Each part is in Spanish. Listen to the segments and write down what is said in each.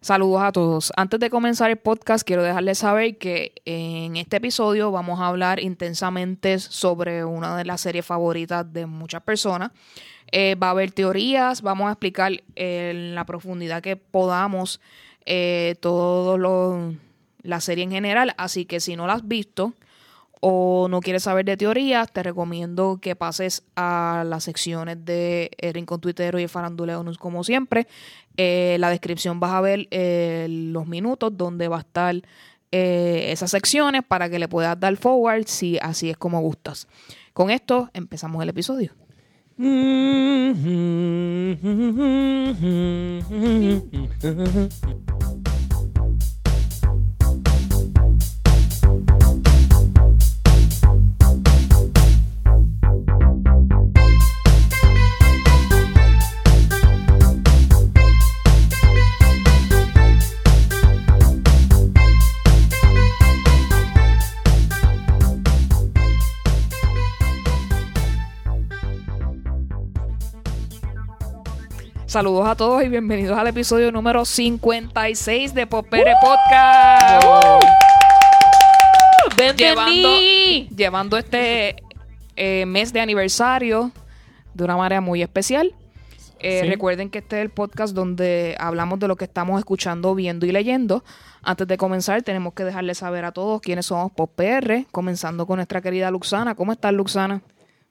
Saludos a todos. Antes de comenzar el podcast, quiero dejarles saber que en este episodio vamos a hablar intensamente sobre una de las series favoritas de muchas personas. Eh, va a haber teorías, vamos a explicar en la profundidad que podamos eh, todo lo, la serie en general. Así que si no la has visto o no quieres saber de teorías, te recomiendo que pases a las secciones de El Rincón Twittero y el Faranduleo News como siempre. Eh, la descripción vas a ver eh, los minutos donde va a estar eh, esas secciones para que le puedas dar forward si así es como gustas. Con esto empezamos el episodio. Saludos a todos y bienvenidos al episodio número 56 de Popere Podcast. ¡Ven de Llevando, mí! llevando este eh, mes de aniversario de una manera muy especial. Eh, Sí. Recuerden que este es el podcast donde hablamos de lo que estamos escuchando, viendo y leyendo. Antes de comenzar, tenemos que dejarles saber a todos quiénes somos PopR, comenzando con nuestra querida Luxana. ¿Cómo estás, Luxana?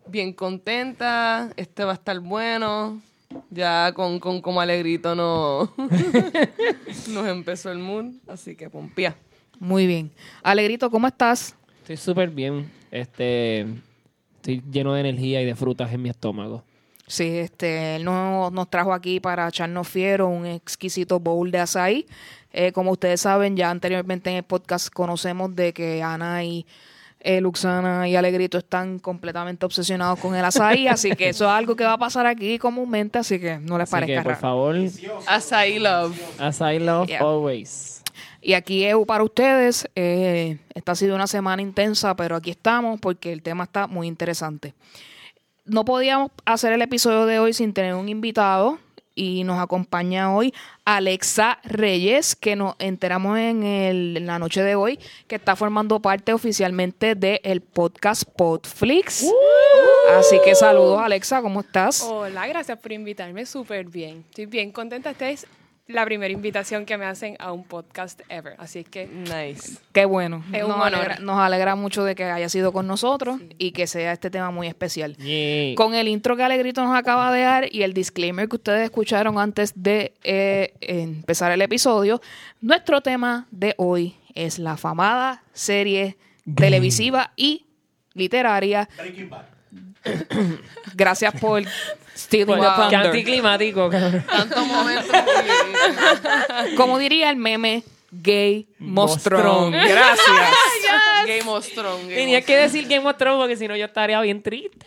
Bien contenta, este va a estar bueno. Ya con, con como alegrito no nos empezó el mood, así que pompía. Muy bien. Alegrito, ¿cómo estás? Estoy súper bien. Este, estoy lleno de energía y de frutas en mi estómago. Sí, este, él nos, nos trajo aquí para echarnos fiero un exquisito bowl de açaí. Eh, como ustedes saben, ya anteriormente en el podcast conocemos de que Ana y eh, Luxana y Alegrito están completamente obsesionados con el açaí, así que eso es algo que va a pasar aquí comúnmente, así que no les Así que, parezca por raro. favor, Acai love. I love Yeah. always. Y aquí es para ustedes. eh, esta ha sido una semana intensa, pero aquí estamos porque el tema está muy interesante. No podíamos hacer el episodio de hoy sin tener un invitado y nos acompaña hoy Alexa Reyes, que nos enteramos en, el- en la noche de hoy que está formando parte oficialmente del podcast Podflix. Así que saludos Alexa, ¿cómo estás? Hola, gracias por invitarme, súper bien. Estoy bien contenta. Esta es la primera invitación que me hacen a un podcast ever. Así que Nice. Qué bueno. Es un nos, honor. alegra, nos alegra mucho de que haya sido con nosotros y que sea este tema muy especial. Con el intro que Alegrito nos acaba de dar y el disclaimer que ustedes escucharon antes de eh, empezar el episodio, nuestro tema de hoy es la famada serie televisiva y literaria. Gracias por stealing the Qué thunder. anticlimático, cabrón. Tanto momento. Como diría el meme, gay mostrón. Mostrón. Gracias. Game of Thrones. Game Tenía of que decir Game of Thrones porque si no yo estaría bien triste.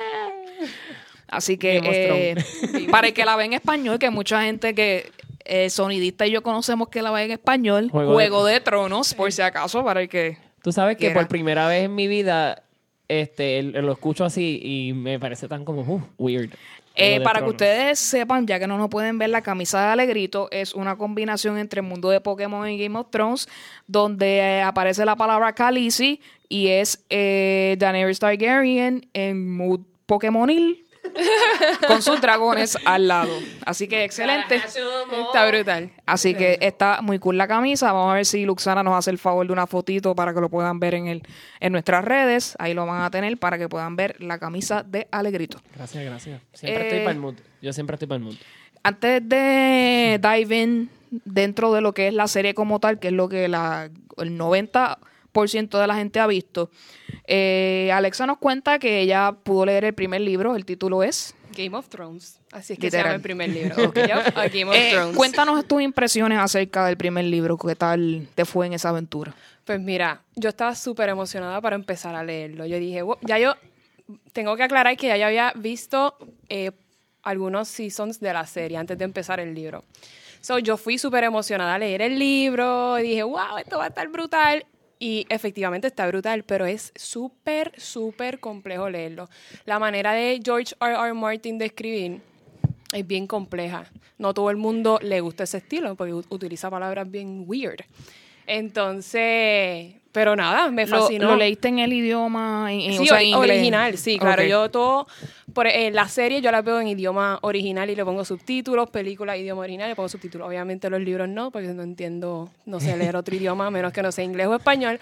Así que Game eh, para el que la ve en español, que mucha gente que eh, sonidista y yo conocemos que la ve en español, Juego, Juego de, de- Tronos, por si acaso, para el que... Tú sabes que Quiera. por primera vez en mi vida este, lo escucho así y me parece tan como uh, weird. Eh, para que ustedes sepan, ya que no nos pueden ver, la camisa de Alegrito es una combinación entre el mundo de Pokémon y Game of Thrones, donde eh, aparece la palabra Khaleesi y es eh, Daenerys Targaryen en mood Pokémonil con sus dragones al lado. Así que excelente. Está brutal. Así que está muy cool la camisa. Vamos a ver si Luxana nos hace el favor de una fotito para que lo puedan ver en el en nuestras redes. Ahí lo van a tener para que puedan ver la camisa de Alegrito. Gracias, gracias. Siempre Eh, estoy para el mood. Yo siempre estoy para el mood. Antes de dive in dentro de lo que es la serie como tal, que es lo que la, el 90% de la gente ha visto, eh, Alexa nos cuenta que ella pudo leer el primer libro. El título es... Game of Thrones. Así es que Literal. se llama el primer libro. Ok, yep, a Game of Eh, Thrones. cuéntanos tus impresiones acerca del primer libro. ¿Qué tal te fue en esa aventura? Pues mira, yo estaba súper emocionada para empezar a leerlo. Yo dije, "Wow", ya yo tengo que aclarar que ya yo había visto eh, algunos seasons de la serie antes de empezar el libro. So, yo fui súper emocionada a leer el libro y dije, wow, esto va a estar brutal. Y efectivamente está brutal, pero es súper, súper complejo leerlo. La manera de George R. R. Martin de escribir es bien compleja. No todo el mundo le gusta ese estilo porque utiliza palabras bien weird. Entonces, pero nada, me ¿Lo, fascinó. lo leíste en el idioma en, en- Sí, o sea, en ori- inglés? original, sí, claro. Yo todo, por eh, la serie yo la veo en idioma original y le pongo subtítulos, películas, idioma original, le pongo subtítulos. Obviamente los libros no, porque no entiendo, no sé leer otro idioma, a menos que no sea inglés o español.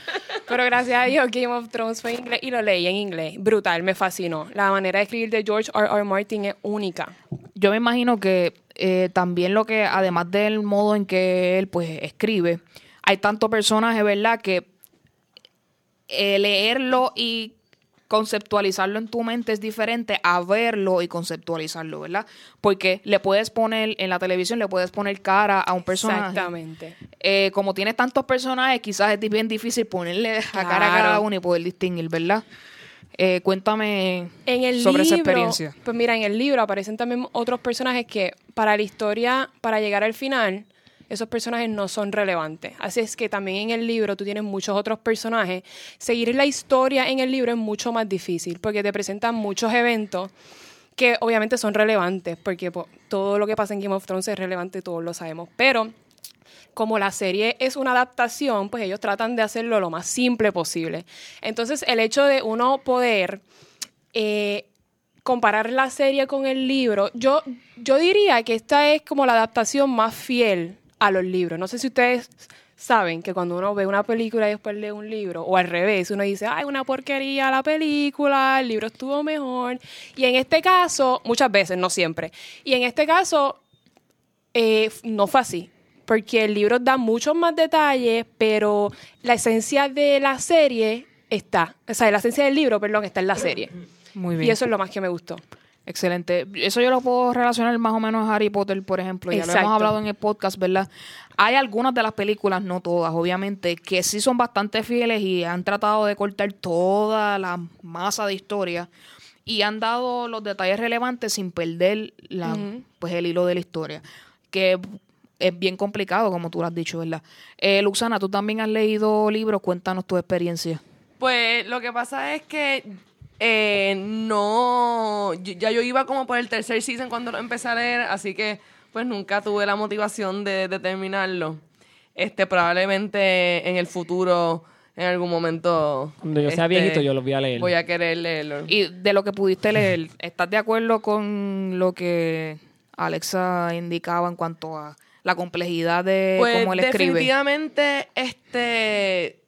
Pero gracias a Dios Game of Thrones fue en inglés y lo leí en inglés. Brutal, me fascinó. La manera de escribir de George R. R. Martin es única. Yo me imagino que eh, también lo que, además del modo en que él pues escribe, hay tantos personajes, ¿verdad? Que eh, leerlo y conceptualizarlo en tu mente es diferente a verlo y conceptualizarlo, ¿verdad? Porque le puedes poner, en la televisión le puedes poner cara a un personaje. Exactamente. Eh, como tienes tantos personajes, quizás es bien difícil ponerle a cara a Claro. cada uno y poder distinguir, ¿verdad? Eh, cuéntame En el sobre esa experiencia. Pues mira, en el libro aparecen también otros personajes que para la historia, para llegar al final, esos personajes no son relevantes. Así es que también en el libro tú tienes muchos otros personajes. Seguir la historia en el libro es mucho más difícil porque te presentan muchos eventos que obviamente son relevantes porque po, todo lo que pasa en Game of Thrones es relevante, todos lo sabemos. Pero como la serie es una adaptación, pues ellos tratan de hacerlo lo más simple posible. Entonces, el hecho de uno poder eh, comparar la serie con el libro, yo, yo diría que esta es como la adaptación más fiel a los libros. No sé si ustedes saben que cuando uno ve una película y después lee un libro, o al revés, uno dice, ay, una porquería la película, el libro estuvo mejor. Y en este caso, muchas veces, no siempre, y en este caso, eh, no fue así. Porque el libro da muchos más detalles, pero la esencia de la serie está. O sea, la esencia del libro, perdón, está en la serie. Muy bien. Y eso es lo más que me gustó. Excelente. Eso yo lo puedo relacionar más o menos a Harry Potter, por ejemplo. Ya lo hemos hablado en el podcast, ¿verdad? Hay algunas de las películas, no todas, obviamente, que sí son bastante fieles y han tratado de cortar toda la masa de historia y han dado los detalles relevantes sin perder la, pues el hilo de la historia. Que es bien complicado, como tú lo has dicho, ¿verdad? Eh, Luxana, tú también has leído libros, cuéntanos tu experiencia. Pues lo que pasa es que eh, no, yo- ya yo iba como por el tercer season cuando lo empecé a leer, así que pues nunca tuve la motivación de, de terminarlo. Este, probablemente en el futuro, en algún momento. Cuando yo sea este, viejito, yo los voy a leer. Voy a querer leerlo. Y de lo que pudiste leer, ¿estás de acuerdo con lo que Alexa indicaba en cuanto a la complejidad de Pues cómo él escribe? definitivamente, este,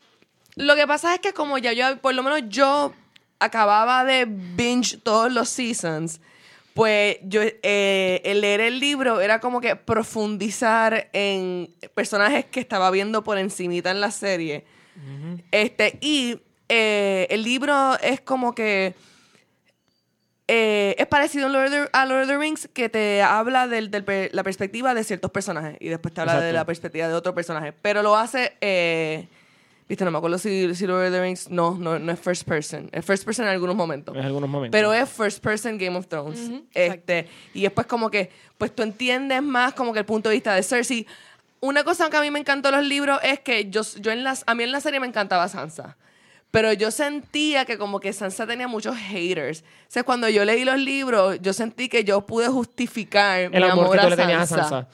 lo que pasa es que como ya yo, por lo menos yo acababa de binge todos los seasons, pues yo, eh, el leer el libro era como que profundizar en personajes que estaba viendo por encimita en la serie. Este, y eh, el libro es como que eh, es parecido a Lord, of the, a Lord of the Rings que te habla de la perspectiva de ciertos personajes y después te habla de la perspectiva de otro personaje. Pero lo hace, viste, no me acuerdo si, si Lord of the Rings, no, no, no es first person. Es first person en algunos momentos. En algunos momentos. Pero es first person Game of Thrones. este, y después como que, pues tú entiendes más como que el punto de vista de Cersei. Una cosa que a mí me encantó los libros es que yo, yo en las, a mí en la serie me encantaba Sansa. Pero yo sentía que como que Sansa tenía muchos haters. O sea, cuando yo leí los libros, yo sentí que yo pude justificar mi el amor, amor que tú a le tenías a Sansa. Sansa.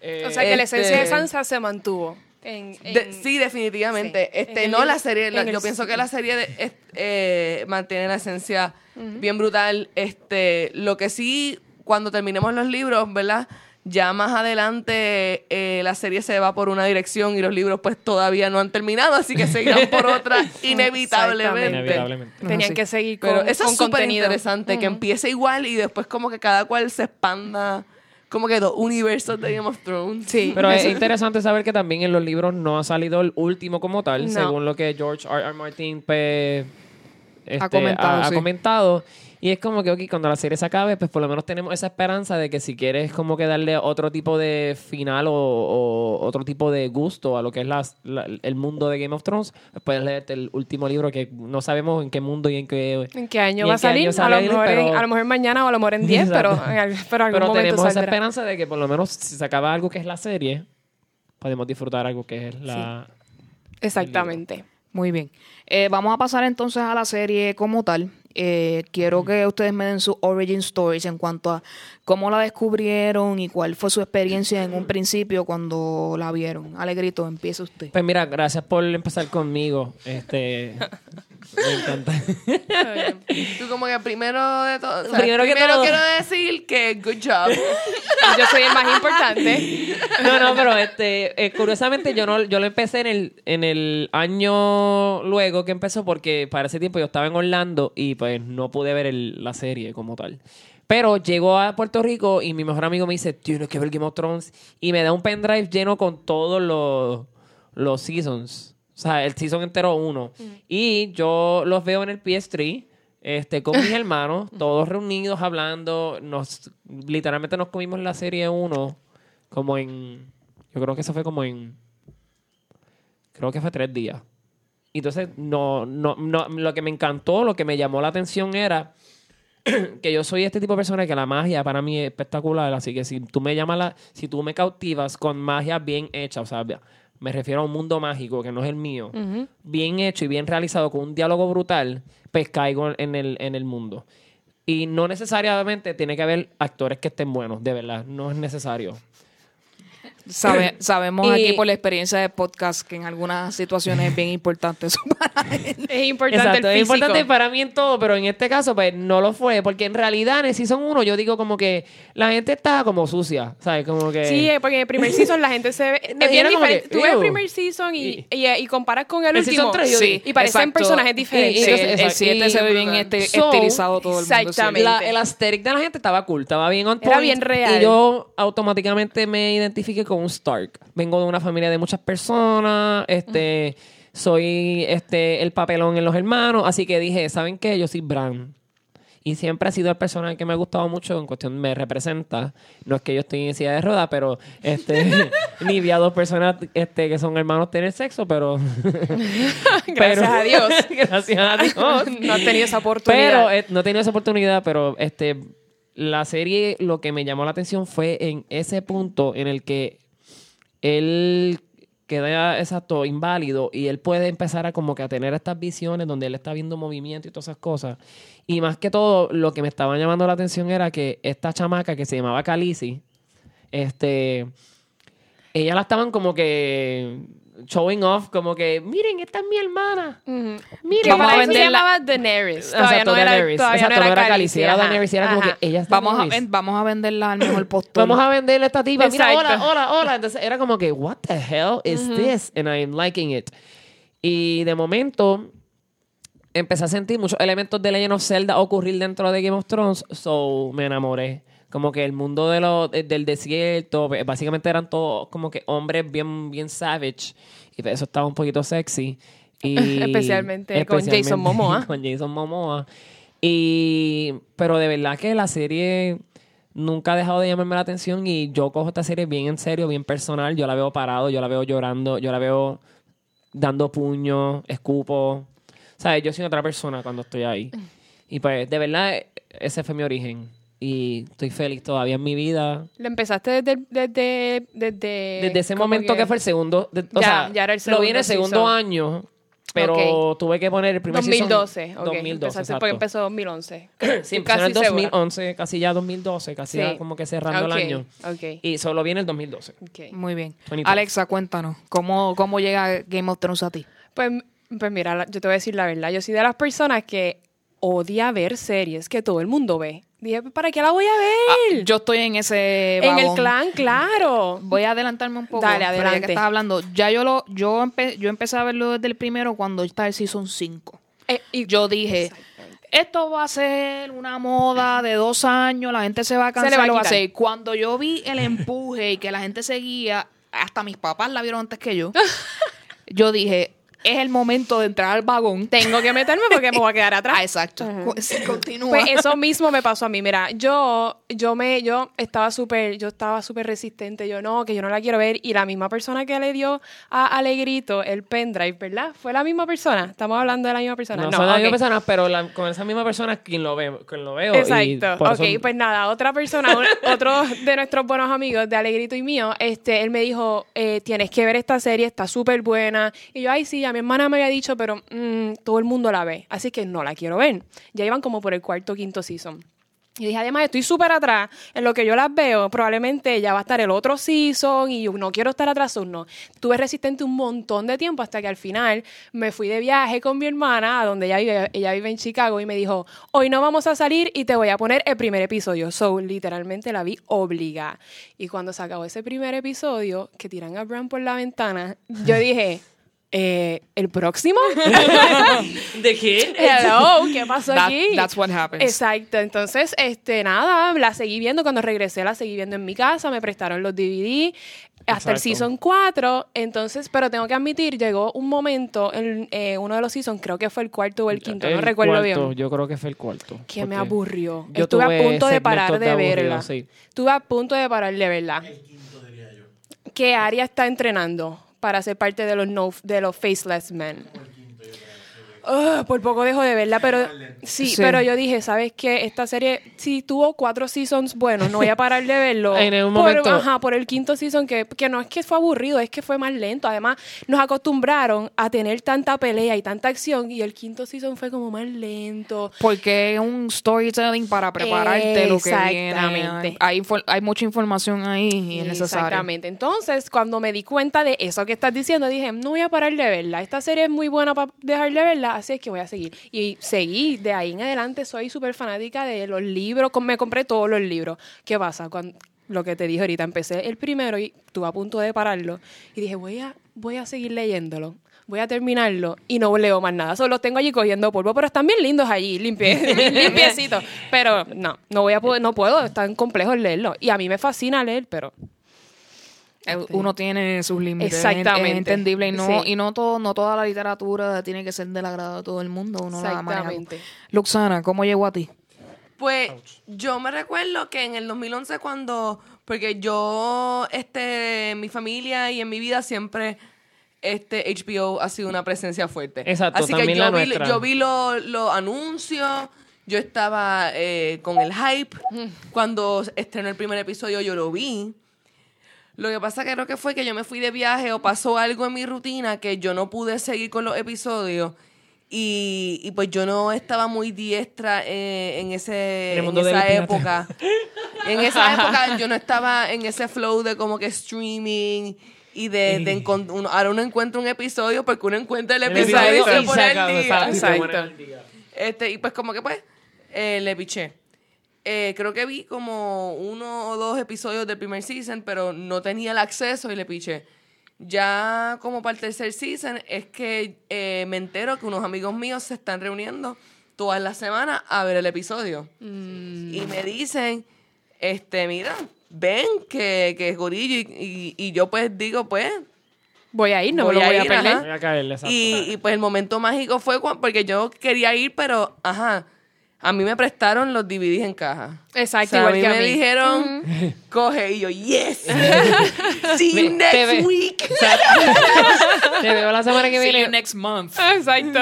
Eh, O sea, que la esencia de este- Sansa se mantuvo. En, en- De- sí, definitivamente. sí. Este, En el no la serie, la- en el- yo pienso que la serie de- es- eh, mantiene la esencia bien brutal. Este, lo que sí, cuando terminemos los libros, ¿verdad? Ya más adelante eh, la serie se va por una dirección y los libros pues todavía no han terminado, así que seguirán por otra inevitablemente. Inevitablemente. tenían sí. que seguir con, Pero eso con es súper contenido. interesante, que empiece igual y después como que cada cual se expanda como que dos universos de Game of Thrones. Sí. Pero es interesante saber que también en los libros no ha salido el último como tal, No. según lo que George R. R. Martin pues, este, comentado, ha- comentado. Y es como que, ok, cuando la serie se acabe, pues por lo menos tenemos esa esperanza de que si quieres como que darle otro tipo de final o, o otro tipo de gusto a lo que es la- el mundo de Game of Thrones, pues puedes leerte el último libro que no sabemos en qué mundo y en qué... ¿En qué año va a salir? a, lo mejor en- pero- a lo mejor mañana o a lo mejor en 10, pero, pero algún Pero momento tenemos esa esperanza de que por lo menos si se acaba algo que es la serie, podemos disfrutar algo que es la... Exactamente. Muy bien. Eh, vamos a pasar entonces a la serie como tal. Eh, quiero que ustedes me den sus origin stories en cuanto a cómo la descubrieron y cuál fue su experiencia en un principio cuando la vieron. Alegrito, empieza usted. Pues mira, gracias por empezar conmigo. Este, me encanta. Tú como que primero de todo... o sea, Primero que todo- quiero decir que good job. Yo soy el más importante. No, no, pero este, eh, curiosamente yo no, yo lo empecé en el, en el año luego que empezó porque para ese tiempo yo estaba en Orlando y pues no pude ver el- la serie como tal. Pero llegó a Puerto Rico y mi mejor amigo me dice, tienes que ver Game of Thrones y me da un pendrive lleno con todos los, los seasons. O sea, el season entero uno. Y yo los veo en el PS3 este, con mis hermanos, todos reunidos hablando. Nos, literalmente nos comimos la serie uno como en. Yo creo que eso fue como en. Creo que fue tres días. Y entonces, no, no, no, lo que me encantó, lo que me llamó la atención era que yo soy este tipo de persona que la magia para mí es espectacular. Así que si tú me llamas la, si tú me cautivas con magia bien hecha, o sea, me refiero a un mundo mágico que no es el mío, bien hecho y bien realizado con un diálogo brutal, pues caigo en el, en el mundo. Y no necesariamente tiene que haber actores que estén buenos, de verdad, no es necesario. Sabe- sabemos Y- aquí por la experiencia de podcast que en algunas situaciones es bien importante eso para él. Es importante Exacto, el es importante para mí en todo, pero en este caso pues no lo fue, porque en realidad en el Season 1 yo digo como que la gente está como sucia, ¿sabes? Como que... Sí, porque en el primer season la gente se ve. No, Es bien era como diferente. que, Tú ves el primer season y, y, y comparas con el, El último. season tres, yo Sí, digo, y parecen exacto. personajes diferentes. y- Sí, el exacto. 7 se ve bien este, So, estilizado todo el mundo. exactamente. La, el aesthetic de la gente estaba cool, estaba bien on Era point, bien real. Y yo automáticamente me identifiqué con un Stark. Vengo de una familia de muchas personas, este, soy este el papelón en los hermanos, así que dije, ¿saben qué? Yo soy Bran. Y siempre ha sido el personaje que me ha gustado mucho, en cuestión me representa. No es que yo estoy en silla de ruedas, pero este, ni vi a dos personas este, que son hermanos tener sexo, pero... Gracias a Dios. gracias a Dios. No has tenido esa oportunidad. Pero eh, no he tenido esa oportunidad, pero este la serie lo que me llamó la atención fue en ese punto en el que él queda exacto inválido y él puede empezar a como que a tener estas visiones donde él está viendo movimiento y todas esas cosas. Y más que todo, lo que me estaba llamando la atención era que esta chamaca que se llamaba Khaleesi, este, ella la estaban como que showing off, como que, miren, esta es mi hermana. Ujú. Miren, Que Vamos a se venderla- llamaba Daenerys. Todavía Exacto, no era, Daenerys. todavía Exacto, no era Khaleesi, Khaleesi, era Daenerys, y era como que ella es Vamos a, vamos a venderla al mejor postor. Vamos a venderle a esta tipa. Mira, hola, hola, hola. Entonces era como que, what the hell is this? And I'm liking it. Y de momento empecé a sentir muchos elementos de Legend of Zelda ocurrir dentro de Game of Thrones. So me enamoré. Como que el mundo de lo, de- del desierto, pues, básicamente eran todos como que hombres bien, bien savage. Y pues, eso estaba un poquito sexy. Y Especialmente con Jason Momoa. con Jason Momoa. Y, pero de verdad que la serie nunca ha dejado de llamarme la atención y yo cojo esta serie bien en serio, bien personal. Yo la veo parado, yo la veo llorando, yo la veo dando puños, escupo. ¿Sabes? Yo soy otra persona cuando estoy ahí. Y pues, de verdad, ese fue mi origen. Y estoy feliz todavía en mi vida. Lo empezaste desde... Desde, desde, Desde ese momento que... fue el segundo. de- o Ya, sea, ya era el Lo vi en el segundo segundo season. año, pero tuve que poner el primer season- 2012. ok. 2012, Empezaste exacto. porque empezó 2011. Sí, empezó en el segura. 2011, casi ya 2012, casi Sí. ya como que cerrando Ok, el año. ok. Y solo viene el 2012. Ok. Muy bien. 22. Alexa, cuéntanos, ¿cómo, cómo llega Game of Thrones a ti? Pues, pues mira, yo te voy a decir la verdad. Yo soy de las personas que odia ver series que todo el mundo ve. Dije, "Pues, ¿para qué la voy a ver? Yo estoy en ese en el clan, claro. Voy a adelantarme un poco. Dale, pero ya adelante. que estás hablando, ya yo lo, yo, empe- yo empecé a verlo desde el primero cuando está el season 5. Eh, y Yo dije, esto va a ser una moda de dos años, la gente se va a Se le cansar, va a lo va a quitar. hacer. Cuando yo vi el empuje y que la gente seguía, hasta mis papás la vieron antes que yo, yo dije, es el momento de entrar al vagón. tengo que meterme porque me voy a quedar atrás. Ah, exacto. Sí, continúa. Pues eso mismo me pasó a mí. Mira, yo, yo me, yo estaba súper, yo estaba súper resistente. Yo no, que yo no la quiero ver. Y la misma persona que le dio a Alegrito el pendrive, ¿verdad? Fue la misma persona. Estamos hablando de la misma persona. No, No, son las ok. mismas personas, pero la- con esa misma persona es quien lo ve, quien lo veo. Exacto. Ok, eso- pues nada, otra persona, un- otro de nuestros buenos amigos de Alegrito y mío, este, él me dijo, eh, tienes que ver esta serie, está súper buena. Y yo, ay, sí, mi hermana me había dicho, pero mm, todo el mundo la ve, así que no la quiero ver. Ya iban como por el cuarto o quinto season. Y dije, además, estoy súper atrás en lo que yo las veo. Probablemente ya va a estar el otro season y yo no quiero estar atrás. o no. Tuve resistente un montón de tiempo hasta que al final me fui de viaje con mi hermana, a donde ella vive, ella vive en Chicago, y me dijo, hoy no vamos a salir y te voy a poner el primer episodio. So, literalmente la vi obligada. Y cuando se acabó ese primer episodio, que tiran a Bran por la ventana, yo dije, eh, ¿el próximo? ¿De qué? Hello, ¿qué pasó That- aquí? that's what happens. Exacto, entonces, este, nada, la seguí viendo, cuando regresé la seguí viendo en mi casa, me prestaron los DVD hasta el season 4, entonces, pero tengo que admitir, llegó un momento en eh, uno de los seasons, creo que fue el cuarto o el quinto, no recuerdo cuarto, bien. Yo creo que fue el cuarto. Que me aburrió. yo Estuve tuve a punto de parar de, aburrido, verla. sí. Estuve a punto de parar de verla. ¿Qué área está entrenando para ser parte de los no, de los faceless men? Ah, por poco dejo de verla, pero sí, Sí. pero yo dije, ¿sabes qué? Esta serie, si tuvo cuatro seasons, bueno, no voy a parar de verlo. En un por, momento- Ajá, por el quinto season, que, que no es que fue aburrido, es que fue más lento. Además, nos acostumbraron a tener tanta pelea y tanta acción, y el quinto season fue como más lento. Porque es un storytelling para prepararte lo que viene. Exactamente. Hay, hay mucha información ahí y es necesario. Exactamente. Entonces, cuando me di cuenta de eso que estás diciendo, dije, no voy a parar de verla. Esta serie es muy buena para dejar de verla, así es que voy a seguir. Y seguí. De ahí en adelante soy súper fanática de los libros. Me compré todos los libros. ¿Qué pasa? Cuando, lo que te dije ahorita, empecé el primero y estuve a punto de pararlo. Y dije, voy a, voy a seguir leyéndolo. Voy a terminarlo y no leo más nada. Solo los tengo allí cogiendo polvo, pero están bien lindos allí, limpie- limpiecitos. Pero no, no voy a no puedo, es tan complejo leerlo. Y a mí me fascina leer, pero Eh, Uno tiene sus límites. es- Exactamente. Es entendible y no, Sí. y no todo, no toda la literatura tiene que ser del agrado de todo el mundo. Uno la maneja. Exactamente. Luxana, ¿cómo llegó a ti? Pues yo me recuerdo que en el 2011 cuando, porque yo, este, en mi familia y en mi vida siempre, este, HBO ha sido una presencia fuerte. Exacto, Así que yo la vi, yo vi los los anuncios, yo estaba eh, con el hype. Cuando estrenó el primer episodio yo lo vi. Lo que pasa que creo que fue que yo me fui de viaje o pasó algo en mi rutina que yo no pude seguir con los episodios. Y, y pues yo no estaba muy diestra eh, en ese En esa época. En esa época yo no estaba en ese flow de como que streaming y de, de encon- uno, ahora uno encuentra un episodio porque uno encuentra el El episodio y se episodio pone y y se día. Este, y pues como que pues, eh, le piché. Eh, creo que vi como uno o dos episodios del primer season, pero no tenía el acceso y le piché. Ya como para el tercer season es que eh, me entero que unos amigos míos se están reuniendo todas las semanas a ver el episodio. Y me dicen, este, mira, ven que, que es gorillo. Y, y- y yo pues digo, pues, voy a ir, no Voy a voy a ir, perder. ajá. Voy a caerle, exacto. Y, y, pues el momento mágico fue cuan- porque yo quería ir, pero, ajá, a mí me prestaron los DVDs en caja. Exacto, O sea, igual a mí que a me mí. dijeron, coge, y yo, yes. See te next ve- week. Te veo la semana que See you viene. next month. Exacto.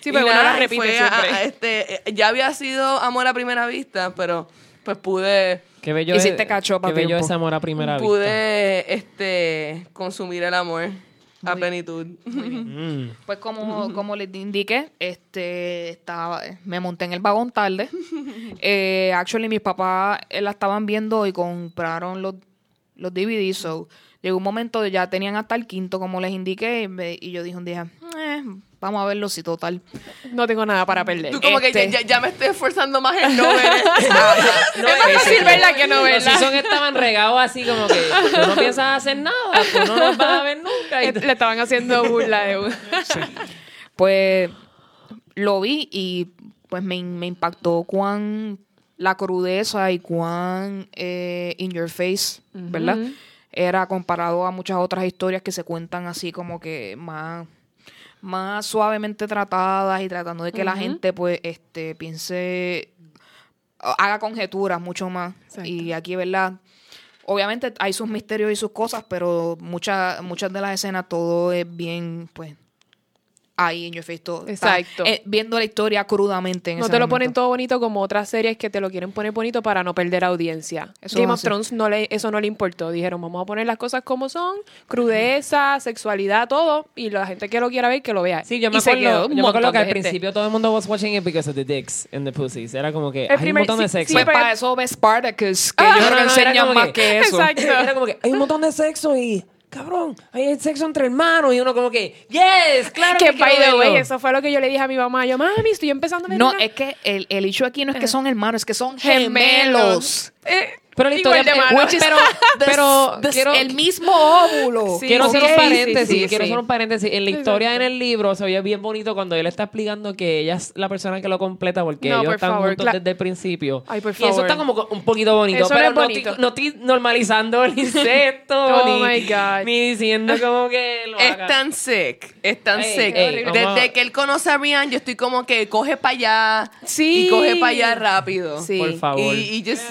Sí, Y pero uno nada, la repite fue a- siempre. a- este, eh, ya había sido amor a primera vista, pero pues pude, Qué bello Hiciste es- Qué bello tiempo. es amor a primera vista. pude este, consumir el amor a plenitud. Mm. Pues como, como les indiqué, este estaba, me monté en el vagón tarde. Eh, actually, mis papás eh, la estaban viendo y compraron los, los DVDs. So, llegó un momento, ya tenían hasta el quinto, como les indiqué, y, me- y yo dije un día, "Eh, vamos a verlo si total. No tengo nada para perder. Tú como que Este- ya, ya- ya me estoy esforzando más en no ver. No, Es más fácil verla que no Los verla. seasons estaban regados así como que tú no piensas hacer nada, tú no nos vas a ver nunca. Y Le estaban haciendo burla de un... Pues lo vi y pues me, me impactó cuán la crudeza y cuán eh, in your face, ¿verdad? Era comparado a muchas otras historias que se cuentan así como que más, más suavemente tratadas y tratando de que la gente pues este piense haga conjeturas mucho más. Exacto. Y aquí, ¿verdad? Obviamente hay sus misterios y sus cosas, pero muchas muchas de las escenas todo es bien, pues, ahí en your face todo. Exacto. Está, eh, viendo la historia crudamente en No ese te lo momento. ponen todo bonito como otras series que te lo quieren poner bonito para no perder audiencia. Eso Game of. Thrones no le, eso no le importó. Dijeron, vamos a poner las cosas como son, crudeza, sexualidad, todo, y la gente que lo quiera ver, que lo vea. Sí, yo me Y acuerdo, yo me acuerdo que al gente. principio todo el mundo was watching it because of the dicks and the pussies. Era como que El hay primer- un montón de sexo. sí, Pues para eso ves Spartacus, que Ah, yo no, no, era enseñan como más que- que eso. Exacto. Era como que hay un montón de sexo y cabrón, hay sexo entre hermanos y uno como que yes, claro que, que by the way, eso fue lo que yo le dije a mi mamá. Yo, mami, estoy empezando a ver No, una- es que el, el hecho aquí no es que son hermanos, es que son gemelos. gemelos. Eh, Pero la historia de malo. which is- pero pero quiero el mismo óvulo. Sí, Quiero hacer un paréntesis, sí, sí, quiero sí. hacer un paréntesis. En la historia Exacto. en el libro se oye bien bonito cuando él está explicando que ella es la persona que lo completa porque No, ellos por están favor, juntos desde el principio. Ay, por Y eso favor. está como co- un poquito bonito, Eso pero no, bonito. estoy, no estoy normalizando el insecto Oh ni, my God. ni diciendo como que lo Es haga. tan sick, es tan Ey, sick. ey, Desde que él conoce a Brian, yo estoy como que coge para allá Sí. y coge para allá rápido. Sí. Por favor. Y, y just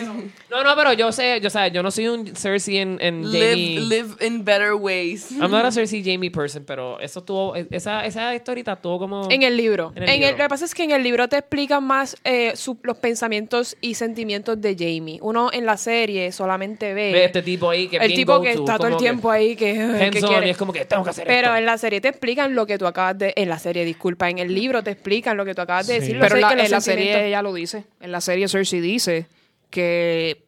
No, no, pero yo sé, yo, sé, yo no soy un Cersei en, en Jamie. live, live in better ways. I'm not a Cersei Jamie person, pero eso tuvo, esa, esa historita tuvo como... En el libro. En En el el libro. lo que pasa es que en el libro te explican más eh, su- los pensamientos y sentimientos de Jamie. Uno en la serie solamente ve, Ve este tipo ahí que el bien tipo que está todo el tiempo ahí que, que hands-on, quiere. y es como que tengo que hacer Pero esto. en la serie te explican lo que tú acabas de... En la serie, disculpa. En el libro te explican lo que tú acabas de Sí. decir. Pero la- que en la serie ella lo dice. En la serie Cersei dice que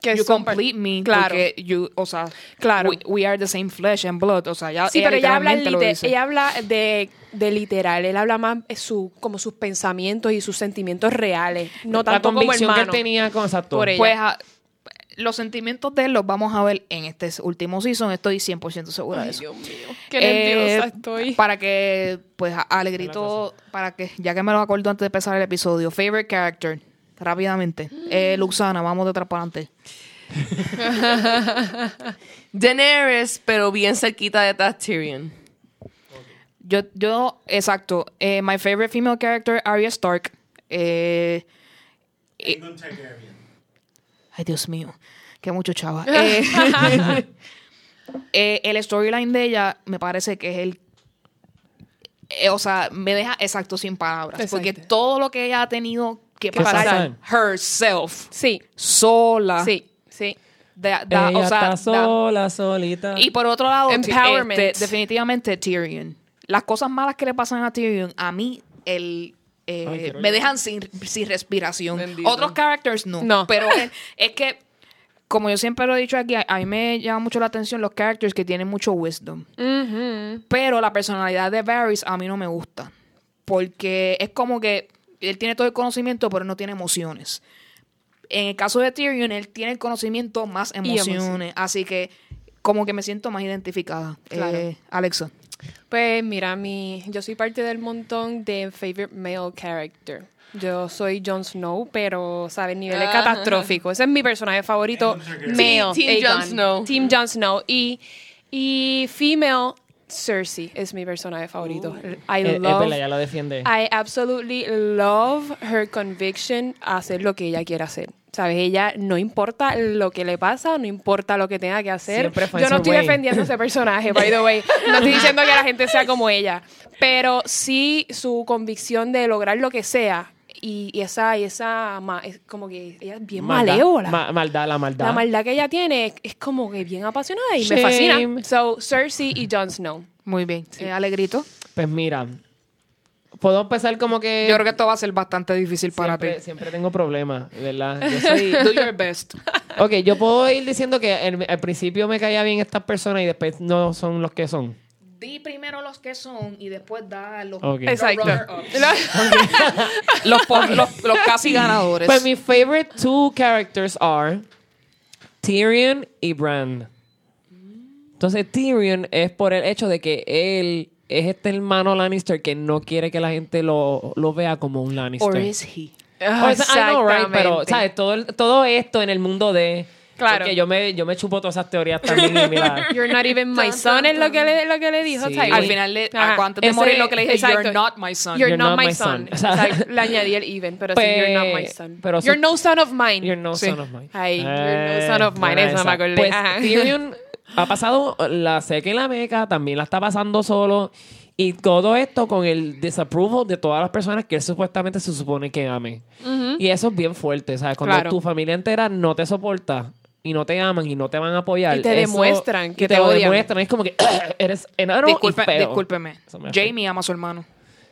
Que you son complete me Claro. porque you, o sea, Claro. we, we are the same flesh and blood, o sea, ya Sí, pero ella habla, ella habla de, de literal, él habla más su, como sus pensamientos y sus sentimientos reales, no la tanto como convicción que él hermano. tenía con exacto. Por ella. Pues ah, los sentimientos de él los vamos a ver en este último season, estoy 100% segura de eso. Dios mío, qué Eh, nerviosa estoy. Para que, pues, a- Alegrito, para que, ya que me lo acuerdo antes de empezar el episodio, favorite character, rápidamente. Eh, Luxana, vamos de atrás para adelante. Daenerys, pero bien cerquita de atrás Tyrion. Yo, yo, exacto. Eh, my favorite female character, Arya Stark. Eh, eh, ay, Dios mío. Qué mucho chava. Eh, eh, el storyline de ella me parece que es el. eh, o sea, me deja exacto sin palabras. Exacto. Porque todo lo que ella ha tenido que ¿Qué pasar pasa? herself, Sí, sola. sí, sí. da- da- Ella o sea, está da- sola, solita. y por otro lado, Empowerment. este, definitivamente Tyrion. Las cosas malas que le pasan a Tyrion, a mí, el, eh, Ay, me dejan sin, sin respiración. Bendito. Otros characters no. No. Pero es, es que, como yo siempre lo he dicho aquí, a, a mí me llama mucho la atención los characters que tienen mucho wisdom. Pero la personalidad de Varys a mí no me gusta. Porque es como que él tiene todo el conocimiento, pero no tiene emociones. En el caso de Tyrion, él tiene el conocimiento más emociones. emociones. Así que como que me siento más identificada. Claro. Eh, Alexa. Pues mira, mi, yo soy parte del montón de favorite male character. Yo soy Jon Snow, pero, ¿sabes? Nivel Ah. catastrófico. Ese es mi personaje favorito. Male. Team- Team Jon. Snow. Team Jon Snow. Y, y female, Cersei es mi personaje favorito. I Eh, es love ella lo defiende. I absolutely love her conviction a hacer lo que ella quiere hacer. ¿Sabes? Ella no importa lo que le pasa, no importa lo que tenga que hacer. Yo no estoy way. defendiendo a ese personaje, by the way. No estoy diciendo que la gente sea como ella. Pero sí su convicción de lograr lo que sea. Y, y esa, y esa ma- es como que ella es bien Maldad. malévola. Ma- maldad, la maldad. la maldad que ella tiene es, es como que bien apasionada y Shame. me fascina. So, Cersei y Jon Snow. Muy bien. Eh, Alegrito. Pues mira, puedo empezar como que... Yo creo que esto va a ser bastante difícil para ti. siempre tengo problemas, ¿verdad? Yo soy... Do your best. ok, yo puedo ir diciendo que el- al principio me caía bien estas personas y después no son los que son. Di primero los que son y después da los, Ok. los Exacto. los, los- los casi ganadores. Pues mis favorite two characters are Tyrion y Bran. Entonces Tyrion es por el hecho de que él es este hermano Lannister que no quiere que la gente lo, lo vea como un Lannister. Or is he? I know, right? Pero. ¿sabes? Todo, el- todo esto en el mundo de... Claro. Porque yo me, yo me chupo todas esas teorías también y mira... You're not even my son es lo que le, lo que le dijo Sí. Tywin. Al final, le, Ajá. antes de Ese- morir, lo que le dije, exacto. you're not my son. You're, not, my son. O sea, Exacto. Le añadí el even, pero sí, Pues, you're not my son. pero you're so- no son of mine. You're no Sí. son of mine. Ay, you're no Eh, son of mine. Eso esa. me acordé. Pues Ajá. Tyrion ha pasado la seca y la meca, también la está pasando solo. Y todo esto con el desapproval de todas las personas que él supuestamente se supone que ame. Y eso es bien fuerte, ¿sabes? Cuando Claro. tu familia entera no te soporta y no te aman y no te van a apoyar. Y te eso- demuestran y que te, te lo odian. demuestran. Es como que eres enano Disculpe- y discúlpeme. Jamie ama a su hermano.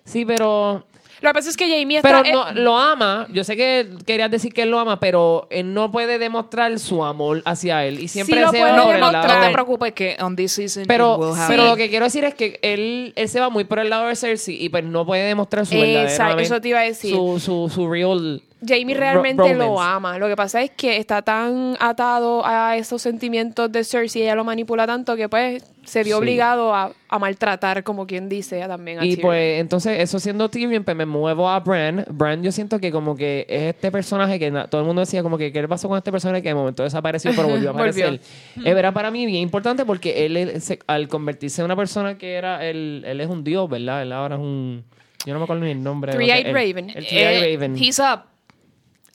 Sí, pero... Lo que pasa es que Jamie está... Pero no, eh, lo ama. Yo sé que querías decir que él lo ama, pero él no puede demostrar su amor hacia él. Y siempre lo se puede lado No te preocupes que on this season Pero, will happen. pero lo que quiero decir es que él, él se va muy por el lado de Cersei y pues no puede demostrar su verdadera Exacto, eso te iba a decir. Su, su, su real Jamie ro- realmente lo ama. Lo que pasa es que está tan atado a esos sentimientos de Cersei, ella lo manipula tanto que pues se vio Sí. obligado a, a maltratar, como quien dice, a también a Y Tyrion. pues entonces eso siendo Tyrion, pues me muevo a Bran. Bran yo siento que como que es este personaje que todo el mundo decía como que qué le pasó con este personaje que de momento desapareció pero volvió a Volvió. aparecer. Eh, Era para mí bien importante porque él, él se- al convertirse en una persona que era, él, él es un dios, ¿verdad? Él ahora es un... Yo no me acuerdo ni el nombre. Three-eyed El- Raven. El Three-eyed Eh, Raven. he's a-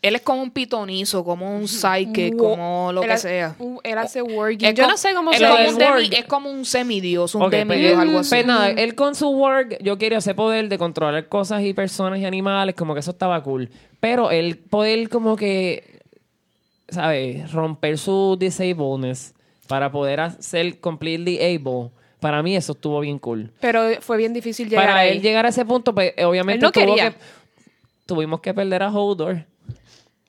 él es como un pitonizo, como un psychic, Wo- como lo él que ha- sea. Él hace working. Es Yo no sé cómo es se word. Es como un semidios, un Ok, demidios, pues, algo así. pues nada, él con su work, yo quería ese poder de controlar cosas y personas y animales, como que eso estaba cool. Pero el poder como que, ¿sabes? Romper su disableness para poder ser completely able, para mí eso estuvo bien cool. Pero fue bien difícil llegar para ahí. él llegar a ese punto, pues obviamente Él no tuvo quería. que- tuvimos que perder a Hodor.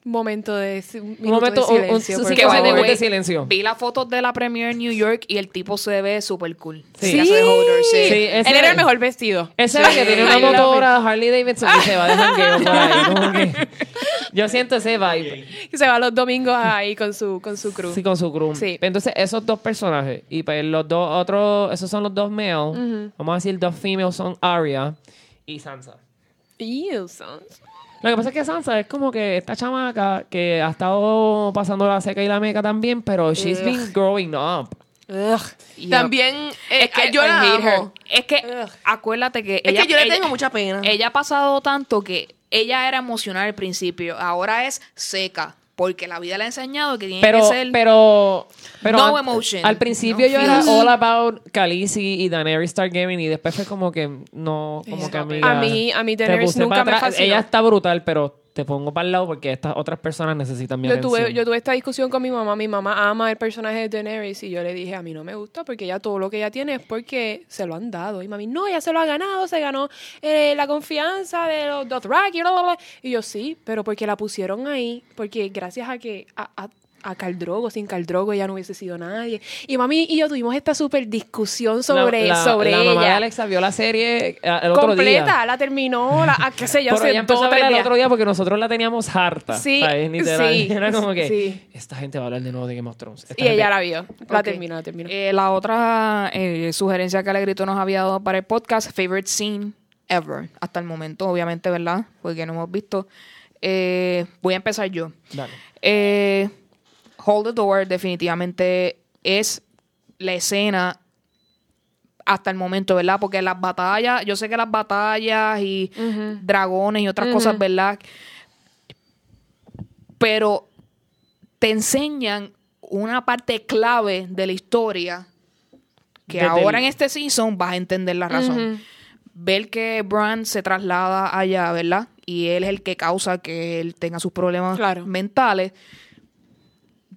Un momento de un Un momento, de un- un- silencio. Que, favor. segundos de silencio. Vi las fotos de la premiere en New York y el tipo se ve súper cool. Sí. Sí. Sí, ese- Él era el mejor vestido. Ese ve que tiene una motora Harley Davidson y se va de jangueo por ahí. yo siento ese vibe. Y se va los domingos ahí con su, con su crew. Sí, con su crew. Sí. Entonces, esos dos personajes, y pues los dos otros, esos son los dos males, vamos a decir dos females son Arya y Sansa. Ew, sons. Lo que pasa es que Sansa es como que esta chamaca que ha estado pasando la seca y la meca también, pero she's Ugh. been growing up. Ugh. Y También, eh, es que yo I la hate her. amo. Es que Ugh. acuérdate que Es ella, que yo le ella- tengo mucha pena. ella ha pasado tanto que ella era emocional al principio, ahora es seca, porque la vida le ha enseñado que tiene Pero, que ser pero, pero No emotion, al principio no yo era all about Khaleesi y Daenerys Targaryen y después fue como que no, como que amiga. A mí- a mí Daenerys nunca me fascinó. Ella está brutal, pero te pongo para el lado porque estas otras personas necesitan mi Yo atención. tuve, yo tuve esta discusión con mi mamá. Mi mamá ama el personaje de Daenerys y yo le dije, a mí no me gusta porque ella todo lo que ella tiene es porque se lo han dado. Y mami, no, ella se lo ha ganado, se ganó eh, la confianza de los Dothraki. Y, bla, bla, bla". y yo, sí, pero porque la pusieron ahí, porque gracias a que... A, a, a Caldrogo, sin Caldrogo ella no hubiese sido nadie. Y mami y yo tuvimos esta súper discusión sobre, la, la- sobre la ella. mamá de Alexa vio la serie eh, el otro Completa, día. la terminó, la, ah, qué sé yo, Pero ella empezó a verla el otro día porque nosotros la teníamos harta. Sí, ¿sabes? Literal. sí, Era como que sí. esta gente va a hablar de nuevo de Game of Thrones. Esta Y ella la vio, la terminó, la terminó. Eh, la otra eh, sugerencia que Alegrito nos había dado para el podcast, favorite scene ever, hasta el momento, obviamente, ¿verdad? Porque no hemos visto. Eh, voy a empezar yo. Dale. Eh, Hold the Door definitivamente es la escena hasta el momento, ¿verdad? Porque las batallas, yo sé que las batallas y dragones y otras cosas, ¿verdad? Pero te enseñan una parte clave de la historia que Desde ahora el- en este season vas a entender la razón. Ver que Bran se traslada allá, ¿verdad? Y él es el que causa que él tenga sus problemas Claro. mentales.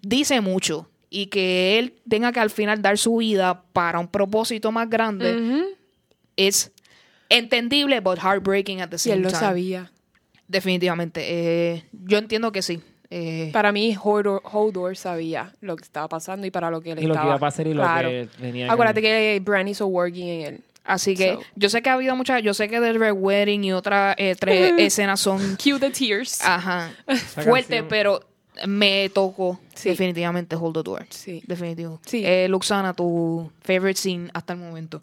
Dice mucho. Y que él tenga que al final dar su vida para un propósito más grande es entendible, but heartbreaking at the Y same él lo time. sabía. Definitivamente. Eh, yo entiendo que sí. Eh, Para mí, Hodor, Hodor sabía lo que estaba pasando y para lo que él Y lo que iba a pasar y lo Claro. que venía. Acuérdate que Bran hizo working en él. así que So. yo sé que ha habido muchas, yo sé que del Red Wedding y otras eh, tres escenas son Cue the tears. ajá, canción. pero me tocó Sí. definitivamente Hold the Door. Sí. Definitivo. Sí. Eh, Luxana, tu favorite scene hasta el momento.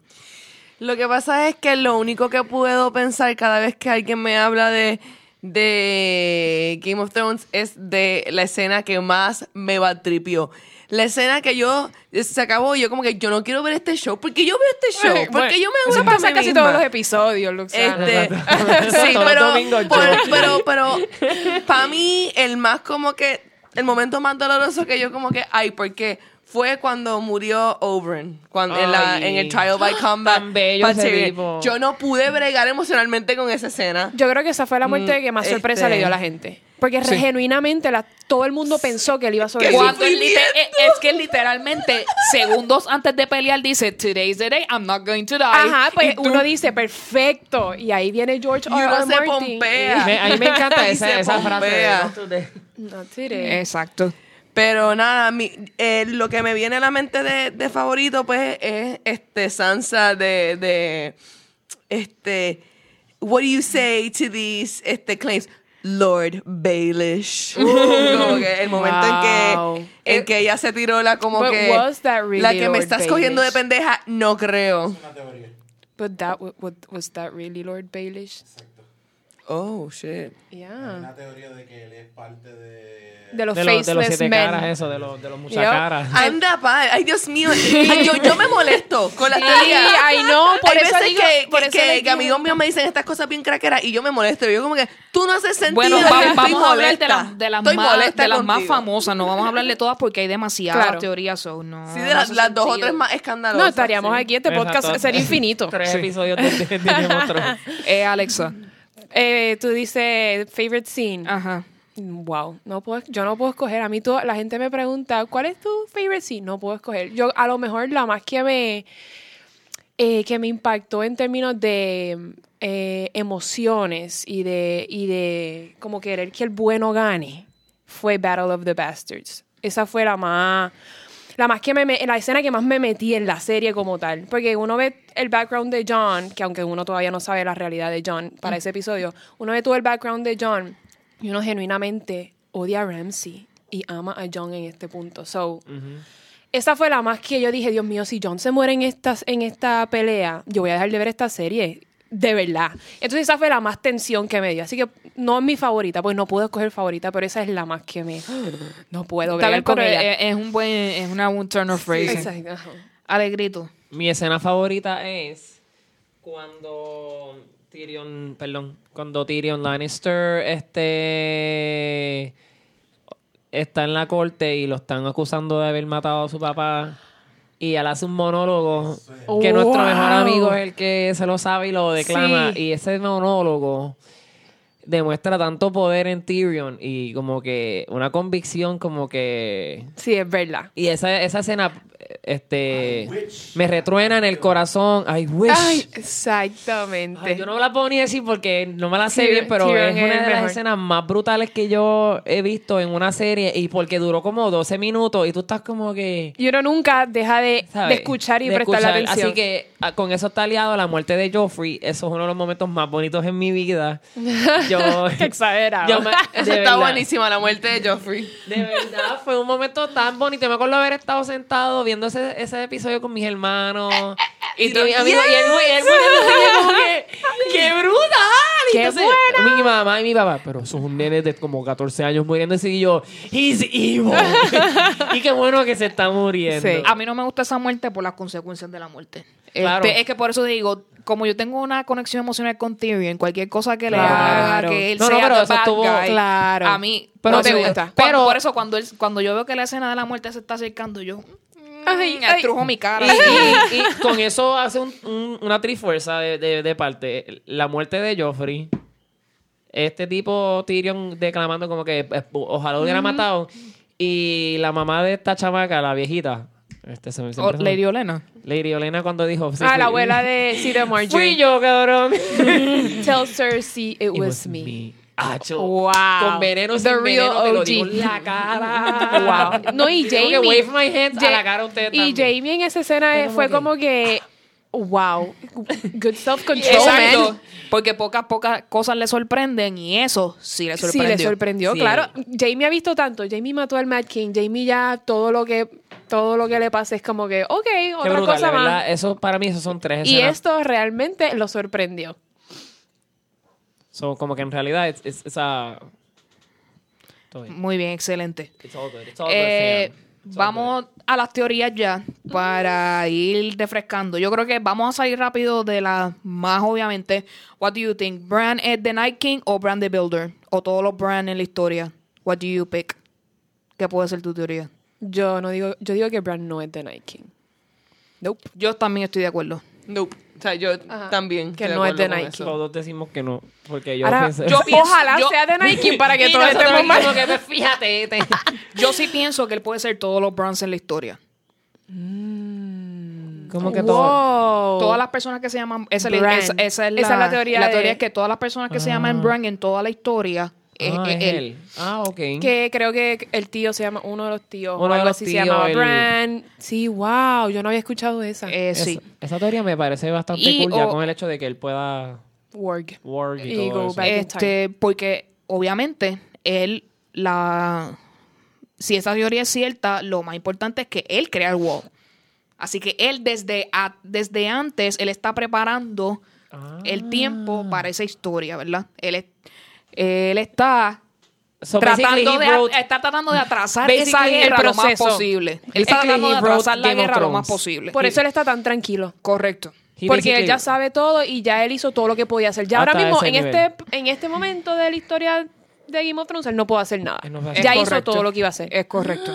Lo que pasa es que lo único que puedo pensar cada vez que alguien me habla de, de Game of Thrones es de la escena que más me batripió. La escena que yo se acabó y yo como que yo no quiero ver este show. porque yo veo este show? Porque yo me Eso pasa casi misma. todos los episodios, Luxana. Este, sí, pero, pero, pero, para mí, el más como que, el momento más doloroso que yo como que, ay, porque fue cuando murió Oberyn, cuando en, la- en el Trial by Combat. Tan bello ese tipo. Yo no pude bregar emocionalmente con esa escena. Yo creo que esa fue la muerte Mm, que más sorpresa este- le dio a la gente. Porque re- genuinamente la- todo el mundo pensó que él iba a sobrevivir. Cuando él lite- eh, es que literalmente segundos antes de pelear dice Today's the day, I'm not going to die. Ajá, pues Y tú- uno dice, perfecto. Y ahí viene George Y R. R. se Martin. pompea. Me- a mí me encanta Y esa, se esa frase. de, "Not today". No tiré. Exacto. Pero nada, mi- eh, lo que me viene a la mente de, de favorito, pues, es este Sansa de, de este What do you say to these este, claims? Lord Baelish. Como que el momento Wow. en que en que ella se tiró la como But que was that really la que me Lord estás cogiendo de pendeja, no creo. But that was that really Lord Baelish? Oh, shit. Hay Yeah. una teoría de que él es parte de... De los De, los- de los faceless siete men. caras, eso, de los, de los muchas Yep. caras. Anda, pa. Ay, Dios mío. Ay, yo, yo me molesto con las Sí, teorías. ay, no, por Hay eso veces digo- que, por que- eso que- que amigos míos me dicen estas cosas bien craqueras y yo me molesto. Yo como que tú no haces sentido. Bueno, vamos a hablar de, molesta. las- de las, Estoy más, de las más famosas. No vamos a hablar de todas porque hay demasiadas Claro. teorías. so no, Sí, de no las, dos o tres más escandalosas. No, estaríamos sí. aquí, este podcast Exacto. sería infinito. Tres episodios de, de. Eh, Alexa. Eh, tú dices, favorite scene. Ajá. Wow, no puedo, yo no puedo escoger. A mí todo, la gente me pregunta, ¿cuál es tu favorite scene? No puedo escoger. Yo, a lo mejor, la más que me, eh, que me impactó en términos de eh, emociones y de, y de como querer que el bueno gane fue Battle of the Bastards. Esa fue la más, la más que me, la escena que más me metí en la serie como tal. Porque uno ve el background de John, que aunque uno todavía no sabe la realidad de John para ese episodio, uno ve todo el background de John y uno genuinamente odia a Ramsey y ama a John en este punto. So, esa fue la más que yo dije, Dios mío, si John se muere en esta, en esta pelea, yo voy a dejar de ver esta serie. De verdad. Entonces esa fue la más tensión que me dio. Así que no es mi favorita, pues no puedo escoger favorita, pero esa es la más que me... No puedo bien, con ella. es, un buen, es una un turn of phrase. Exacto, ajá. Alegrito. Mi escena favorita es cuando Tyrion, perdón, cuando Tyrion Lannister este está en la corte y lo están acusando de haber matado a su papá y él hace un monólogo que Wow. nuestro mejor amigo es el que se lo sabe y lo declama Sí. y ese monólogo demuestra tanto poder en Tyrion y como que una convicción como que Sí, es verdad. y esa, esa escena este me retruena en el corazón. I wish. Ay, exactamente. Ay, yo no la puedo ni decir porque no me la sé bien, pero es una de las mejor. escenas más brutales que yo he visto en una serie y porque duró como 12 minutos y tú estás como que... Y uno nunca deja de, escuchar y De prestar escuchar. atención. Así que ah, con eso está aliado la muerte de Joffrey. Eso es uno de los momentos más bonitos en mi vida. Yo... Qué exagerado. yo me- Eso está buenísima, la muerte de Joffrey. De verdad, fue un momento tan bonito. Me acuerdo haber estado sentado viendo ese, ese episodio con mis hermanos. Y, tú, mi amigo, y él, y él muriéndose, y yo como que, ¡qué brutal! Y ¡Qué entonces, Mi mamá y mi papá, pero eso es un nene de como 14 años muriéndose y yo, ¡He's evil! y qué bueno que se está muriendo. Sí. A mí no me gusta esa muerte por las consecuencias de la muerte. Claro. Este, es que por eso digo, como yo tengo una conexión emocional con Tyrion, cualquier cosa que le haga, que él No, no, pero the eso bad estuvo- guy, Claro. a mí Pero no te gusta. Pero Pero- por eso cuando él, cuando yo veo que la escena de la muerte se está acercando, yo mm, Ay, ay. estrujo mi cara. Y, y- y con eso hace un- un- una trifuerza de, de- de parte. La muerte de Joffrey. Este tipo Tyrion declamando como que ojalá lo hubiera matado. Y la mamá de esta chamaca, la viejita. Este se me O siempre se me- Lady Olena. Lady Olena cuando dijo. sí, Ah, la abuela de Cedar Fui Marjorie. yo, cabrón. Tell Cersei it, It was, me. Acho. Wow. Con veneno The sin real veneno, te lo OG. digo en la cara. Wow. No, y Tengo Jamie. que wave my hands a la cara a usted Y también. Jamie en esa escena Fue fue como como que. Wow. Good self-control, Exacto. man. Porque pocas, pocas cosas le sorprenden y eso sí le Sí, sorprendió. le sorprendió, Sí. claro. Jamie ha visto tanto. Jamie mató al Mad King. Jamie ya todo lo que todo lo que le pasa es como que, ok, Qué otra brutal, cosa más. Eso, para mí, esos son tres Y esto realmente lo sorprendió. So, como que en realidad, es bien. Muy bien, excelente. It's all good. It's all Eh. It's vamos a las teorías ya para ir refrescando. Yo creo que vamos a salir rápido de las más obviamente. What do you think? ¿Bran es the Night King o Bran the Builder? O todos los Bran en la historia. What do you pick? ¿Qué puede ser tu teoría? Yo no digo, yo digo que Bran no es The Night King. Nope. Yo también estoy de acuerdo. Nope. O sea, yo Ajá. también. Que de no es de Nike. eso. Todos decimos que no, porque yo Ahora, pensé... yo pienso- ojalá yo- sea The Night King para que todos estemos mal. que, pues, fíjate, te- Yo sí pienso que él puede ser todos los Browns en la historia. como que todo... Wow. Todas las personas que se llaman. Esa, es esa- esa es la, Esa es la teoría La de- teoría es que todas las personas que se llaman Bran en toda la historia es, Ah, es él. él. Ah, ok. Que creo que el tío se llama, uno de los tíos, Uno o de algo los así tíos, se llamaba el- Bran. Sí, wow, yo no había escuchado esa. Eh, Esa- sí. Esa teoría me parece bastante Y, cool ya o- con el hecho de que él pueda Warg. work y, Y todo go eso. back. in Este, porque obviamente él la si esa teoría es cierta, lo más importante es que él crea el wall. Así que él desde, a- desde antes, él está preparando Ah. el tiempo para esa historia, ¿verdad? Él, es- él está So, tratando de, wrote- está tratando de atrasar esa el guerra lo más proceso. posible. Él está tratando de atrasar la guerra lo más posible. Por eso él está tan tranquilo. Correcto. he Porque él ya sabe todo y ya él hizo todo lo que podía hacer. Ya ahora mismo, en nivel. este, en este momento de la historia de Game of Thrones, él no puede hacer nada. No ya hizo todo lo que iba a hacer. Es correcto.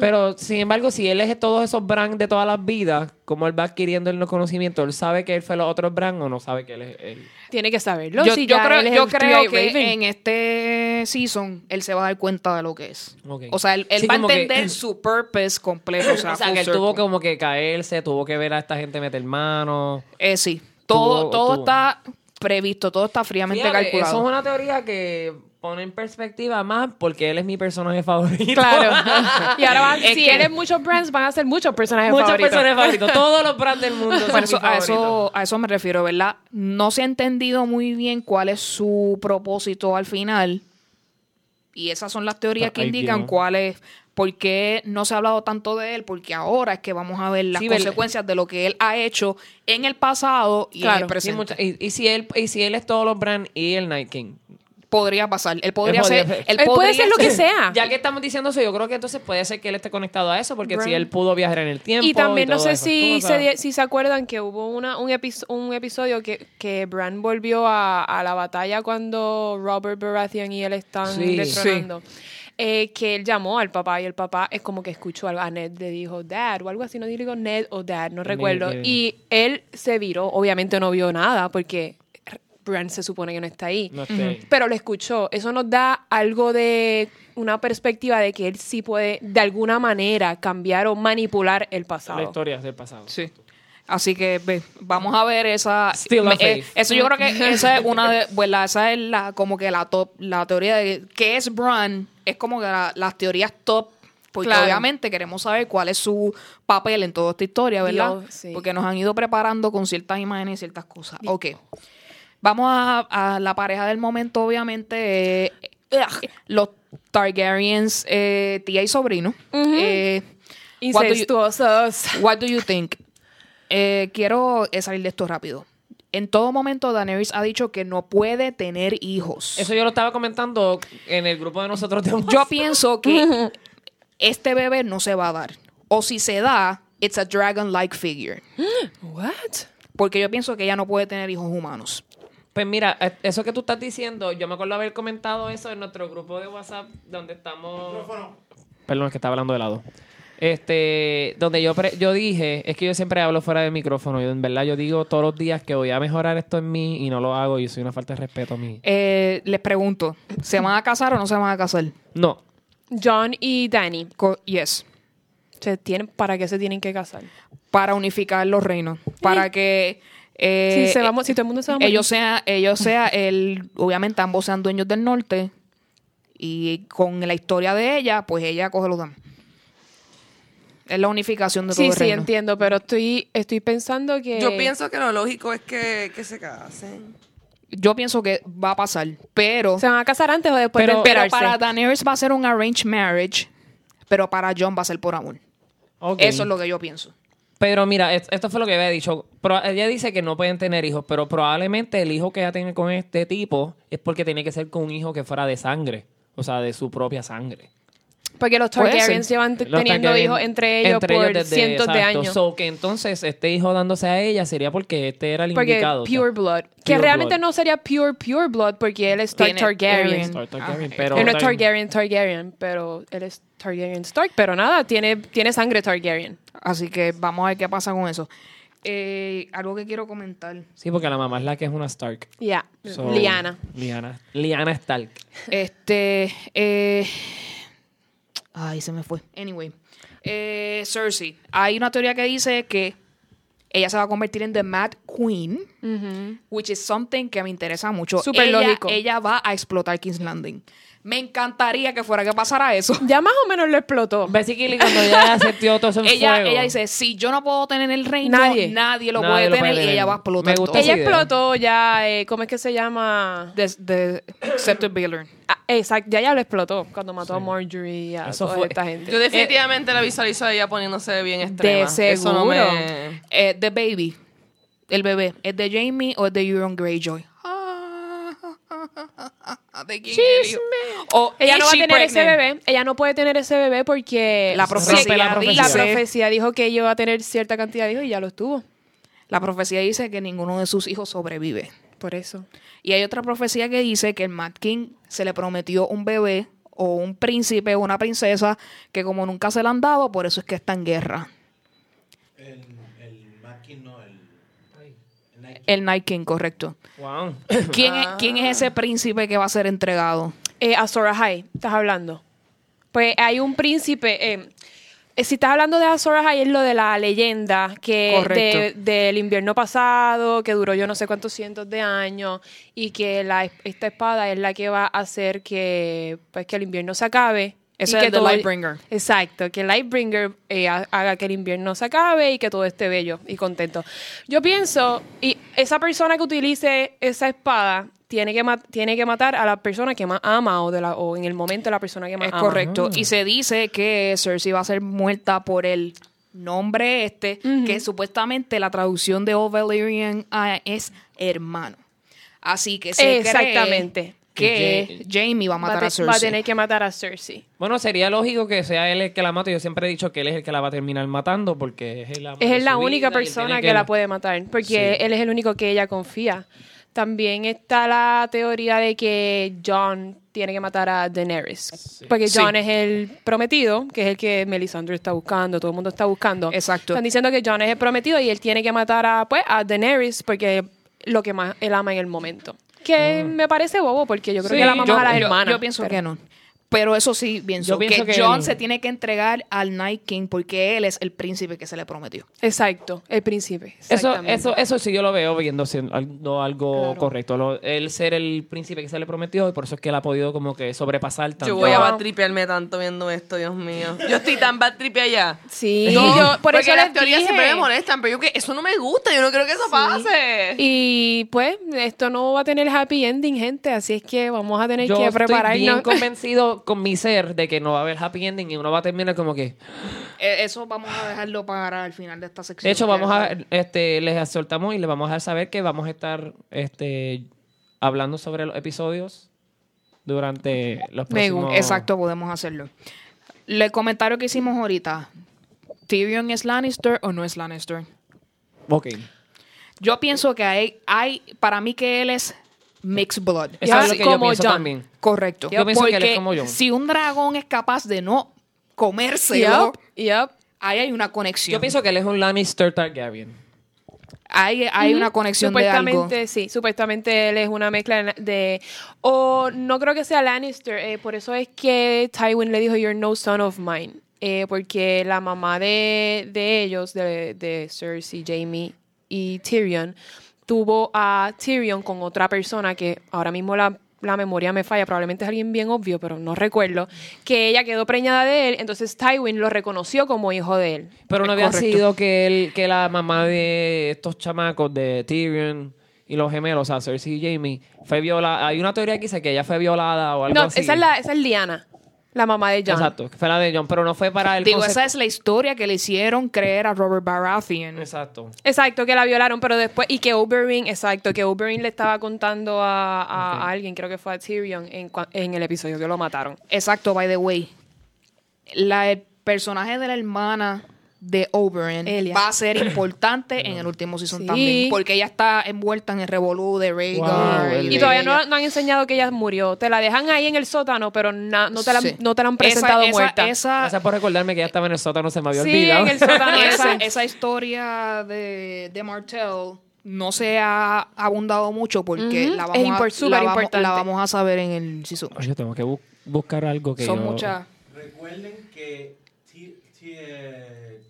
Pero, sin embargo, si él es todos esos brands de todas las vidas, como él va adquiriendo el conocimiento, ¿él sabe que él fue los otros brands o no sabe que él es él? Tiene que saberlo. yo, si yo ya creo, él es yo el creo que Raven. en este season él se va a dar cuenta de lo que es. O sea, él, él Sí, va a que- entender su purpose completo. O sea, O sea, full que él tuvo que como que caerse, tuvo que ver a esta gente meter mano. Eh, sí. Todo, Tuvo- todo tuvo- está previsto, todo está fríamente Fíjate, calculado. Eso es una teoría que pone en perspectiva más porque él es mi personaje favorito. Claro. y ahora van, Es si que- él es muchos brands, van a ser muchos personajes Muchos favoritos. personajes favoritos. Todos los brands del mundo son mis eso, a, favoritos. eso, a eso me refiero, ¿verdad? No se ha entendido muy bien cuál es su propósito al final. Y esas son las teorías que indican tiene. cuál es, por qué no se ha hablado tanto de él, porque ahora es que vamos a ver las Sí, consecuencias de lo que él ha hecho en el pasado y en Claro, el Sí, presente. mucha- y, y si él, y si él es todos los brands y el Night King. Podría pasar. Él podría Él podría ser. Él, Él puede ser lo que sea. Ya que estamos diciendo eso, yo creo que entonces puede ser que él esté conectado a eso, porque si él pudo viajar en el tiempo. Y también no sé si se, si se acuerdan que hubo una, un, epi- un episodio que, que Bran volvió a, a la batalla cuando Robert Baratheon y él están Sí. destronando. Eh, que él llamó al papá y el papá es como que escuchó algo. A Ned le dijo Dad o algo así. No digo Ned o Dad, no recuerdo. Ned. Y él se viró. Obviamente no vio nada porque Bran se supone que no está ahí. No esté ahí. Pero lo escuchó. Eso nos da algo de una perspectiva de que él sí puede de alguna manera cambiar o manipular el pasado. La historia del pasado. Sí. Así que ve, vamos a ver esa. Still a me- faith. eh, eso yo creo que esa es una de. Pues la, esa es la, como que la top, la teoría de qué es Bran. Es como que la- las teorías top. Porque Claro. obviamente queremos saber cuál es su papel en toda esta historia, ¿verdad? Dios, sí. Porque nos han ido preparando con ciertas imágenes y ciertas cosas. Ok. Vamos a, a la pareja del momento, obviamente. eh, los Targaryens, eh, tía y sobrino. Eh, what do you- Incestuosos. What do you think? Eh, quiero eh, salir de esto rápido. En todo momento, Daenerys ha dicho que no puede tener hijos. Eso yo lo estaba comentando en el grupo de nosotros de Yo pienso que este bebé no se va a dar. O si se da, it's a dragon-like figure. What? Porque yo pienso que ella no puede tener hijos humanos. Pues mira, eh, eso que tú estás diciendo, yo me acuerdo haber comentado eso en nuestro grupo de WhatsApp donde estamos... Perdón, es que estaba hablando de lado. Este, donde yo pre- yo dije, es que yo siempre hablo fuera del micrófono, yo en verdad yo digo todos los días que voy a mejorar esto en mí y no lo hago y soy una falta de respeto a mí. Eh, les pregunto, ¿se van a casar o no se van a casar? No, John y Danny. Co- yes. Se tienen, ¿Para qué se tienen que casar? Para unificar los reinos. Para que... eh, si, se vamos, si todo el mundo se va a morir. ellos sea, ellos sea el, obviamente ambos sean dueños del norte y con la historia de ella, pues ella coge los demás. Es la unificación de todo Sí, el sí, reino. entiendo, pero estoy, estoy pensando que... Yo pienso que lo lógico es que, que se casen. Yo pienso que va a pasar, pero, ¿Se van a casar antes o después Pero- de pero enterarse? para Daenerys va a ser un arranged marriage, pero para John va a ser por amor. Eso es lo que yo pienso. Pero mira, es- esto fue lo que había dicho. Pro- ella dice que no pueden tener hijos, pero probablemente el hijo que ella tiene con este tipo es porque tiene que ser con un hijo que fuera de sangre. O sea, de su propia sangre. Porque los Targaryens llevan Los teniendo Targaryen- hijos entre ellos entre por desde- cientos de años. So, que entonces este hijo dándose a ella sería porque este era el porque indicado. pure blood. que Pure realmente blood. no sería pure, pure blood porque él es Stark Targaryen. Targaryen. Stark Targaryen, Ah, pero él no es Targaryen, Targaryen, pero él es Targaryen Stark. Pero nada, tiene, tiene sangre Targaryen. Así que vamos a ver qué pasa con eso. Eh, algo que quiero comentar. Sí, porque la mamá es la que es una Stark. Ya, So, Liana. Liana. Liana Stark. Este. Eh, ay, se me fue. Anyway. Eh, Cersei. Hay una teoría que dice que ella se va a convertir en The Mad Queen, which is something que me interesa mucho. Súper Ella- lógico. Ella va a explotar King's Landing. Me encantaría que fuera que pasara eso. Ya más o menos lo explotó. Basically, cuando ya aceptó todo eso en Ella, fuego. ella dice, si yo no puedo tener el reino, Nadie. nadie, lo Nadie puede lo tener puede y ella va a explotar Me gusta todo. Ella idea. explotó ya, eh, ¿cómo es que se llama? De, de Scepter. Ah, exacto, ya ya lo explotó cuando mató a Marjorie y a Eso toda fue- esta gente. Yo definitivamente la visualizo a ella poniéndose bien extrema. De Eso no seguro. me... Eh, The Baby, el bebé, ¿es de Jamie o es de Euron Greyjoy? ¿De quién? O Ella no va a tener ese bebé. Ella no puede tener ese bebé porque La profecía, la la profecía. profecía dijo que ella iba a tener cierta cantidad de hijos y ya los tuvo. La profecía dice que ninguno de sus hijos sobrevive. Por eso. Y hay otra profecía que dice que el Mad King se le prometió un bebé o un príncipe o una princesa que como nunca se le han dado, por eso es que está en guerra. El, el Mackin, no, el. El Night King, correcto. Wow. ¿Quién, es, ¿Quién es ese príncipe que va a ser entregado? Eh, Azor Ahai, ¿estás hablando? Pues hay un príncipe. eh, eh, si estás hablando de Azor Ahai, es lo de la leyenda que de- del invierno pasado, que duró yo no sé cuántos cientos de años, y que la, esta espada es la que va a hacer que, pues, que el invierno se acabe. Ese y es que el de Lightbringer. Exacto, que Lightbringer eh, ha- haga que el invierno se acabe y que todo esté bello y contento. Yo pienso, y esa persona que utilice esa espada tiene que, tiene que matar a la persona que más ama o, de la, o en el momento la persona que más Es ama. correcto. Y se dice que Cersei va a ser muerta por el nombre este, que supuestamente la traducción de Old Valyrian ah, es hermano. Así que se Exactamente. cree que Jamie va a matar a, a te- va a Cersei. tener que matar a Cersei. Bueno, sería lógico que sea él el que la mate. Yo siempre he dicho que él es el que la va a terminar matando porque es el amor de Es la su única vida persona que, la puede matar, porque Sí. él es el único que ella confía. También está la teoría de que John tiene que matar a Daenerys, porque Sí. John es el prometido, que es el que Melisandre está buscando, todo el mundo está buscando. Exacto. Están diciendo que John es el prometido y él tiene que matar a, pues, a Daenerys porque es lo que más él ama en el momento. Que me parece bobo, porque yo creo Sí, que la mamá yo, a las yo- pienso pero- que no. Pero eso sí, pienso, Yo pienso que, que John él- se tiene que entregar al Night King porque él es el príncipe que se le prometió. Exacto, el príncipe. Eso, exactamente. eso, eso sí yo lo veo viendo siendo algo, Claro. correcto. Lo- él ser el príncipe que se le prometió y por eso es que él ha podido como que sobrepasar tanto. Yo voy a batripearme tanto viendo esto, Dios mío. Yo estoy tan bad allá. Sí, No, yo, por porque eso las teorías dije. siempre me molestan, pero yo que eso no me gusta, yo no creo que eso pase. Y pues, esto no va a tener happy ending, gente, así es que vamos a tener Yo que estoy prepararnos. bien convencido con mi ser de que no va a haber happy ending y uno va a terminar como que... Eh, Eso vamos a dejarlo para el final de esta sección. De hecho, vamos a, este, les soltamos y les vamos a dejar saber que vamos a estar este, hablando sobre los episodios durante los próximos... Exacto, podemos hacerlo. El comentario que hicimos ahorita. ¿Tyrion es Lannister o no es Lannister? Ok. Yo pienso que hay, hay para mí que él es mixed blood. Eso es lo que como yo pienso Jon. también. Correcto. Yo pienso que él es como Jon. si un dragón es capaz de no comérselo, Yup, yup. ahí hay una conexión. Yo pienso que él es un Lannister Targaryen. hay, hay una conexión de algo. Supuestamente, sí, supuestamente él es una mezcla de... O no creo que sea Lannister, eh, por eso es que Tywin le dijo, you're no son of mine. Eh, porque la mamá de, de ellos, de, de Cersei, Jamie y Tyrion, tuvo a Tyrion con otra persona que ahora mismo la, la memoria me falla, probablemente es alguien bien obvio, pero no recuerdo, que ella quedó preñada de él, entonces Tywin lo reconoció como hijo de él. Pero no había correcto. sido que él, que la mamá de estos chamacos de Tyrion y los gemelos, o sea, Cersei y Jamie, fue violada. Hay una teoría que dice que ella fue violada o algo No, así. esa es, la, esa es Liana, la mamá de Jon. Exacto, que fue la de John, pero no fue para el Digo, concepto- esa es la historia que le hicieron creer a Robert Baratheon. Exacto. Exacto, que la violaron, pero después, y que Oberyn, exacto, que Oberyn le estaba contando a, a- a alguien, creo que fue a Tyrion, en, en el episodio que lo mataron. Exacto, by the way. la, el personaje de la hermana de Oberyn Elia. va a ser importante en el último season Sí. también. Porque ella está envuelta en el revolú de Rhaegar. Wow, y todavía ella. no, no han enseñado que ella murió. Te la dejan ahí en el sótano, pero na- no, te la, Sí. no te la han presentado esa, muerta. Esa, Gracias por recordarme que ya estaba en el sótano, se me había Sí, olvidado. en el sótano esa, historia de, de Martell no se ha abundado mucho porque la, es vamos impor- a, la, vamos, importante. la vamos a saber en el season. Oye, tengo que bu- buscar algo que Son yo- muchas. Recuerden que T- T- eh,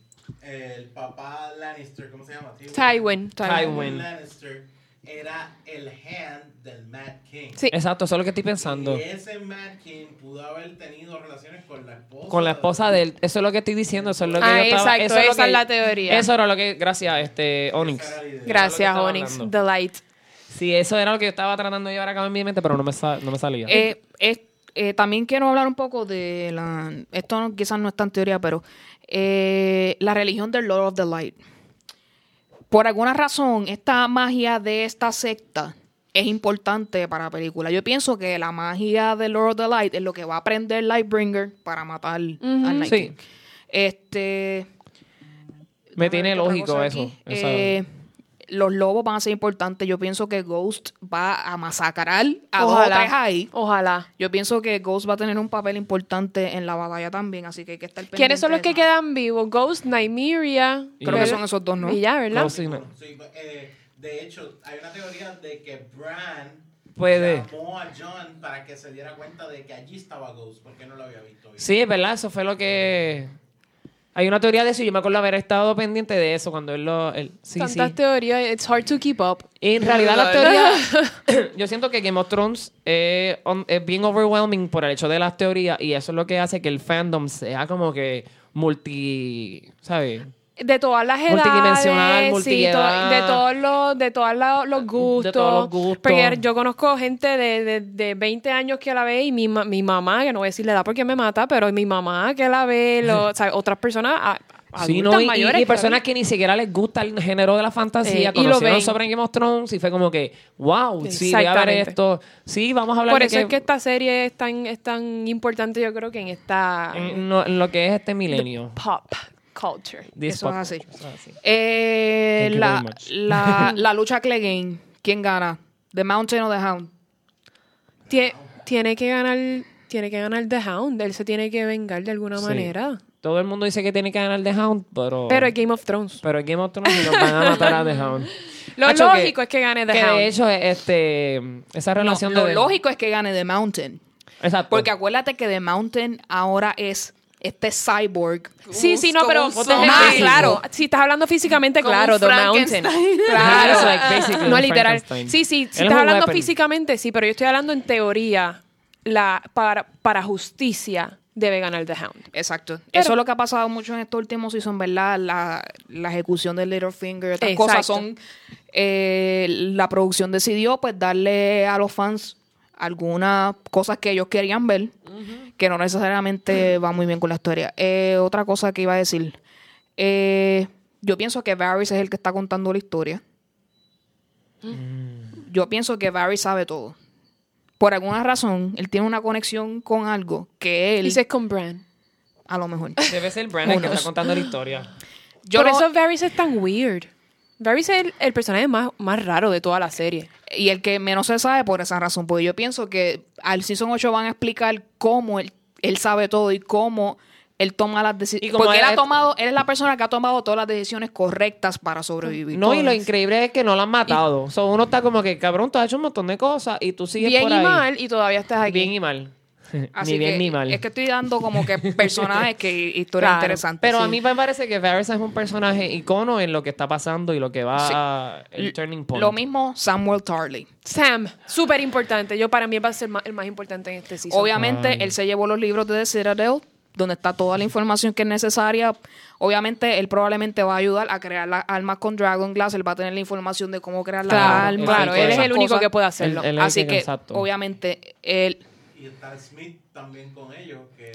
el papá Lannister, ¿cómo se llama? Tywin. Tywin. Lannister era el hand del Mad King. Sí. Exacto, eso es lo que estoy pensando. Y ese Mad King pudo haber tenido relaciones con la esposa. Con la esposa de él. Eso es lo que estoy diciendo. Eso es lo que Ah, yo estaba... exacto, eso es lo esa es que- la teoría. Eso era lo que... Gracias, este, Onyx. Esa. Gracias, que Onyx. The Light. Sí, eso era lo que yo estaba tratando de llevar a cabo en mi mente, pero no me, sa- no me salía. Eh, es- eh, también quiero hablar un poco de la. Esto no- quizás no es tan teoría, pero eh, la religión del Lord of the Light. Por alguna razón, esta magia de esta secta es importante para la película. Yo pienso que la magia del Lord of the Light es lo que va a aprender Lightbringer para matar al Night Sí. King. Este. me tiene lógico eso. aquí. esa- Eh, los lobos van a ser importantes. Yo pienso que Ghost va a masacrar a dos o Ojalá. tres ahí. Ojalá. Yo pienso que Ghost va a tener un papel importante en la batalla también, así que hay que estar pendiente. ¿Quiénes son los que quedan vivos? Ghost, Nymeria. Creo que son esos dos, ¿no? Y ya, ¿verdad? Ghost y no- Sí, eh, de hecho, hay una teoría de que Bran Puede. llamó a John para que se diera cuenta de que allí estaba Ghost, porque no lo había visto. bien. Sí, es verdad, eso fue lo que... Hay una teoría de eso y yo me acuerdo haber estado pendiente de eso cuando él lo... él- Sí, sí. Tantas teorías. It's hard to keep up. Y en realidad las teorías... yo siento que Game of Thrones es, on- es bien overwhelming por el hecho de las teorías y eso es lo que hace que el fandom sea como que multi... ¿Sabes? De todas las edades. Multidimensional, sí, to- de todos los, de todos los, los gustos. todos los gustos. Porque yo conozco gente de, de, de 20 años que la ve y mi, mi mamá, que no voy a decir la edad porque me mata, pero mi mamá que la ve, o sea, otras personas a- Sí, no, y, y- mayores. y personas que ni siquiera les gusta el género de la fantasía, Eh, y conocieron ven. sobre Game of Thrones y fue como que, wow, sí, voy a ver esto. Sí, vamos a hablar Por de eso es que esta serie es tan, es tan importante, yo creo que en esta en, lo- en lo que es este milenio. pop culture. This Eso es así. eso es así. Eh, la, la, la lucha Clegane, ¿quién gana? ¿The Mountain o The Hound? Tie- tiene que ganar, tiene que ganar The Hound. Él se tiene que vengar de alguna Sí. manera. Todo el mundo dice que tiene que ganar The Hound, pero... Pero es Game of Thrones. pero en Game of Thrones nos van a matar a The Hound. Lo Hacho, lógico es que gane The que Hound. de hecho, este, esa No, relación lo de... lógico es que gane The Mountain. Exacto. Porque acuérdate que The Mountain ahora es este cyborg. Sí, sí, no, pero zombie. claro, si estás hablando físicamente, Como claro, The Mountain. Claro, like no literal. Sí, sí, si Él estás hablando weapon. físicamente, sí, pero yo estoy hablando en teoría. La, para, para justicia debe ganar The Hound. Exacto. Pero- Eso es lo que ha pasado mucho en estos últimos seasons, ¿verdad? La, la ejecución de Littlefinger, estas Exacto. cosas son... eh, la producción decidió pues darle a los fans algunas cosas que ellos querían ver, que no necesariamente va muy bien con la historia. Eh, otra cosa que iba a decir. eh, yo pienso que Varys es el que está contando la historia. Yo pienso que Varys sabe todo. Por alguna razón, él tiene una conexión con algo que él, Dices con Bran. a lo mejor. Debe ser Brandon que Unos. está contando la historia. Yo Por no- eso Varys es tan weird. Varys es el, el personaje más, más raro de toda la serie. Y el que menos se sabe por esa razón, porque yo pienso que al Season 8 van a explicar cómo él, él sabe todo y cómo él toma las Y decisiones. como Porque él él- ha tomado, él es la persona que ha tomado todas las decisiones correctas para sobrevivir. No, y lo increíble es que no lo han matado. O sea, uno está como que, cabrón, tú has hecho un montón de cosas y tú sigues Bien por y ahí. mal, y todavía estás aquí. Bien y mal. Así ni bien que ni mal. Es que estoy dando como que personajes que historias Claro. interesantes. Pero a mí me parece que Varys es un personaje icono en lo que está pasando y lo que va Sí. a el turning point. Lo mismo Samuel Tarley. Sam, súper importante. Yo para mí va a ser el más importante en este season. Obviamente, Ay. él se llevó los libros de The Citadel, donde está toda la información que es necesaria. Obviamente, él probablemente va a ayudar a crear las armas con Dragon Glass. Él va a tener la información de cómo crear las Claro, armas. claro, él es el único cosas. que puede hacerlo. Él- él es Así el que, obviamente, él, Y está Smith también con ellos, que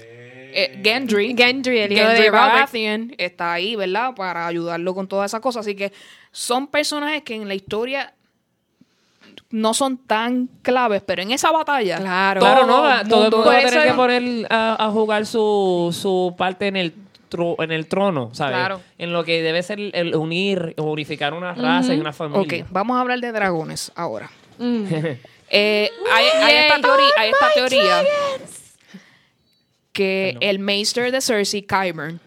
eh, Gendry, Gendry, el hijo Gendry de Robert. Baratheon, está ahí, ¿verdad? Para ayudarlo con todas esas cosas. Así que son personajes que en la historia no son tan claves, pero en esa batalla. Claro. todo Claro, no, va- todo el mundo- va a tener que poner a, a jugar su, su parte en el en el trono, ¿sabes? Claro. En lo que debe ser el unir, unificar una raza y una Ok, familia. vamos a hablar de dragones ahora. Mm. Eh, hay, hay esta teoría, hay esta teoría que el Maester de Cersei, Qyburn,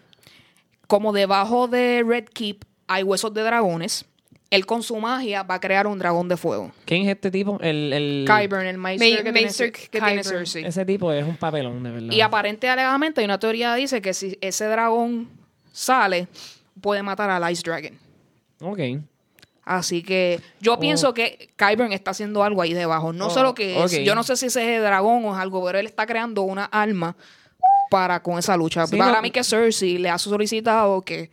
como debajo de Red Keep hay huesos de dragones, él con su magia va a crear un dragón de fuego. ¿Quién es este tipo? El, el- Qyburn, el Maester, Ma- que, tiene, que. Cersei. Ese tipo es un papelón, de verdad. Y aparente alegadamente hay una teoría que dice que si ese dragón sale, puede matar al Ice Dragon. Ok. Así que yo pienso que Qyburn está haciendo algo ahí debajo. No sé Oh, lo que es. Yo no sé si ese es dragón o es algo, pero él está creando una alma para con esa lucha. Sí, para no- mí que Cersei le ha solicitado que...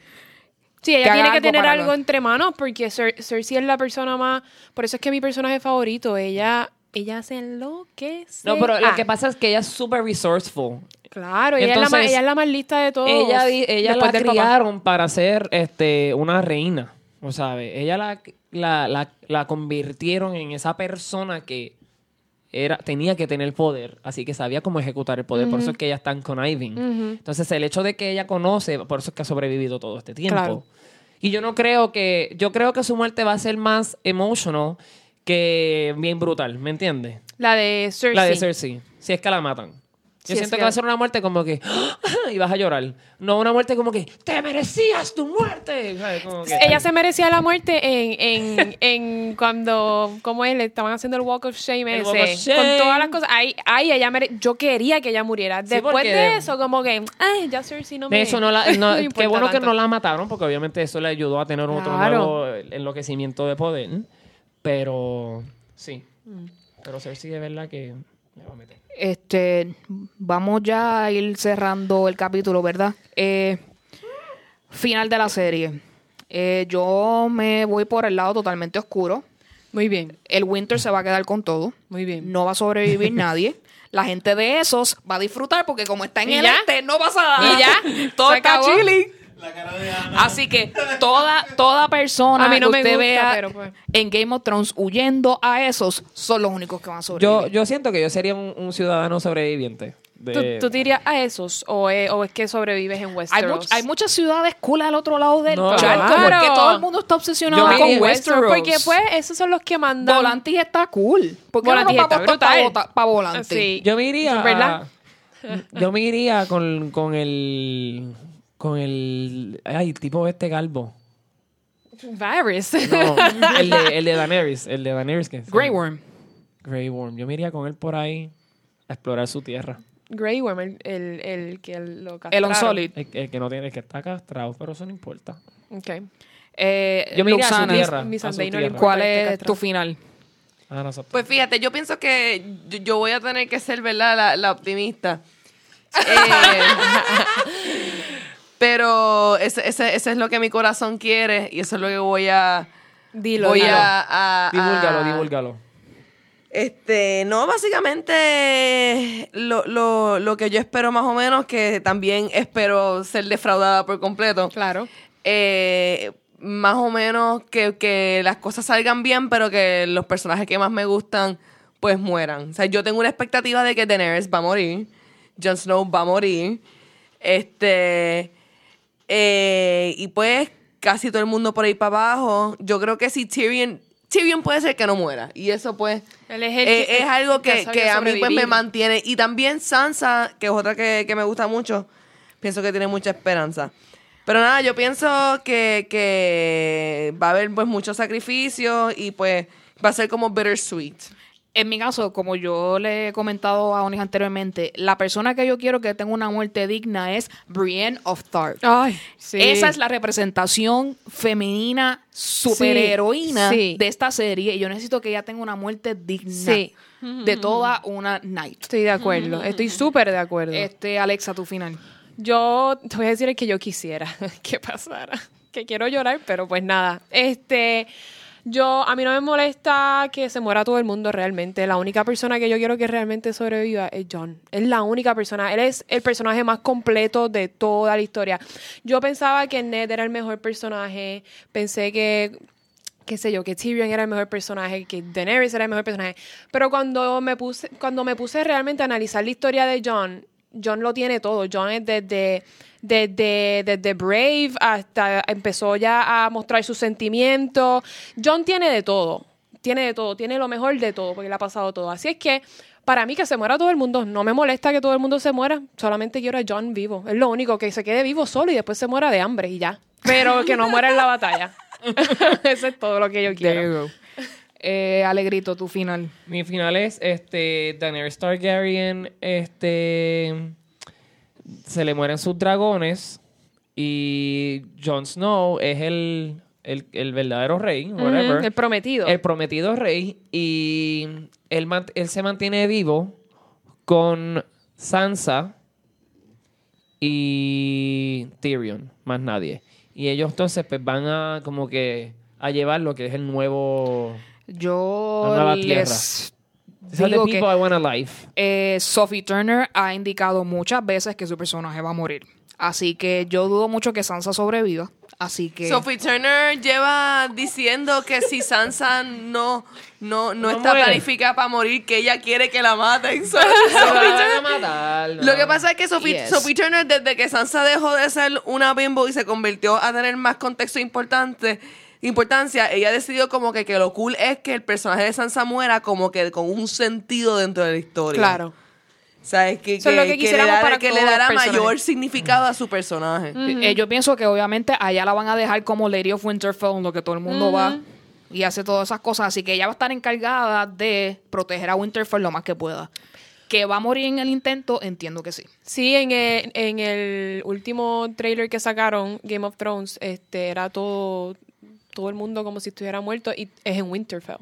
Sí, ella que tiene que tener algo entre manos porque Cer- Cersei es la persona más... Por eso es que mi personaje favorito, ella, ella hace lo que sea. No, pero lo que pasa es que ella es súper resourceful. Claro, ella, es la más, ella es la más lista de todos. Ella, ella después la del papá. criaron para ser este, una reina, ¿o sabe? Ella la, la, la, la convirtieron en esa persona que era, tenía que tener poder, así que sabía cómo ejecutar el poder, por eso es que ella está en conniving. Entonces, el hecho de que ella conoce, por eso es que ha sobrevivido todo este tiempo. Claro. Y yo no creo que, yo creo que su muerte va a ser más emotional que bien brutal, ¿me entiendes? La de Cersei. La de Cersei, si es que la matan. Yo siento que... va a ser una muerte como que y vas a llorar. No una muerte como que te merecías tu muerte. ¿sabes? Como que- Ella se merecía la muerte en, en, en cuando, ¿cómo es? Le estaban haciendo el Walk of Shame ese. Walk of Shame. Con todas las cosas. Ahí, ahí ella mere- yo quería que ella muriera. Sí, Después porque- de eso, como que, ay, ya Cersei no me De hecho, no la, no- me qué bueno que no la mataron, porque obviamente eso le ayudó a tener otro Claro. nuevo enloquecimiento de poder. Pero sí. Mm. Pero Cersei es verdad que Este, vamos ya a ir cerrando el capítulo, ¿verdad? Eh, final de la serie. Eh, yo me voy por el lado totalmente oscuro. Muy bien, El Winter se va a quedar con todo. muy bien. No va a sobrevivir nadie. La gente de esos va a disfrutar porque como está en ¿Y el ya? este, no pasa nada. Y ya, Todo se está acabó. chilling. La cara de Ana. Así que toda, toda persona A mí no que me usted gusta, vea pero pues. en Game of Thrones huyendo a esos son los únicos que van a sobrevivir. Yo, yo siento que yo sería un, un ciudadano sobreviviente. ¿Tú, De... tú te irías a esos o es, o es que sobrevives en hay, Westeros? much- hay muchas ciudades cool al otro lado del No, charco claro. porque todo el mundo está obsesionado con me- Westeros. Porque pues esos son los que mandan. Volantis está cool. Porque Volantis no está para brutal. para Volantis. Sí. Yo me iría. ¿Verdad? Yo me iría con, con el. Con el. Ay, tipo este galbo. Varys. No, el de, el de Daenerys. El de Daenerys. que Grey Worm. Grey Worm. Yo me iría con él por ahí a explorar su tierra. Grey Worm, el, el, el que lo El castraron. Unsolid. El, el que no tiene, el que está castrado, pero eso no importa. Ok. Eh, Yo me iría a su Luxana, tierra. Mi a su Sunday no le tierra. importa. ¿Cuál es tu final? Ah, no, Pues fíjate, yo pienso que yo, yo voy a tener que ser, ¿verdad? La, la optimista. Eh, pero ese, ese, ese es lo que mi corazón quiere y eso es lo que voy a... Dilo, voy dilo. a, a- a- divúlgalo, divúlgalo. Este, no, básicamente lo, lo, lo que yo espero más o menos, que también espero ser defraudada por completo. Claro. Eh, más o menos que, que las cosas salgan bien, pero que los personajes que más me gustan, pues mueran. O sea, yo tengo una expectativa de que Daenerys va a morir, Jon Snow va a morir, este, eh, y pues casi todo el mundo por ahí para abajo. Yo creo que si Tyrion, Tyrion puede ser que no muera, y eso pues Él es, el eh, es algo que que, a mí pues me mantiene. Y también Sansa, que es otra que, que me gusta mucho, pienso que tiene mucha esperanza. Pero nada, yo pienso que, que va a haber pues muchos sacrificios y pues va a ser como bittersweet. En mi caso, como yo le he comentado a Onis anteriormente, la persona que yo quiero que tenga una muerte digna es Brienne of Tarth. Ay, sí. Esa es la representación femenina superheroína Sí. de esta serie y yo necesito que ella tenga una muerte digna de toda una night. Estoy de acuerdo. Estoy súper de acuerdo. Este, Alexa, tu final. Yo te voy a decir el que yo quisiera que pasara. Que quiero llorar, pero pues nada. Este, yo, a mí no me molesta que se muera todo el mundo realmente. La única persona que yo quiero que realmente sobreviva es John. Es la única persona. Él es el personaje más completo de toda la historia. Yo pensaba que Ned era el mejor personaje. Pensé que qué sé yo, que Tyrion era el mejor personaje, que Daenerys era el mejor personaje. Pero cuando me puse, cuando me puse realmente a analizar la historia de John, John lo tiene todo. John es desde, desde, desde Brave hasta empezó ya a mostrar sus sentimientos. John tiene de todo. Tiene de todo. Tiene lo mejor de todo, porque le ha pasado todo. Así es que para mí que se muera todo el mundo, no me molesta que todo el mundo se muera, solamente quiero a John vivo. Es lo único, que se quede vivo solo y después se muera de hambre y ya. Pero que no muera en la batalla. Eso es todo lo que yo quiero. Eh, Alegrito, tu final. Mi final es este Daenerys Targaryen este se le mueren sus dragones y Jon Snow es el, el, el verdadero rey, whatever. El prometido. el prometido rey y él, él se mantiene vivo con Sansa y Tyrion, más nadie. Y ellos entonces pues van a como que a llevar lo que es el nuevo... Yo La les digo people que I want alive. eh, Sophie Turner ha indicado muchas veces que su personaje va a morir. Así que yo dudo mucho que Sansa sobreviva. Así que... Sophie Turner lleva diciendo que si Sansa no, no, no, No está muere. planificada para morir, que ella quiere que la maten. So- Turner- matar, no. Lo que pasa es que Sophie, Yes. Sophie Turner, desde que Sansa dejó de ser una bimbo y se convirtió a tener más contexto importante, importancia, ella decidió como que, que lo cool es que el personaje de Sansa muera como que con un sentido dentro de la historia. Claro. ¿Sabes? Que, Eso es lo que le quisiéramos da- para que le dará mayor significado a su personaje. Eh, yo pienso que obviamente allá la van a dejar como Lady of Winterfell, en lo que todo el mundo va y hace todas esas cosas. Así que ella va a estar encargada de proteger a Winterfell lo más que pueda. Que va a morir en el intento, entiendo que sí. Sí, en el, en el último trailer que sacaron, Game of Thrones, este era todo, todo el mundo como si estuviera muerto y es en Winterfell.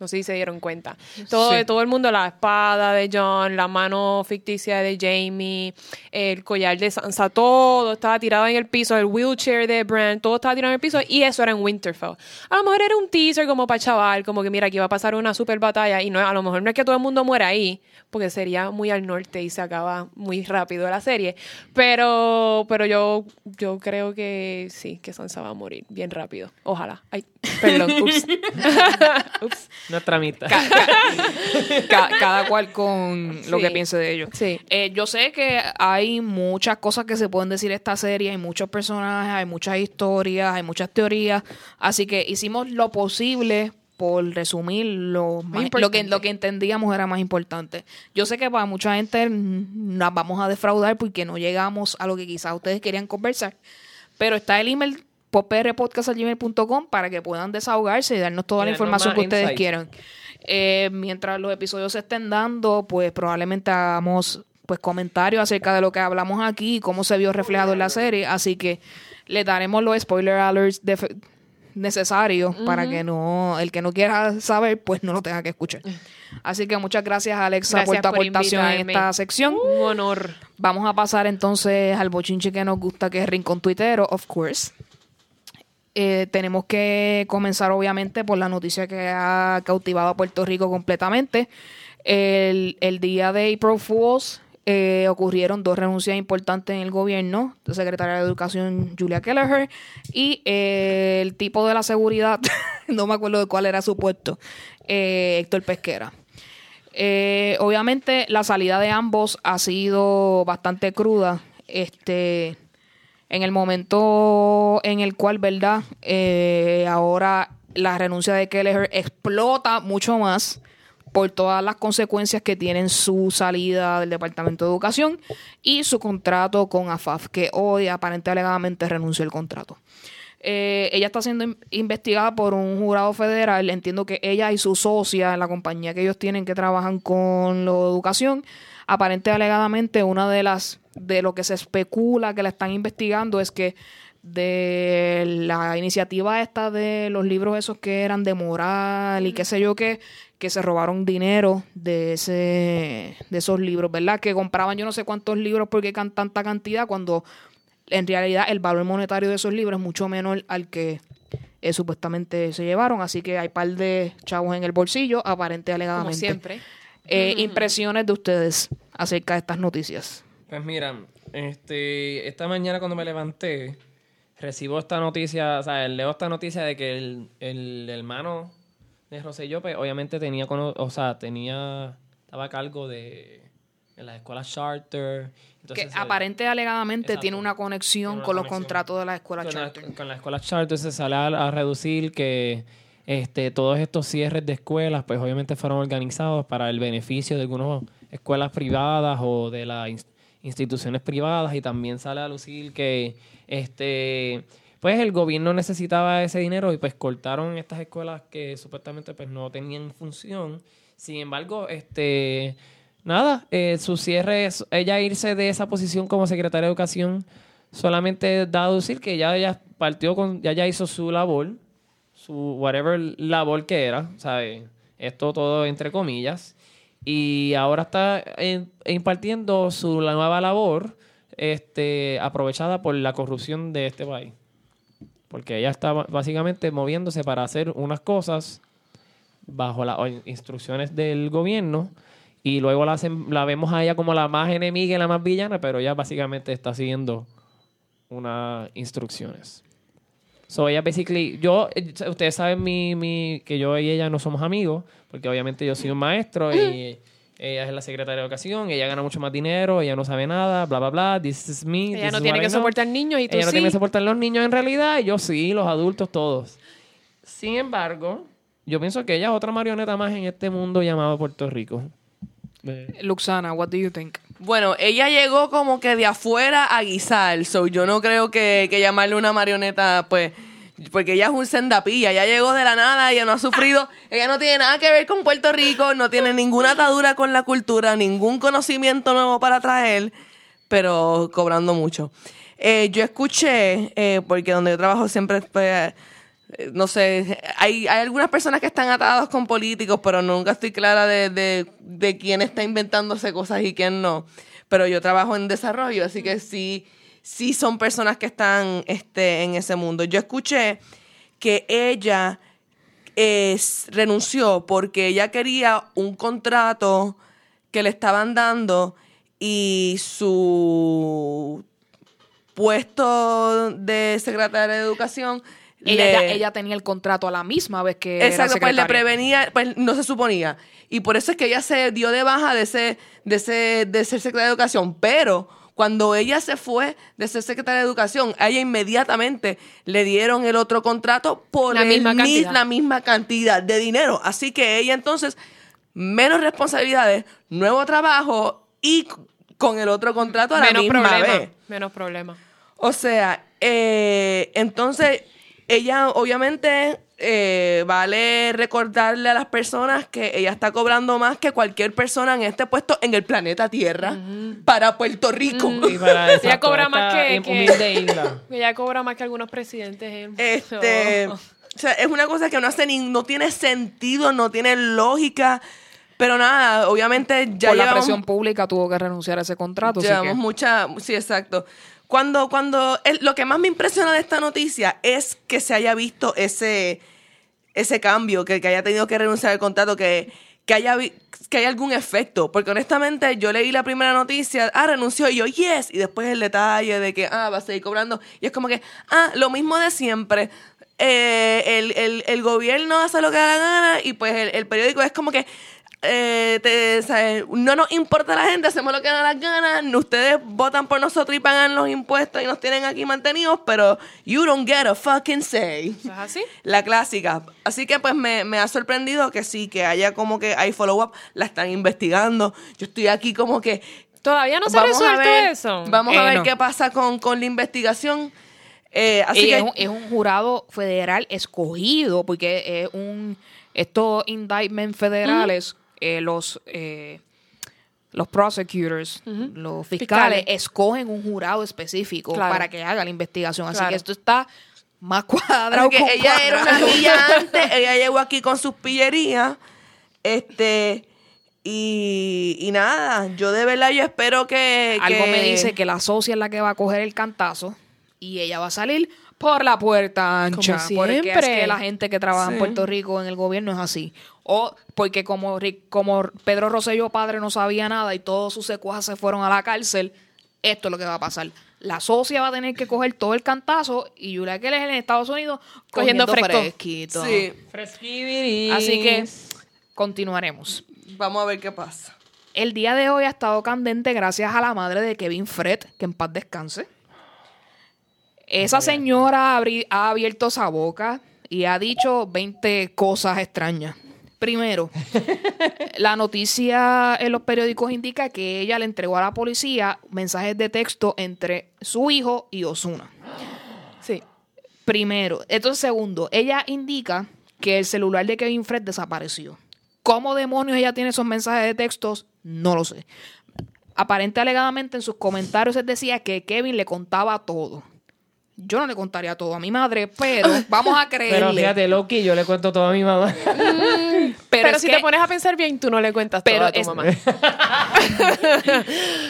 No sé si se dieron cuenta. Todo, Sí. todo el mundo, la espada de John, la mano ficticia de Jamie, el collar de Sansa, todo estaba tirado en el piso, el wheelchair de Bran, todo estaba tirado en el piso y eso era en Winterfell. A lo mejor era un teaser como para chaval, como que mira, aquí va a pasar una super batalla y no, a lo mejor no es que todo el mundo muera ahí, porque sería muy al norte y se acaba muy rápido la serie. Pero, pero yo, yo creo que sí, que Sansa va a morir bien rápido. Ojalá. Ay, perdón. Ups. Ups. Nuestra amistad. Ca- cada cual con lo Sí. que piense de ello. Sí. Eh, yo sé que hay muchas cosas que se pueden decir de esta serie, hay muchos personajes, hay muchas historias, hay muchas teorías, así que hicimos lo posible por resumir lo, más- lo, que, importante. lo que entendíamos era más importante. Yo sé que para mucha gente nos vamos a defraudar porque no llegamos a lo que quizás ustedes querían conversar, pero está el email poprpodcast.gmail.com para que puedan desahogarse y darnos toda Y la información que ustedes insight. quieran. Eh, mientras los episodios se estén dando, pues probablemente hagamos pues comentarios acerca de lo que hablamos aquí y cómo se vio reflejado en la serie. Así que les daremos los spoiler alerts necesarios para que no el que no quiera saber pues no lo tenga que escuchar. Así que muchas gracias Alexa por tu por aportación en esta sección. Un honor. Vamos a pasar entonces al bochinche que nos gusta, que es Rincón Tuitero, of course. Eh, tenemos que comenzar obviamente por la noticia que ha cautivado a Puerto Rico completamente. El, día de April Fools eh, ocurrieron dos renuncias importantes en el gobierno, la secretaria de Educación Julia Kelleher y eh, el tipo de la seguridad, no me acuerdo de cuál era su puesto, eh, Héctor Pesquera. Obviamente la salida de ambos ha sido bastante cruda. Este, en el momento en el cual, ¿verdad? Eh, ahora la renuncia de Kelleher explota mucho más por todas las consecuencias que tienen su salida del Departamento de Educación y su contrato con AFAF, que hoy aparentemente alegadamente renunció el contrato. Eh, ella está siendo in- investigada por un jurado federal. Entiendo que ella y su socia, la compañía que ellos tienen que trabajan con la educación, aparente alegadamente una de las de lo que se especula que la están investigando es que de la iniciativa esta de los libros esos que eran de moral y qué sé yo qué, que se robaron dinero de ese de esos libros, ¿verdad? Que compraban yo no sé cuántos libros porque can tanta cantidad cuando en realidad el valor monetario de esos libros es mucho menor al que eh, supuestamente se llevaron, así que hay par de chavos en el bolsillo, aparente Como alegadamente. siempre. Eh, Impresiones de ustedes acerca de estas noticias. Pues mira, este, esta mañana cuando me levanté, recibo esta noticia, o sea, leo esta noticia de que el, el hermano de Rosselló, pues obviamente tenía, o sea, tenía, estaba a cargo de, de las escuelas charter. que Entonces, eh, aparente alegadamente Exacto. tiene una conexión Tiene una con los contratos de la escuela con, la, charter. con la escuela charter se sale a, a reducir que este, todos estos cierres de escuelas, pues obviamente fueron organizados para el beneficio de algunas escuelas privadas o de las ins- instituciones privadas y también sale a lucir que este pues el gobierno necesitaba ese dinero y pues cortaron estas escuelas que supuestamente pues no tenían función. Sin embargo, este nada, eh, su cierre, ella irse de esa posición como secretaria de educación solamente da a decir que ya ella partió con, ya ya hizo su labor, su whatever labor que era, ¿sabes? Esto todo entre comillas. Y ahora está eh, impartiendo su la nueva labor, este, aprovechada por la corrupción de este país. Porque ella está básicamente moviéndose para hacer unas cosas bajo las instrucciones del gobierno y luego la, hacen- la vemos a ella como la más enemiga y la más villana, pero ella básicamente está siguiendo unas instrucciones. So ella basically, yo, eh, ustedes saben mi, mi, que yo y ella no somos amigos, porque obviamente yo soy un maestro y ella es la secretaria de educación, ella gana mucho más dinero, ella no sabe nada, bla, bla, bla, this is me. Ella this no is tiene que know. soportar niños y tú Ella no tiene que soportar los niños en realidad, y yo sí, los adultos todos. Sin embargo, yo pienso que ella es otra marioneta más en este mundo llamado Puerto Rico. Luxana, what do you think? Bueno, ella llegó como que de afuera a guisar, so yo no creo que, que llamarle una marioneta, pues, porque ella es un sendapilla, ella llegó de la nada, ella no ha sufrido, ella no tiene nada que ver con Puerto Rico, no tiene ninguna atadura con la cultura, ningún conocimiento nuevo para traer, pero cobrando mucho. Eh, yo escuché, eh, porque donde yo trabajo siempre, pues, no sé, hay, hay algunas personas que están atadas con políticos, pero nunca estoy clara de, de, de quién está inventándose cosas y quién no. Pero yo trabajo en desarrollo, así que sí, sí son personas que están este, en ese mundo. Yo escuché que ella es- renunció porque ella quería un contrato que le estaban dando y su puesto de secretaria de educación Ella, le- ya- ella tenía el contrato a la misma vez que era Exacto, pues le prevenía, pues no se suponía. Y por eso es que ella se dio de baja de ese, de ese, de ser secretaria de educación. Pero cuando ella se fue de ser secretaria de educación, a ella inmediatamente le dieron el otro contrato por La el misma mi- cantidad. la misma cantidad de dinero. Así que ella entonces, menos responsabilidades, nuevo trabajo y con el otro contrato a la menos misma problema. vez. Menos problema. O sea, eh, entonces ella obviamente eh, vale recordarle a las personas que ella está cobrando más que cualquier persona en este puesto en el planeta Tierra para Puerto Rico. y para Ella cobra más que- que- isla. Ella cobra más que algunos presidentes. ¿eh? Este, Oh. o sea, es una cosa que no hace ni, no tiene sentido, no tiene lógica. Pero nada, obviamente ya Por la llevamos- presión pública tuvo que renunciar a ese contrato. así Llevamos que- mucha, sí, exacto. Cuando, cuando, lo que más me impresiona de esta noticia es que se haya visto ese, ese cambio, que, que haya tenido que renunciar al contrato, que, que haya que haya algún efecto. Porque honestamente yo leí la primera noticia, ah, renunció, y yo, yes, y después el detalle de que, ah, va a seguir cobrando. Y es como que, ah, lo mismo de siempre. Eh, el, el- el gobierno hace lo que da la gana y pues el periódico es como que eh, te- sea, no nos importa la gente, hacemos lo que da las ganas, ustedes votan por nosotros y pagan los impuestos y nos tienen aquí mantenidos, pero you don't get a fucking say. ¿Eso es así? La clásica. Así que pues me, me ha sorprendido que sí, que haya como que hay follow-up, la están investigando. Yo estoy aquí como que... Todavía no se ver- eso. Vamos a Eh, ver no. qué pasa con, con la investigación. Eh, así y que... es, un, es un jurado federal escogido, porque es un estos indictments federales, eh, los eh, los prosecutors, los fiscales, Fiscales. escogen un jurado específico Claro. para que haga la investigación. Así Claro. que esto está más cuadrado. Que ella era una cuadrado. pilla antes, ella llegó aquí con sus pillerías. Este. Y, y nada, yo de verdad yo espero que. Algo que- me dice que la socia es la que va a coger el cantazo y ella va a salir por la puerta ancha. Como Porque es siempre. que la gente que trabaja en. Puerto Rico en el gobierno es así. O porque como, como Pedro Rosselló padre no sabía nada y todos sus secuaces se fueron a la cárcel, esto es lo que va a pasar. la socia va a tener que coger todo el cantazo y Julia Keller en Estados Unidos Cogiendo cogiendo, fresco. fresquito. Sí, Así que continuaremos. vamos a ver qué pasa. El día de hoy ha estado candente gracias a la madre de Kevin Fred, que en paz descanse. Esa señora abri- ha abierto esa boca y ha dicho 20 cosas extrañas. Primero, la noticia en los periódicos indica que ella le entregó a la policía mensajes de texto entre su hijo y Osuna. Sí. Primero. Entonces, segundo, ella indica que el celular de Kevin Fred desapareció. ¿Cómo demonios ella tiene esos mensajes de textos? No lo sé. Aparente alegadamente en sus comentarios él decía que Kevin le contaba todo. Yo no le contaría todo a mi madre, pero vamos a creerle. Pero fíjate, Loki, yo le cuento todo a mi mamá. Pero, es si que- te pones a pensar bien, tú no le cuentas Pero todo a tu es- mamá.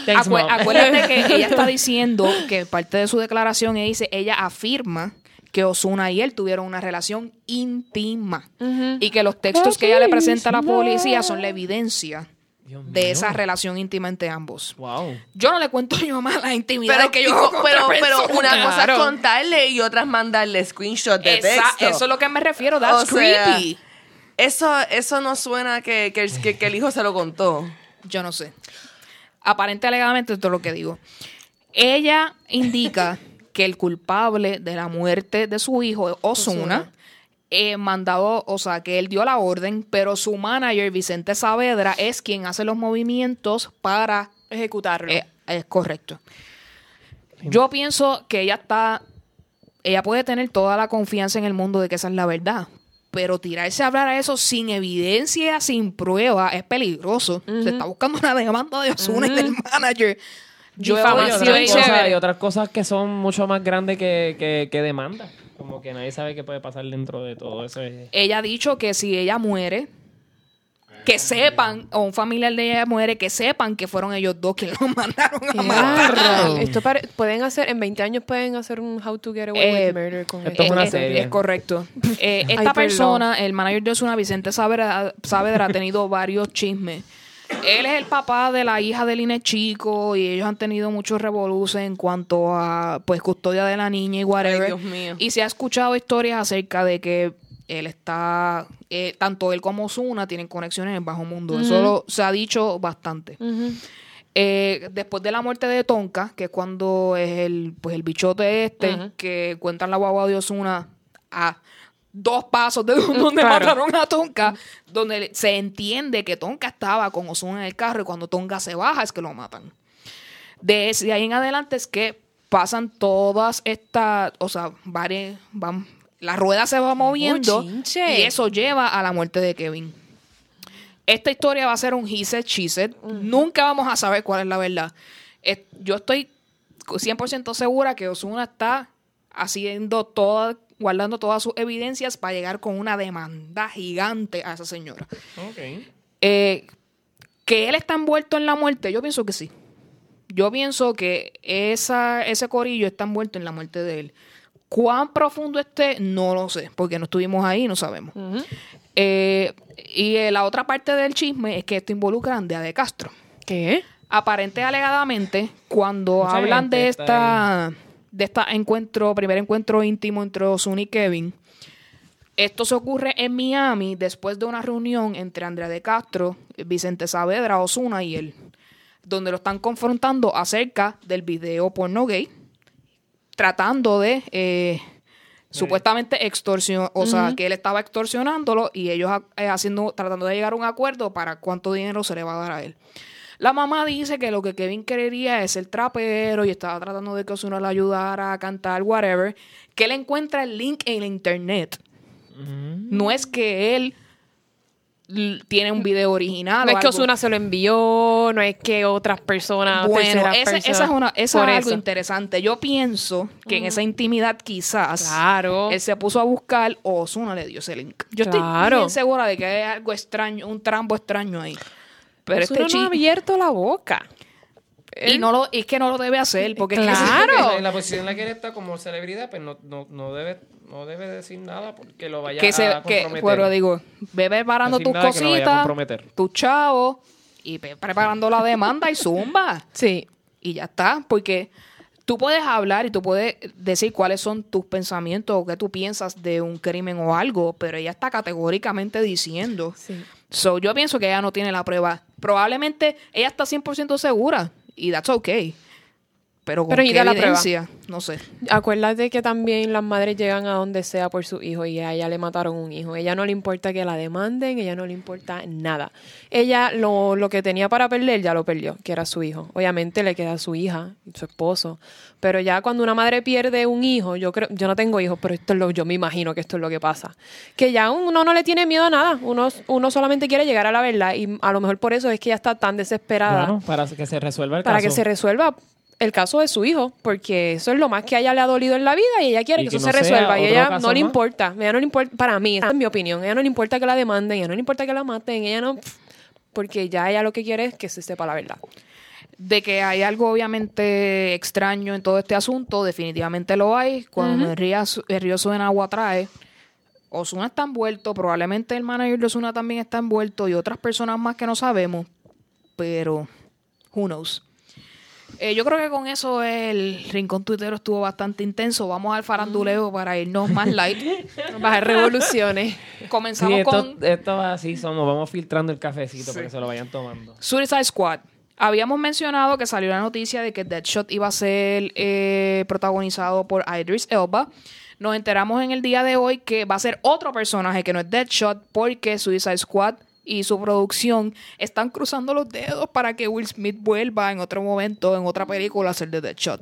Thanks, Acue- Mom. acuérdate que ella está diciendo que parte de su declaración ella dice, ella afirma que Osuna y él tuvieron una relación íntima y que los textos que ella le presenta a la policía son la evidencia de esa relación íntima entre ambos. Wow. Yo no le cuento a mi mamá la intimidad Pero, que yo pero, otra pero una cosa es contarle y otra es mandarle screenshot de Esa- texto. eso es lo que me refiero, that's O sea, creepy. Eso, eso no suena que, que, el- que- que el hijo se lo contó. Yo no sé. Aparente alegadamente esto es lo que digo. Ella indica que el culpable de la muerte de su hijo, Osuna, eh, mandado, o sea, que él dio la orden, pero su manager, Vicente Saavedra, es quien hace los movimientos para... Ejecutarlo. eh, es correcto. Yo pienso que ella está... Ella puede tener toda la confianza en el mundo de que esa es la verdad. Pero tirarse a hablar a eso sin evidencia, sin prueba, es peligroso. Se está buscando una demanda de Osuna y del manager. Yo Difamación. Y otras, cosas, y otras cosas que son mucho más grandes que, que, que demanda. Como que nadie sabe qué puede pasar dentro de todo eso. ella ha dicho que si ella muere, que sepan, o un familiar de ella muere, que sepan que fueron ellos dos que lo mandaron a matar. Esto pare- pueden hacer, en 20 años pueden hacer un How to Get Away Eh, with Murder con esto es una Es- serie. Es correcto. Eh, esta perdón. persona, el manager de Osuna, Vicente Saavedra, Saavedra, ha tenido varios chismes. Él es el papá de la hija de Line Chico y ellos han tenido muchos revoluces en cuanto a pues custodia de la niña y whatever. Ay, Dios mío. Y se ha escuchado historias acerca de que él está, eh, tanto él como Osuna tienen conexiones en el bajo mundo. Eso lo- se ha dicho bastante. Eh, después de la muerte de Tonka, que es cuando es el, pues el bichote este, que cuentan la guagua de Osuna a dos pasos de donde Claro. mataron a Tonka, donde se entiende que Tonka estaba con Osuna en el carro y cuando Tonka se baja es que lo matan. De, ahí en adelante es que pasan todas estas, o sea, varias, van, la rueda se va moviendo Bochinche. y eso lleva a la muerte de Kevin. Esta historia va a ser un he said, she said. Nunca vamos a saber cuál es la verdad. Es- yo estoy 100% segura que Osuna está haciendo toda, guardando todas sus evidencias para llegar con una demanda gigante a esa señora. Eh, que él está envuelto en la muerte, yo pienso que sí. Yo pienso que esa, ese corillo está envuelto en la muerte de él. ¿Cuán profundo esté? No lo sé, porque no estuvimos ahí no sabemos. Eh, y eh, la otra parte del chisme es que esto involucra a Andrea de Castro. ¿Qué? Aparente alegadamente, cuando Mucha hablan de esta de este encuentro, primer encuentro íntimo entre Ozuna y Kevin, esto se ocurre en Miami después de una reunión entre Andrea de Castro, Vicente Saavedra, Osuna y él, donde lo están confrontando acerca del video porno gay, tratando de eh, supuestamente extorsión, o sea, que él estaba extorsionándolo y ellos eh, haciendo, tratando de llegar a un acuerdo para cuánto dinero se le va a dar a él. La mamá dice que lo que Kevin quería es el trapero y estaba tratando de que Osuna le ayudara a cantar, whatever. Que él encuentra el link en la internet. No es que él tiene un video original. No o es que. Osuna se lo envió, no es que otras personas, Bueno, esa es, una, esa es algo eso. interesante. Yo pienso que en esa intimidad quizás Claro. él se puso a buscar o Osuna le dio ese link. Yo Claro. estoy bien segura de que hay algo extraño, un trambo extraño ahí. Pero Osuna este no ha abierto la boca. Y no lo, es que no lo debe hacer, porque es que Claro. En la posición en la que él está como celebridad, pues no, no, no, debe, no debe decir nada porque lo vaya que se, a que, comprometer. pero digo, ve preparando Decir tus que cositas, tus chavos, y ve preparando la demanda y zumba. Sí. Y ya está, porque tú puedes hablar y tú puedes decir cuáles son tus pensamientos o qué tú piensas de un crimen o algo, pero ella está categóricamente diciendo. Sí. So, yo pienso que ella no tiene la prueba. Probablemente ella está 100% segura y that's okay. Pero con Pero qué la prueba. evidencia, no sé. Acuérdate que también las madres llegan a donde sea por su hijo y a ella le mataron un hijo. Ella no le importa que la demanden, ella no le importa nada. Ella lo, lo que tenía para perder ya lo perdió, que era su hijo. Obviamente le queda su hija, su esposo. Pero ya cuando una madre pierde un hijo, yo creo, yo no tengo hijos, pero esto es lo, yo me imagino que esto es lo que pasa. Que ya uno no le tiene miedo a nada. Uno, uno solamente quiere llegar a la verdad. Y a lo mejor por eso es que ella está tan desesperada Claro, para que se resuelva el para caso. que se resuelva el caso de su hijo, porque eso es lo más que a ella le ha dolido en la vida y ella quiere Y que, que eso no se resuelva y ella no le más. importa, ella no le importa, para mí, esa es mi opinión, ella no le importa que la demanden, ella no le importa que la maten, ella no, porque ya ella lo que quiere es que se sepa la verdad. De que hay algo obviamente extraño en todo este asunto, definitivamente lo hay. Cuando el, río, el río suena agua trae, Osuna está envuelto, probablemente el manager de Osuna también está envuelto y otras personas más que no sabemos, pero who knows. Eh, yo creo que con eso el rincón tuitero estuvo bastante intenso. Vamos al faranduleo para irnos más light. Bajar revoluciones. Sí, Comenzamos esto, con esto así somos. Vamos filtrando el cafecito para que se lo vayan tomando. Suicide Squad. Habíamos mencionado que salió la noticia de que Deadshot iba a ser eh, protagonizado por Idris Elba. Nos enteramos en el día de hoy que va a ser otro personaje que no es Deadshot porque Suicide Squad y su producción están cruzando los dedos para que Will Smith vuelva en otro momento, en otra película, a ser de Deadshot.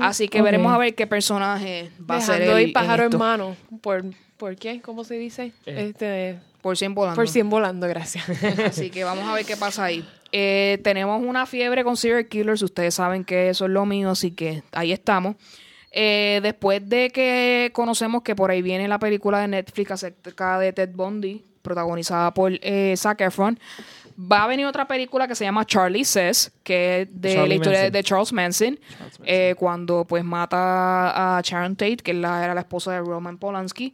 Así que veremos a ver qué personaje va a ser ir pájaro en mano. ¿Por, ¿Por qué? ¿Cómo se dice? Eh. Este, Por 100 volando. por 100 volando, gracias. Así que vamos a ver qué pasa ahí. Eh, tenemos una fiebre con serial killers. Ustedes saben que eso es lo mío, así que ahí estamos. Eh, después de que conocemos que por ahí viene la película de Netflix acerca de Ted Bundy, protagonizada por eh, Zac Efron, va a venir otra película que se llama Charlie Says, que es de Charlie la historia Manson. de Charles Manson, eh, cuando pues mata a Sharon Tate, que la- era la esposa de Roman Polanski.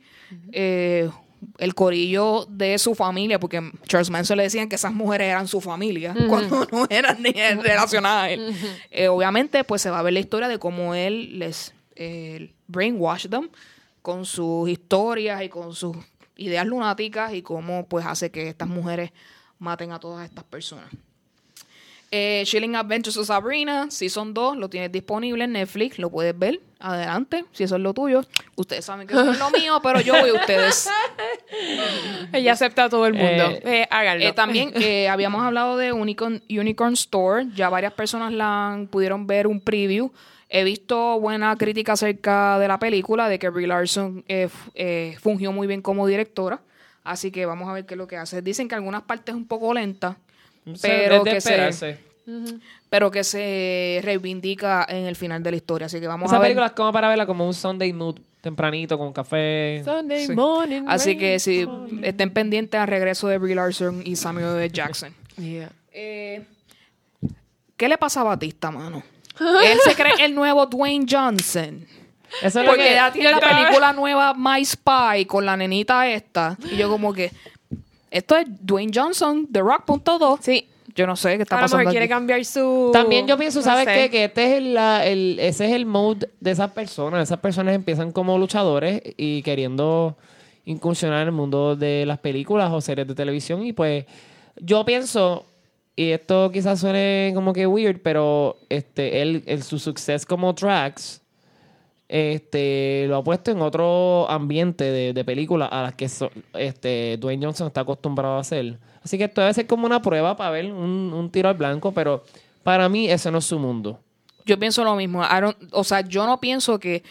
Eh, el corillo de su familia, porque Charles Manson le decían que esas mujeres eran su familia, cuando no eran ni relacionadas a él. Eh, obviamente, pues se va a ver la historia de cómo él les eh, brainwash them con sus historias y con sus ideas lunáticas y cómo pues hace que estas mujeres maten a todas estas personas. Eh, Chilling Adventures of Sabrina, Season 2, lo tienes disponible en Netflix, lo puedes ver. Adelante, si eso es lo tuyo. Ustedes saben que eso es lo mío, pero yo voy a ustedes. Ella acepta a todo el mundo. Eh, Eh, háganlo. Eh, también eh, habíamos hablado de Unicorn, Unicorn Store. Ya varias personas la han- pudieron ver un preview. He visto buena crítica acerca de la película, de que Brie Larson eh, eh, fungió muy bien como directora. Así que vamos a ver qué es lo que hace. Dicen que algunas partes es un poco lenta, pero que, se, esperarse. pero que se reivindica en el final de la historia. Así que vamos Esa a ver. película es como para verla como un Sunday mood tempranito con café. Sunday Sí. morning. Así que si estén pendientes al regreso de Brie Larson y Samuel L. Jackson. Yeah. Eh, ¿Qué le pasa a Batista, mano? Él se cree el nuevo Dwayne Johnson. Eso es lo Porque que ya tiene la película nueva My Spy con la nenita esta. Y yo como que... Esto es Dwayne Johnson, The Rock.2. Sí. Yo no sé qué está A lo mejor pasando quiere aquí. cambiar su... También yo pienso, no ¿sabes sé. qué? Que este es la- el- ese es el mode de esas personas. Esas personas empiezan como luchadores y queriendo incursionar en el mundo de las películas o series de televisión. Y pues yo pienso, y esto quizás suene como que weird, pero este, él, el- su suceso como Drax este, lo ha puesto en otro ambiente de, de películas a las que este, Dwayne Johnson está acostumbrado a hacer. Así que esto debe ser como una prueba para ver un, un tiro al blanco, pero para mí ese no es su mundo. Yo pienso lo mismo. Don't- o sea, yo no pienso que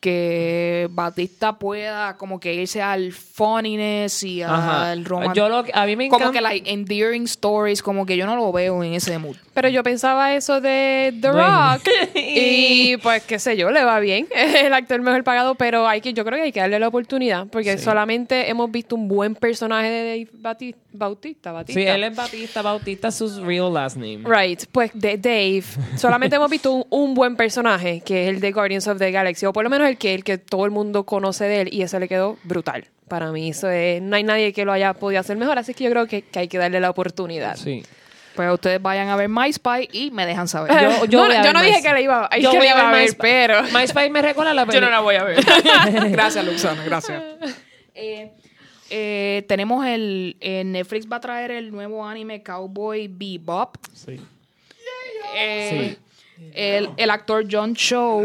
que Batista pueda como que irse al funniness y Ajá. al romance. Yo lo que- a mí me como encanta- que like endearing stories, como que yo no lo veo en ese mood. Pero yo pensaba eso de The. Rock y pues qué sé yo, le va bien. Es el actor mejor pagado, pero hay que yo creo que hay que darle la oportunidad porque Sí. solamente hemos visto un buen personaje de Dave Bautista, Batista. Sí, él es Batista, Bautista, su real last name. Right, pues de Dave, solamente hemos visto un, un buen personaje, que es el de Guardians of the Galaxy, o por lo menos el que, el que todo el mundo conoce de él, y ese le quedó brutal. Para mí, eso es- no hay nadie que lo haya podido hacer mejor, así que yo creo que, que hay que darle la oportunidad. Sí. Pues ustedes vayan a ver My Spy y me dejan saber. Yo- yo no, a yo dije que la iba, que Yo voy a iba a ver ver, My Spy. pero My Spy me recuerda la Yo no la película. voy a ver. gracias, Luxana, gracias. Eh, eh, tenemos el, eh, Netflix va a traer el nuevo anime Cowboy Bebop. Sí. Eh, el, el actor John Cho.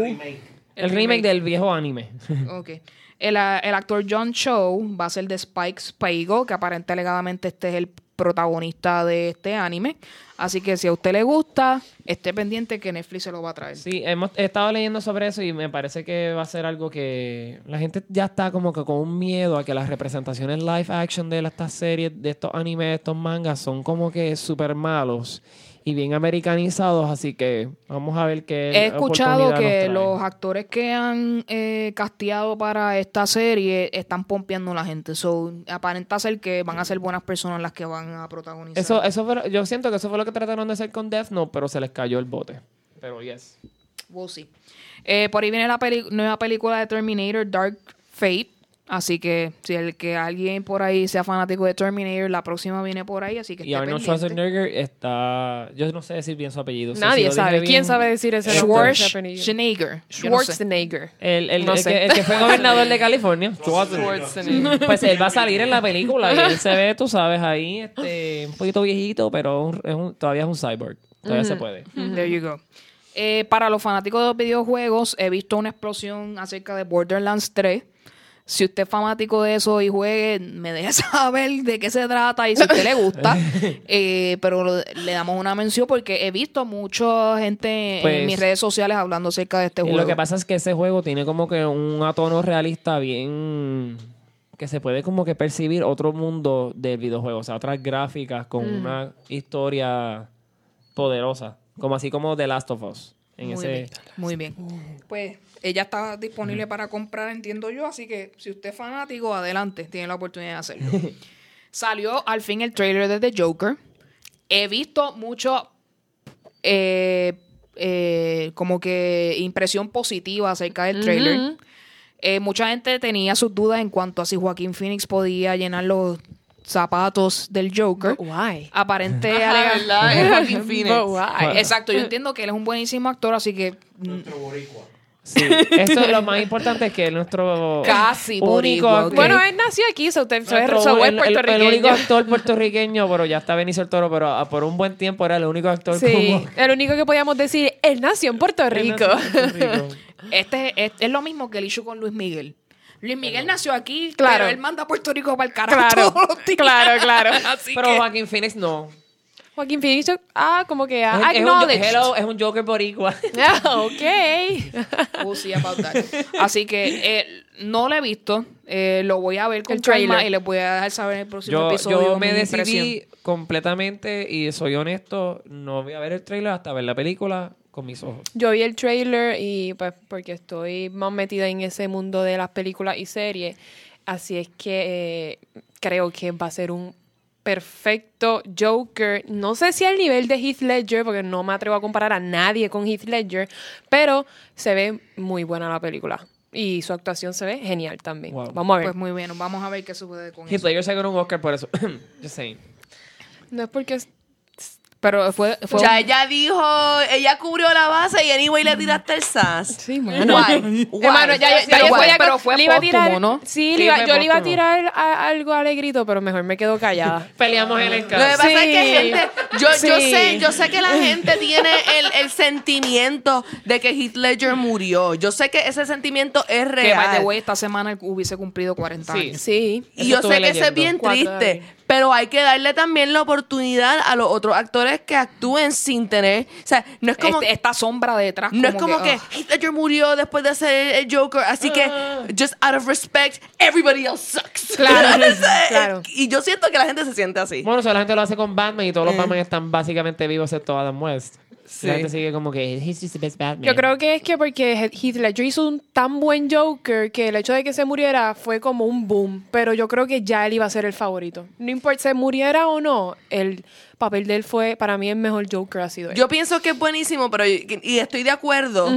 El remake del viejo anime. Ok. El, ah, el actor John Cho va a ser de Spike Spiegel, que aparentemente alegadamente este es el protagonista de este anime. Así que si a usted le gusta, esté pendiente que Netflix se lo va a traer. Sí, hemos he estado leyendo sobre eso y me parece que va a ser algo que la gente ya está como que con un miedo a que las representaciones live action de estas series, de estos animes, de estos mangas, son como que súper malos y bien americanizados, así que vamos a ver qué He escuchado que los actores que han eh, casteado para esta serie están pompeando a la gente. So, aparenta ser que van a ser buenas personas las que van a protagonizar. Eso, eso fue yo siento que eso fue lo que trataron de hacer con Death Note, pero se les cayó el bote. Pero yes. We'll see. Eh, por ahí viene la nueva película de Terminator, Dark Fate. Así que si el que alguien por ahí sea fanático de Terminator, la próxima viene por ahí, así que Y Arnold pendiente. Schwarzenegger está... Yo no sé decir bien su apellido. nadie sabe. bien- ¿Quién sabe decir ese nombre? Schwarzenegger. Yo no sé. Schwarzenegger. El, el- No el sé. que, el que fue gobernador de California. Schwarzenegger. Pues él va a salir en la película y él se ve, tú sabes, ahí este, un poquito viejito, pero es un- todavía es un cyborg. Todavía se puede. There you go. Eh, para los fanáticos de los videojuegos, he visto una explosión acerca de Borderlands 3. Si usted es fanático de eso y juegue, me deja saber de qué se trata y si a usted le gusta. Eh, pero le damos una mención porque he visto mucha gente Pues- en mis redes sociales hablando acerca de este Y juego. lo que pasa es que ese juego tiene como que un tono realista bien que se puede como que percibir otro mundo del videojuego, o sea, otras gráficas con una historia poderosa, como así como The Last of Us. En Muy ese bien, muy bien. Pues ella está disponible para comprar, entiendo yo, así que si usted es fanático, adelante, tiene la oportunidad de hacerlo. Salió al fin el trailer de The Joker. He visto mucho eh, eh, como que impresión positiva acerca del trailer. Eh, mucha gente tenía sus dudas en cuanto a si Joaquín Phoenix podía llenar los zapatos del Joker. But why? Aparente Ajá, alega- ¿verdad? Es Joaquin Phoenix. But why? Exacto, yo entiendo que él es un buenísimo actor, así que Nuestro boricua. Sí, eso es lo más importante es que nuestro Casi único actor-. Bueno, él nació aquí, so usted so es, nuestro- so es el, el- el puertorriqueño. único actor puertorriqueño, pero ya está Benicio el Toro, pero ah, por un buen tiempo era el único actor Sí, como el único que podíamos decir, él nació en Puerto Rico. Este es, es lo mismo que el issue con Luis Miguel. Luis Miguel nació aquí, Claro. pero él manda a Puerto Rico para el carajo Claro, todos los días. claro, claro. Así Pero que- Joaquín Phoenix no. Joaquín Phoenix, ah, como que ah, Es, es un, hello, es un Joker boricua. Ah, ok. We'll see about that. Así que eh, no lo he visto. eh, lo voy a ver con calma y les voy a dejar saber en el próximo Yo, episodio. yo me decidí impresión. completamente y soy honesto, no voy a ver el trailer hasta ver la película con mis ojos. Yo vi el trailer y pues porque estoy más metida en ese mundo de las películas y series, así es que eh, creo que va a ser un perfecto Joker. No sé si al nivel de Heath Ledger, porque no me atrevo a comparar a nadie con Heath Ledger, pero se ve muy buena la película. Y su actuación se ve genial también. Wow. Vamos a ver. Pues muy bien, vamos a ver qué sucede con Heath eso. Ledger se ganó un Oscar por eso. Just saying. no es porque es- Pero fue, fue Ya un- ella dijo, ella cubrió la base y anyway le tiraste el sas. Sí, bueno. Why? Hermano, ya, ya, ya Pero fue- pero le iba a tirar, póstumo, ¿no? Sí, Sí, le iba- fue yo le iba a tirar a- algo alegrito, pero mejor me quedo callada. Peleamos en el Lo que es que Sí. gente, yo, yo sé, yo sé que la gente tiene el, el sentimiento de que Heath Ledger murió. Yo sé que ese sentimiento es que, by the real. way, esta semana hubiese cumplido 40 Sí. años. Sí. Y yo sé que eso es leyendo. bien triste, años. Pero hay que darle también la oportunidad a los otros actores que actúen sin tener, o sea, no es como Este- esta sombra detrás. no es como que, ah. Heath Ledger murió después de hacer el Joker, así que just out of respect, everybody else sucks. Claro, claro. Y yo siento que la gente se siente así. Bueno, o sea, la gente lo hace con Batman y todos los Batman están básicamente vivos excepto Adam West. Sí. La gente sigue como que he's just the best Batman. Yo creo que es que porque Heath Ledger hizo un tan buen Joker que el hecho de que se muriera fue como un boom. Pero yo creo que ya él iba a ser el favorito. No importa se muriera o no, el papel de él fue para mí el mejor Joker ha sido él. Yo pienso que es buenísimo, pero y y estoy de acuerdo.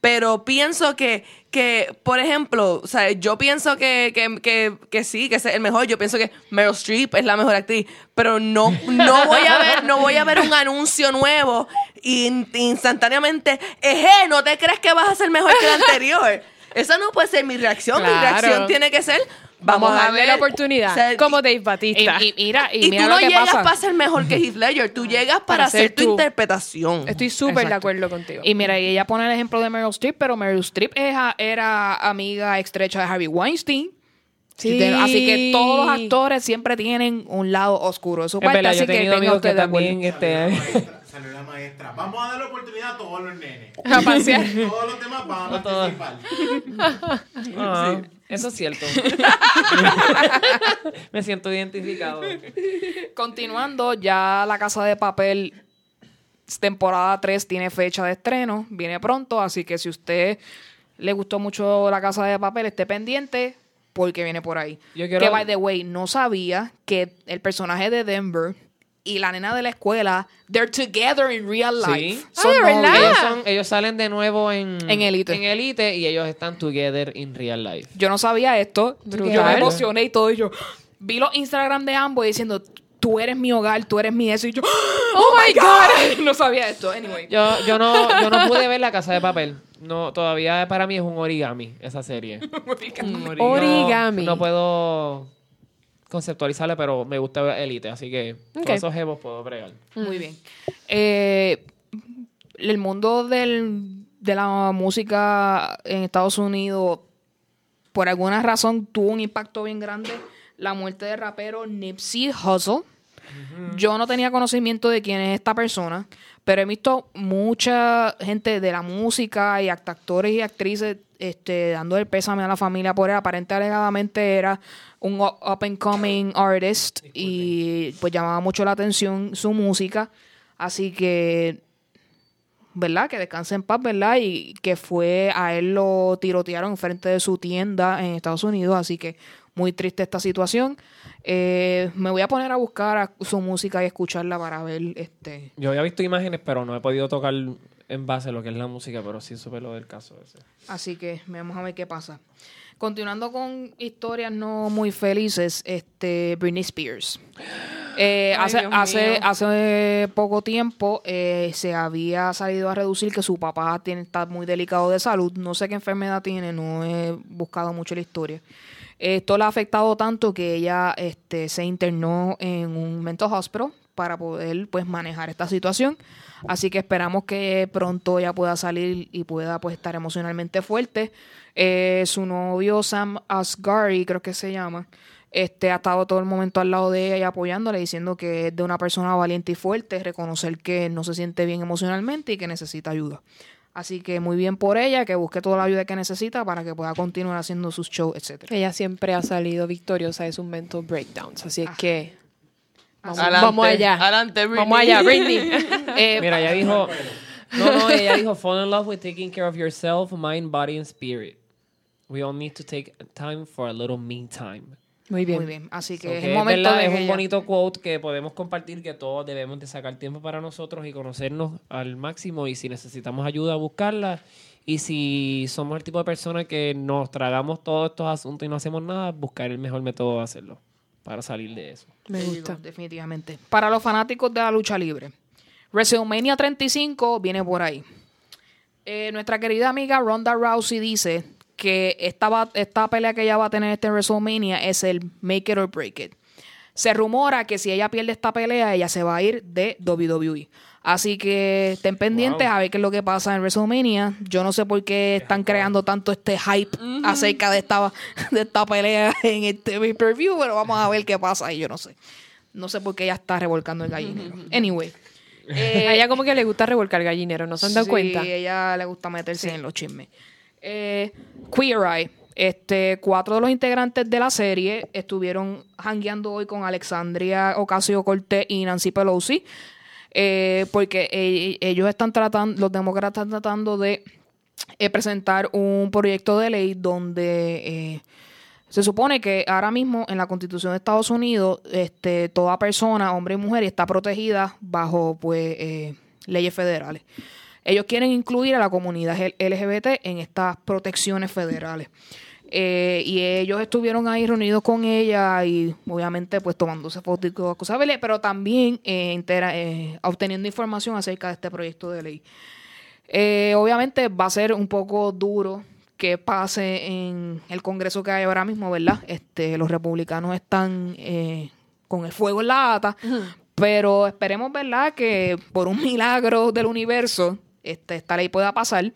Pero pienso que, que por ejemplo, o sea, yo pienso que, que, que, que sí, que es el mejor. Yo pienso que Meryl Streep es la mejor actriz. Pero no, no voy a ver, no voy a ver un anuncio nuevo y in- instantáneamente, eje, no te crees que vas a ser mejor que el anterior. Esa no puede ser mi reacción. Mi reacción tiene que ser, Vamos, vamos, a darle ver. la oportunidad. O sea, como Dave Batista. y mira, y, y mira tú lo no que llegas pasa. para ser mejor que Heath Ledger, tú llegas para, hacer tu tú. interpretación. Estoy súper de acuerdo contigo. Y mira, y ella pone el ejemplo de Meryl Streep, pero Meryl Streep era amiga estrecha de Harvey Weinstein. Sí. Así que todos los actores siempre tienen un lado oscuro de su Es parte, verdad, yo así he que tenga amigos que también la este, maestra, salió la maestra. Vamos a darle oportunidad a todos los nenes. A pasear. Todos los demás van a participar. Ah, Eso es cierto. Me siento identificado. Continuando, ya La Casa de Papel temporada 3 tiene fecha de estreno, viene pronto, así que si usted le gustó mucho La Casa de Papel, esté pendiente porque viene por ahí. Yo quiero- Que, by the way, no sabía que el personaje de Denver y la nena de la escuela, they're together in real Sí. life. Ah, Son novios. Ellos, son, ellos salen de nuevo en, En Elite. En Elite y ellos están together in real life. Yo no sabía esto. Brutal. Yo me emocioné y todo. Y yo vi los Instagram de ambos diciendo, tú eres mi hogar, tú eres mi eso. Y yo, oh my God. no sabía esto. Anyway. Yo, yo, no, yo no pude ver La Casa de Papel. No, todavía para mí es un origami esa serie. Origami. No, no puedo conceptualizarla, pero me gusta ver Elite, así que Ok. con esos jevos puedo bregar. Muy bien. Eh, el mundo del, de la música en Estados Unidos, por alguna razón, tuvo un impacto bien grande. La muerte del rapero Nipsey Hussle. Yo no tenía conocimiento de quién es esta persona, pero he visto mucha gente de la música y act- actores y actrices este, dando el pésame a la familia por él. Aparentemente, alegadamente era un up and coming artist y pues llamaba mucho la atención su música. Así que, ¿verdad? Que descanse en paz, ¿verdad? Y que fue, a él lo tirotearon frente de su tienda en Estados Unidos, así que muy triste esta situación. Eh, me voy a poner a buscar a- su música y escucharla para ver este Yo había visto imágenes, pero no he podido tocar en base a lo que es la música, pero sí supe lo del caso ese. Así que vamos a ver qué pasa. Continuando con historias no muy felices, este Britney Spears. Eh, Ay, hace, hace, hace poco tiempo eh, se había salido a reducir que su papá tiene, está muy delicado de salud. No sé qué enfermedad tiene, no he buscado mucho la historia. Esto le ha afectado tanto que ella este, se internó en un mental hospital para poder pues manejar esta situación. Así que esperamos que pronto ella pueda salir y pueda pues estar emocionalmente fuerte. Eh, su novio Sam Asghari, creo que se llama, este ha estado todo el momento al lado de ella y apoyándole, diciendo que es de una persona valiente y fuerte, reconocer que no se siente bien emocionalmente y que necesita ayuda. Así que muy bien por ella, que busque toda la ayuda que necesita para que pueda continuar haciendo sus shows, etcétera. Ella siempre ha salido victoriosa de sus mental breakdowns, así es que vamos, Adelante, vamos allá. adelante, Britney. Vamos allá, Britney. Eh, Mira, ella dijo. No, no, ella dijo, fall in love with taking care of yourself, mind, body, and spirit. We all need to take time for a little me time. Muy bien. muy bien. Así que So, es el momento verdad, de es un bonito quote que podemos compartir que todos debemos de sacar tiempo para nosotros y conocernos al máximo y si necesitamos ayuda buscarla y si somos el tipo de personas que nos tragamos todos estos asuntos y no hacemos nada, buscar el mejor método de hacerlo para salir de eso. Me digo, gusta. definitivamente. Para los fanáticos de la lucha libre, WrestleMania 35 viene por ahí. Eh, nuestra querida amiga Ronda Rousey dice que esta, va- esta pelea que ella va a tener este WrestleMania es el Make It or Break It. Se rumora que si ella pierde esta pelea, ella se va a ir de WWE. Así que estén pendientes Wow. a ver qué es lo que pasa en WrestleMania. Yo no sé por qué están creando tanto este hype acerca de esta, de esta pelea en este pay-per-view, pero vamos a ver qué pasa ahí, yo no sé. No sé por qué ella está revolcando el gallinero. Anyway. a ella como que le gusta revolcar gallinero, ¿no se han dado Sí, cuenta? ella le gusta meterse en los chismes. Eh, Queer Eye. Este, cuatro de los integrantes de la serie estuvieron hangueando hoy con Alexandria Ocasio Cortés y Nancy Pelosi. eh, porque eh, ellos están tratando, los demócratas están tratando de eh, presentar un proyecto de ley donde eh, se supone que ahora mismo en la Constitución de Estados Unidos, este, toda persona, hombre y mujer, está protegida bajo pues leyes federales. ellos quieren incluir a la comunidad LGBT en estas protecciones federales. Eh, y ellos estuvieron ahí reunidos con ella y obviamente pues tomándose fotos y cosas, pero también eh, eh, obteniendo información acerca de este proyecto de ley. Eh, obviamente va a ser un poco duro que pase en el Congreso que hay ahora mismo, ¿verdad? Este, los republicanos están eh, con el fuego en la ata, pero esperemos, ¿verdad? Que por un milagro del universo este, esta ley pueda pasar.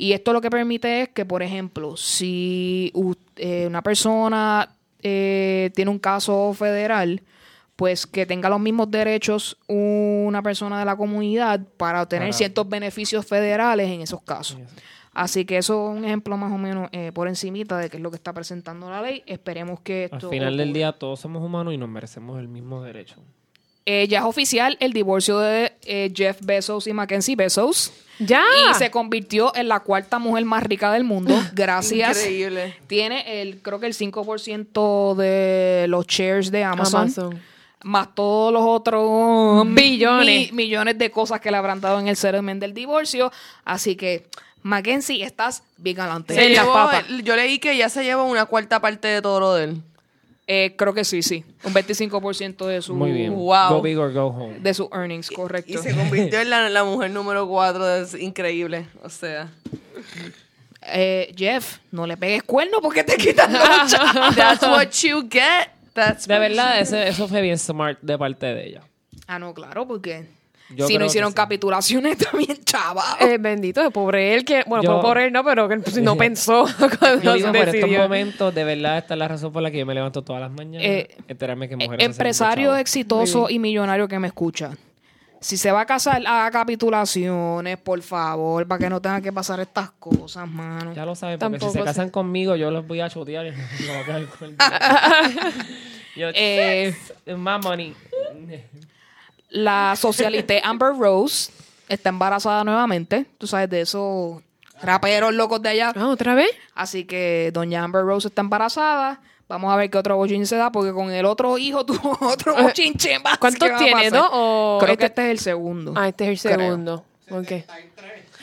Y esto lo que permite es que, por ejemplo, si eh, una persona eh, tiene un caso federal, pues que tenga los mismos derechos una persona de la comunidad para obtener Para- ciertos beneficios federales en esos casos. Así que eso es un ejemplo más o menos eh, por encimita de qué es lo que está presentando la ley. Esperemos que esto... Al final del día todos somos humanos y nos merecemos el mismo derecho. Eh, ya es oficial el divorcio de eh, Jeff Bezos y Mackenzie Bezos. ¡Ya! Y se convirtió en la cuarta mujer más rica del mundo. Gracias. Increíble. Tiene el, creo que el 5% de los shares de Amazon. Amazon. Más todos los otros Billones. mi- millones de cosas que le habrán dado en el settlement del divorcio. Así que, Mackenzie, estás bien galante. Se llevó- yo leí que ya se lleva una cuarta parte de todo lo de él. Eh, creo que sí, sí. Un 25% de su, Muy bien. Wow. Go big or go home. de sus earnings, correcto. Y se convirtió en la, la mujer número cuatro. Es increíble. O sea. Eh, Jeff, no le pegues cuerno porque te quitan chavos. That's what you get. That's De what verdad, ese- eso fue bien smart de parte de ella. Ah, no, claro, porque Yo si no hicieron sí. capitulaciones, también chaval. Eh, bendito, de pobre él, que, bueno, Yo- pobre él no, pero que pues, no pensó cuando Yo digo, por estos momentos, de verdad, esta es la razón por la que yo me levanto todas las mañanas. Eh, enterarme que Eh, mujeres empresario exitoso y millonario que me escucha. Si se va a casar, haga capitulaciones, por favor, para que no tenga que pasar estas cosas, mano. Ya lo saben, porque Tampoco si se sé. casan conmigo, yo los voy a chotear y no voy a quedar con el Yo, Eh, más money. La socialité Amber Rose está embarazada nuevamente. Tú sabes de esos raperos locos de allá. Ah, ¿otra vez? Así que doña Amber Rose está embarazada. Vamos a ver qué otro bochinche se da, porque con el otro hijo tuvo otro bochinche más. Eh, ¿Cuántos tiene? pasar. ¿Dos o Creo este- que este es el segundo. Ah, este es el Creo. segundo. Ok.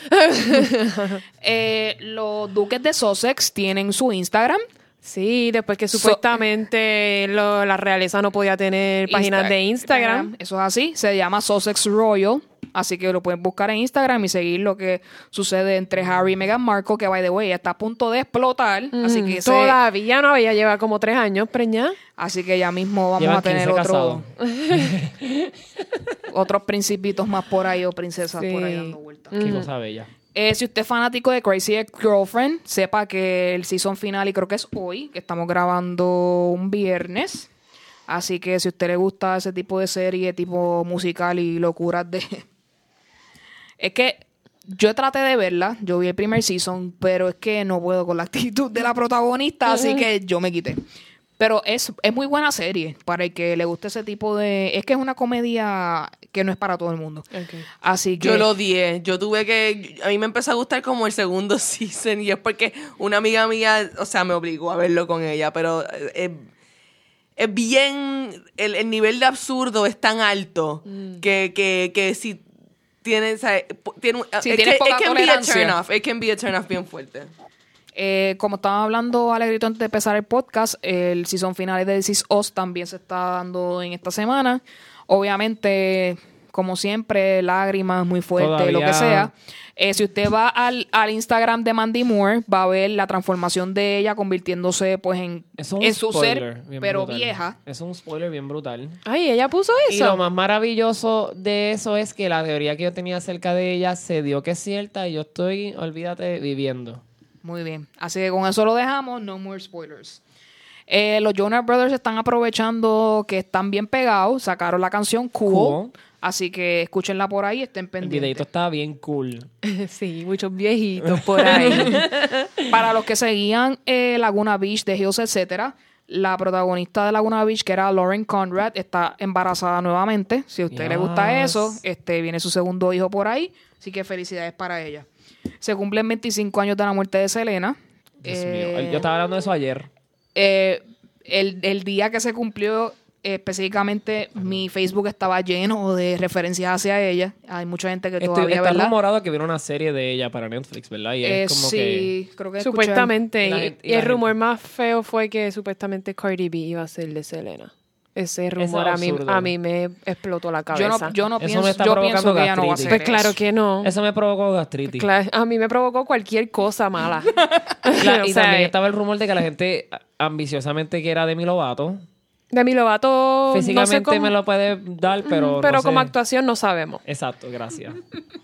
Eh, los duques de Sussex tienen su Instagram. Sí, después que So- supuestamente lo- la realeza no podía tener páginas Insta- de Instagram. Eso es así. Se llama Sussex Royal. Así que lo pueden buscar en Instagram y seguir lo que sucede entre Harry y Meghan Markle, que by the way está a punto de explotar. Así Mm, que ese- Todavía no, ella lleva como tres años preñada. así que ya mismo vamos Llevan a tener 15 otro, otros principitos más por ahí o princesas por ahí Sí. dando vueltas. Qué cosa bella. Eh, si usted es fanático de Crazy Ex-Girlfriend, sepa que el season final, y creo que es hoy, que estamos grabando un viernes. Así que si a usted le gusta ese tipo de serie, tipo musical y locuras de... es que yo traté de verla, yo vi el primer season, pero es que no puedo con la actitud de la protagonista, así que yo me quité. Pero es, es muy buena serie para el que le guste ese tipo de... Es que es una comedia que no es para todo el mundo. Así que... Yo lo odié. Yo tuve que. A mí me empezó a gustar como el segundo season. Y es porque una amiga mía, o sea, me obligó a verlo con ella. Pero eh, es, es bien. El, el nivel de absurdo es tan alto que, que, que si tienes. Tiene, un- Si it tienes can- it poca can be a tolerancia. turn off. It can be a turn off bien fuerte. Eh, como estaba hablando Alegrito antes de empezar el podcast, el season final de This Is Us también se está dando en esta semana. Obviamente, como siempre, lágrimas muy fuertes, lo que sea. Eh, si usted va al, al Instagram de Mandy Moore, va a ver la transformación de ella convirtiéndose pues en, Es un en su spoiler ser, pero brutal. vieja. Es un spoiler bien brutal. Ay, ella puso Y lo eso. más maravilloso de eso es que la teoría que yo tenía acerca de ella se dio que es cierta y yo estoy, olvídate, viviendo. Muy bien. Así que con eso lo dejamos. No more spoilers. Eh, los Jonas Brothers están aprovechando que están bien pegados. Sacaron la canción Cool. Cool. Así que escúchenla por ahí. Estén El pendientes. videito está bien cool. sí, muchos viejitos por ahí. Para los que seguían eh, Laguna Beach, The Hills, etcétera, la protagonista de Laguna Beach, que era Lauren Conrad, está embarazada nuevamente. Si a usted le gusta eso, este viene su segundo hijo por ahí. Así que felicidades para ella. Se cumplen 25 años de la muerte de Selena. Dios Eh, mío. Yo estaba hablando de eso ayer. Eh, el, el día que se cumplió específicamente mi Facebook estaba lleno de referencias hacia ella. Hay mucha gente que Estoy- todavía, está ¿verdad? rumorado que viene una serie de ella para Netflix, ¿verdad? Y Eh, es como sí, que... creo que escuché- Supuestamente. Y la y- la el rumor más feo fue que supuestamente Cardi B iba a ser de Selena. Ese rumor a mí, a mí me explotó la Yo cabeza. no, yo no Eso me pienso, está yo provocando pienso que ella no va a gastritis. hacer Pues claro que no. Eso me provocó gastritis. A mí me provocó cualquier cosa mala. Cla- O y sea, también estaba el rumor de que la gente ambiciosamente quiera Demi Lovato. Demi Lovato. Físicamente no sé cómo, me lo puede dar, pero. pero no sé. como actuación no sabemos. Exacto, gracias.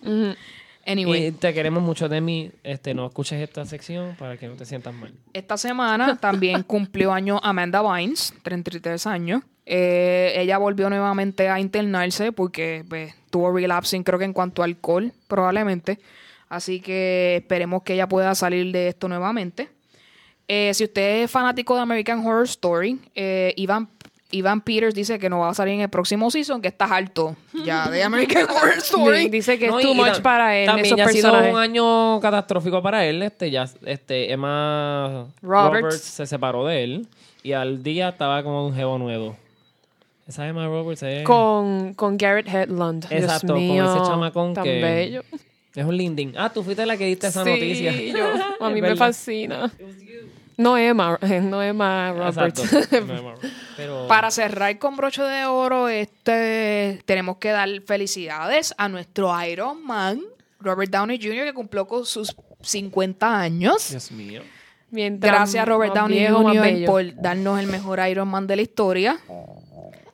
Anyway, Y te queremos mucho, Demi. Este, no escuches esta sección para que no te sientas mal. esta semana también cumplió año Amanda Bynes, 33 años. Eh, ella volvió nuevamente a internarse porque pues, tuvo relapsing, creo que en cuanto a alcohol, probablemente. Así que esperemos que ella pueda salir de esto nuevamente. Eh, si usted es fanático de American Horror Story, eh, Ivan, Ivan Peters dice que no va a salir en el próximo season, que estás alto ya de American Horror Story. Dice que No, es too y- much tam- para él. También esos ya ha sido personajes. un año catastrófico para él. Este, ya, este, Emma Roberts. Roberts. se separó de él y al día estaba como un jevo nuevo. Esa Emma Roberts es, Con, con Garrett. Dios Exacto, con mío, ese chamacón tan que- bello. es un linding. Ah, tú fuiste la que diste esa sí, noticia. yo- a mí me fascina. No Emma, no Emma Roberts. Exacto. No, Emma Roberts. Pero, Para cerrar con broche de oro, este tenemos que dar felicidades a nuestro Iron Man, Robert Downey Jr., que cumplió con sus 50 años. Dios mío. Mientras Gracias Robert Downey Jr. por darnos el mejor Iron Man de la historia.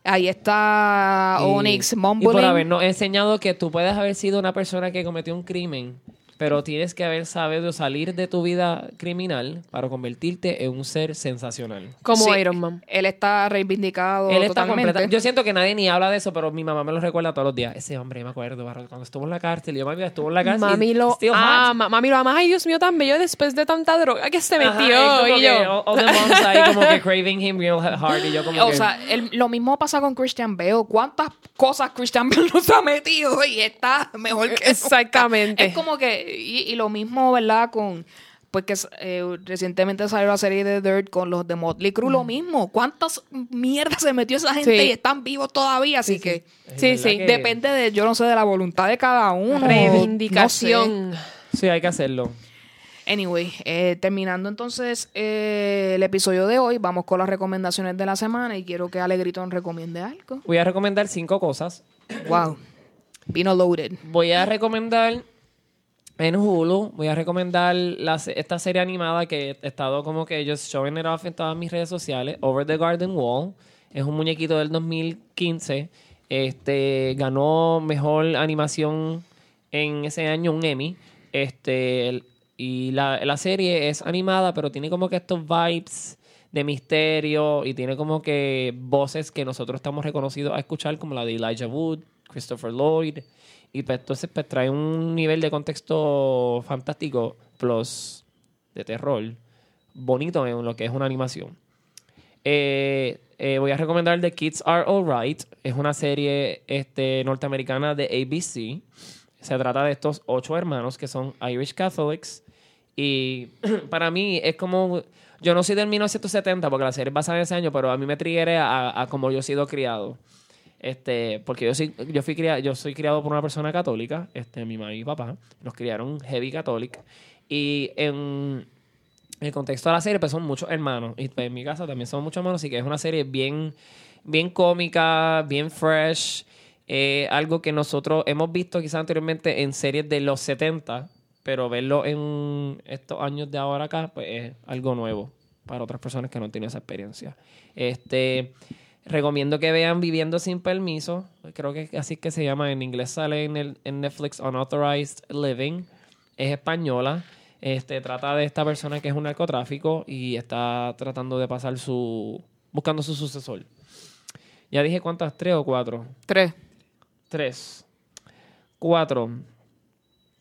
Ahí está Onyx Y por Mumbling. habernos enseñado que tú puedes haber sido una persona que cometió un crimen, pero tienes que haber sabido salir de tu vida criminal para convertirte en un ser sensacional. Como Sí, Iron Man. Él está reivindicado Él está totalmente. completa. Yo siento que nadie ni habla de eso, pero mi mamá me lo recuerda todos los días. Ese hombre, me acuerdo, cuando estuvo en la cárcel, yo, mami, estuvo en la cárcel. Mami lo ama, mami lo ama. Ay, Dios mío, tan bello después de tanta droga que se metió. y que, yo, all- all the moms ahí como que craving him real hard y yo como O que... sea, el- lo mismo pasa con Christian Bale. ¿Cuántas cosas Christian Bale nos ha metido y está mejor que nunca? Exactamente. Es como que, y, y lo mismo, ¿verdad? Con, pues que eh, recientemente salió la serie de Dirt con los de Motley Crue, lo mismo. ¿Cuántas mierdas se metió esa gente Sí. y están vivos todavía? Así que Sí, sí. que- depende de, yo no sé, de la voluntad de cada uno. reivindicación. No sé. Sí, hay que hacerlo. Anyway, eh, terminando entonces eh, el episodio de hoy, vamos con las recomendaciones de la semana y quiero que Alegrito nos recomiende algo. Voy a recomendar cinco cosas. Wow. Vino loaded. Voy a recomendar en Hulu, voy a recomendar esta serie animada que he estado como que just showing it off en todas mis redes sociales, Over the Garden Wall. Es un muñequito del 2015. Este ganó mejor animación en ese año un Emmy. Este y la serie es animada, pero tiene como que estos vibes de misterio y tiene como que voces que nosotros estamos reconocidos a escuchar, como la de Elijah Wood, Christopher Lloyd. Y pues, entonces pues, trae un nivel de contexto fantástico, plus de terror, bonito en lo que es una animación. Eh, eh, voy a recomendar The Kids Are Alright. Es una serie este, norteamericana de ABC. Se trata de estos ocho hermanos que son Irish Catholics. Y para mí es como... Yo no soy del 1970 porque la serie es basada en ese año, pero a mí me triggeré a, a como yo he sido criado. Este, porque yo soy, yo fui criado, yo soy criado por una persona católica, este, mi mamá y mi papá, nos criaron heavy catholic. Y en el contexto de la serie, pues son muchos hermanos. Y pues, en mi casa también son muchos hermanos, así que es una serie bien, bien cómica, bien fresh. eh, algo que nosotros hemos visto quizás anteriormente en series de los 70, pero verlo en estos años de ahora acá, pues es algo nuevo para otras personas que no han tenido esa experiencia. Este, recomiendo que vean Viviendo sin permiso, creo que así que se llama, en inglés sale en, el, en Netflix Unauthorized Living, es española. Este, trata de esta persona que es un narcotráfico y está tratando de pasar su. buscando su sucesor. Ya dije cuántas, tres o cuatro. Tres. Tres. Cuatro.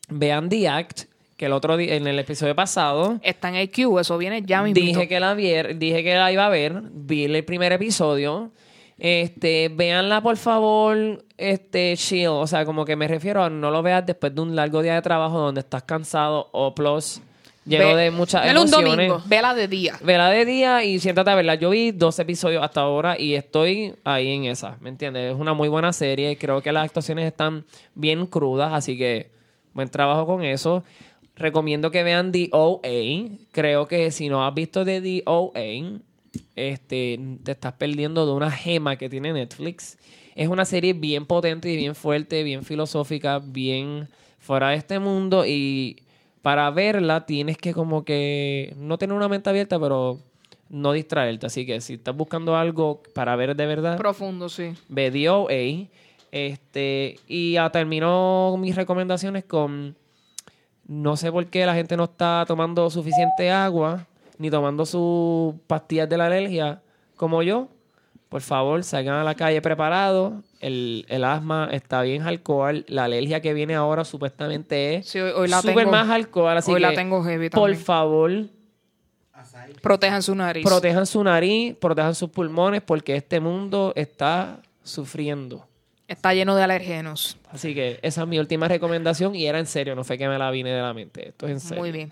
Vean The Act, que el otro día, en el episodio pasado, Está en el queue, eso viene ya mismo. dije que la vier, dije que la iba a ver, vi el primer episodio. Este, véanla por favor, este, chill, o sea, como que me refiero a no lo veas después de un largo día de trabajo donde estás cansado o plus lleno Ve- de muchas Vela un emociones. domingo. Vela de día. Vela de día y siéntate a verla. Yo vi dos episodios hasta ahora y estoy ahí en esa, ¿me entiendes? Es una muy buena serie. Creo que las actuaciones están bien crudas, así que buen trabajo con eso. Recomiendo que vean DOA. Creo que si no has visto de DOA, este, te estás perdiendo de una gema que tiene Netflix. Es una serie bien potente y bien fuerte, bien filosófica, bien fuera de este mundo y para verla tienes que como que no tener una mente abierta, pero no distraerte. Así que si estás buscando algo para ver de verdad, Profundo, sí. ve DOA. Este, y termino mis recomendaciones con no sé por qué la gente no está tomando suficiente agua ni tomando sus pastillas de la alergia como yo. Por favor, salgan a la calle preparados. El, el asma está bien alcohol. La alergia que viene ahora supuestamente es Sí, hoy, hoy la súper tengo. más alcohol. Así hoy que, la tengo heavy por favor. Protejan su nariz. protejan su nariz, protejan sus pulmones, porque este mundo está sufriendo. Está lleno de alergenos. Así que esa es mi última recomendación y era en serio, no fue que me la vine de la mente. Esto es en serio. Muy bien.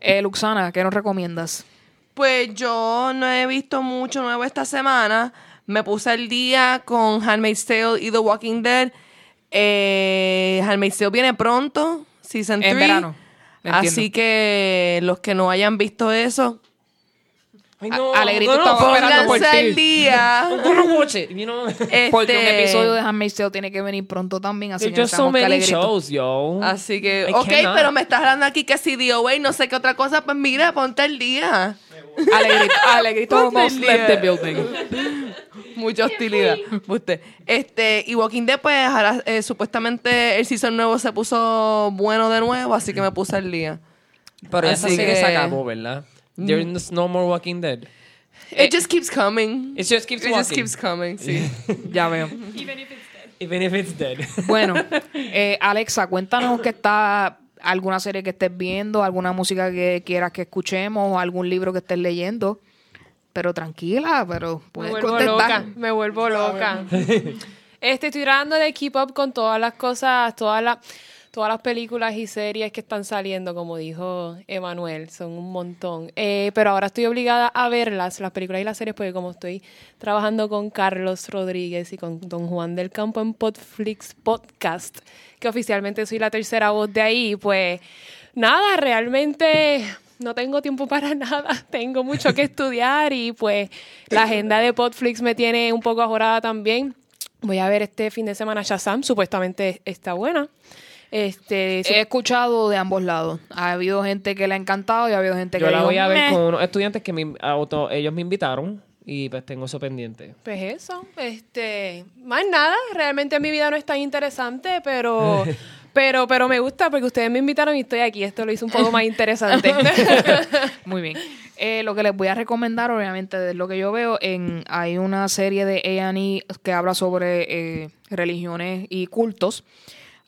Eh, Luxana, ¿qué nos recomiendas? Pues yo no he visto mucho nuevo esta semana. Me puse al día con Handmaid's Tale y The Walking Dead. Eh, Handmaid's Tale viene pronto, Season En 3. verano. Entiendo. Así que los que no hayan visto eso, Ay, A- Alegrito estaba esperando por ti. día. You know? Porque un Este, episodio de Handmaid's Tale tiene que venir pronto también, así There's que just so que shows, yo. Así que, I ok, cannot. pero me estás hablando aquí que si DOA y no sé qué otra cosa, pues mira, ponte al día. Alegrito, Alegrito al left día. the building. Mucha hostilidad. Usted. Este, y Walking Dead, pues ahora eh, supuestamente el season nuevo se puso bueno de nuevo, así que me puse al día. Pero esa así serie que- se acabó, ¿verdad? There's no more Walking Dead. It just keeps coming. It just keeps It just walking. keeps coming, sí. Ya veo. Even if it's dead. Bueno, eh, Alexa, cuéntanos que está alguna serie que estés viendo, alguna música que quieras que escuchemos, o algún libro que estés leyendo. Pero tranquila, pero Me puedes vuelvo contestar. loca, me vuelvo loca. Este, estoy tratando de keep up con todas las cosas, todas las, todas las películas y series que están saliendo, como dijo Emanuel, son un montón. Eh, pero ahora estoy obligada a verlas, las películas y las series, porque como estoy trabajando con Carlos Rodríguez y con Don Juan del Campo en Podflix Podcast, que oficialmente soy la tercera voz de ahí, pues nada, realmente no tengo tiempo para nada, tengo mucho que estudiar y pues la agenda de Podflix me tiene un poco ajorada también. Voy a ver este fin de semana Shazam, supuestamente está buena. Este, He escuchado de ambos lados. Ha habido gente que le ha encantado y ha habido gente Yo que la dijo, voy a ver "Meh". con unos estudiantes que me auto, ellos me invitaron y pues tengo eso pendiente. Pues eso, este, más nada, realmente mi vida no es tan interesante, pero, pero, pero me gusta porque ustedes me invitaron y estoy aquí. Esto lo hizo un poco más interesante. Muy bien. Eh, lo que les voy a recomendar, obviamente, de lo que yo veo, en hay una serie de A&E que habla sobre eh, religiones y cultos.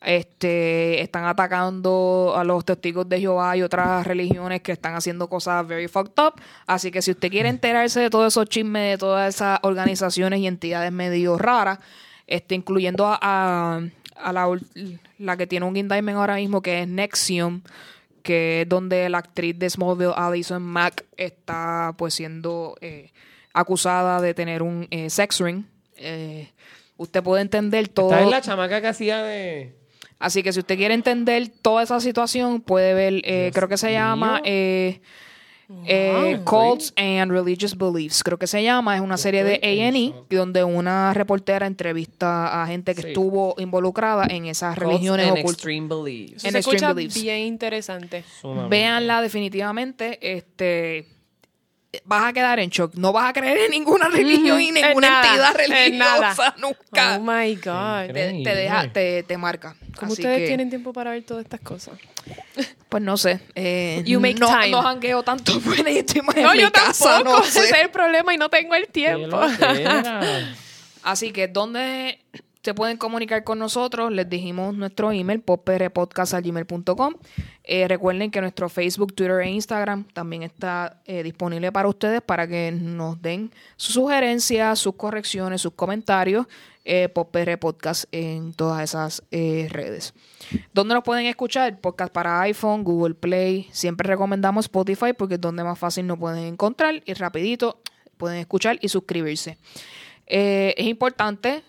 Este, están atacando a los testigos de Jehová y otras religiones que están haciendo cosas very fucked up. Así que si usted quiere enterarse de todos esos chismes, de todas esas organizaciones y entidades medio raras, este, incluyendo a, a- a la, que tiene un indictment ahora mismo, que es Nexium, que es donde la actriz de Smallville, Alison Mack, está pues siendo eh, acusada de tener un eh, sex ring. Eh, usted puede entender todo. Esta es la chamaca que hacía de... Así que si usted quiere entender toda esa situación, puede ver, eh, creo que se llama eh, eh, Cults and Religious Beliefs. Creo que se llama, es una serie de A&E donde una reportera entrevista a gente que Sí. estuvo involucrada en esas religiones and ocultas. Extreme Beliefs. En Se Extreme escucha Beliefs. bien interesante. Véanla definitivamente. Este vas a quedar en shock. No vas a creer en ninguna religión y En ninguna nada, entidad nada. religiosa nunca. Oh my God. Te, te deja, te, te marca. ¿Cómo Así ustedes que, tienen tiempo para ver todas estas cosas? Pues no sé. Eh, You make no, time. no jangueo tanto pues, ni estoy más No, en mi yo casa, tampoco. no sé. Ese es el problema y no tengo el tiempo. Así que, ¿dónde se pueden comunicar con nosotros. Les dijimos nuestro email, poprpodcast.gmail.com. Eh, recuerden que nuestro Facebook, Twitter e Instagram también está eh, disponible para ustedes para que nos den sus sugerencias, sus correcciones, sus comentarios. Eh, Podcast en todas esas eh, redes. ¿Dónde nos pueden escuchar? Podcast para iPhone, Google Play. Siempre recomendamos Spotify porque es donde más fácil nos pueden encontrar y rapidito pueden escuchar y suscribirse. Eh, es importante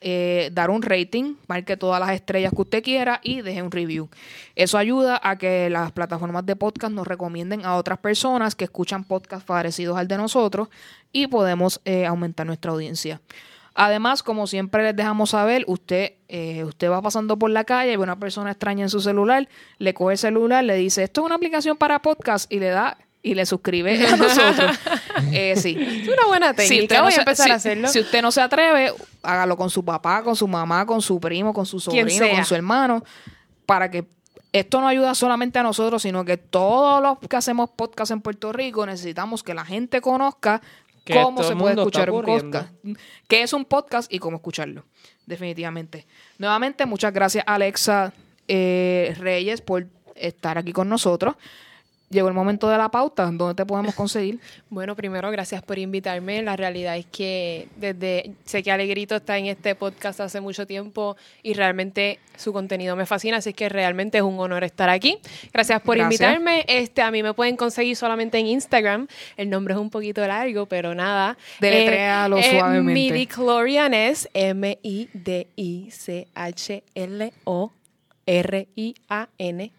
eh, dar un rating, marque todas las estrellas que usted quiera y deje un review. Eso ayuda a que las plataformas de podcast nos recomienden a otras personas que escuchan podcasts parecidos al de nosotros y podemos eh, aumentar nuestra audiencia. Además, como siempre les dejamos saber, usted, eh, usted va pasando por la calle y ve una persona extraña en su celular, le coge el celular, le dice, esto es una aplicación para podcast y le da y le suscribe a nosotros. Eh, sí. Es una buena Si técnica. usted, no Voy a se, empezar si- a hacerlo. si usted no se atreve, hágalo con su papá, con su mamá, con su primo, con su sobrino, con su hermano, para que esto no ayuda solamente a nosotros, sino que todos los que hacemos podcast en Puerto Rico necesitamos que la gente conozca Que cómo se puede escuchar un podcast, qué es un podcast y cómo escucharlo, definitivamente. Nuevamente, muchas gracias Alexa eh, Reyes por estar aquí con nosotros. Llegó el momento de la pauta, ¿dónde te podemos conseguir? Bueno, primero, gracias por invitarme. La realidad es que desde sé que Alegrito está en este podcast hace mucho tiempo y realmente su contenido me fascina, así que realmente es un honor estar aquí. Gracias por Gracias. invitarme. Este, a mí me pueden conseguir solamente en Instagram. El nombre es un poquito largo, pero nada. Deletréalo suavemente. Midichlorian es M-I-D-I-C-H-L-O. R-I-A-N-E-S-S.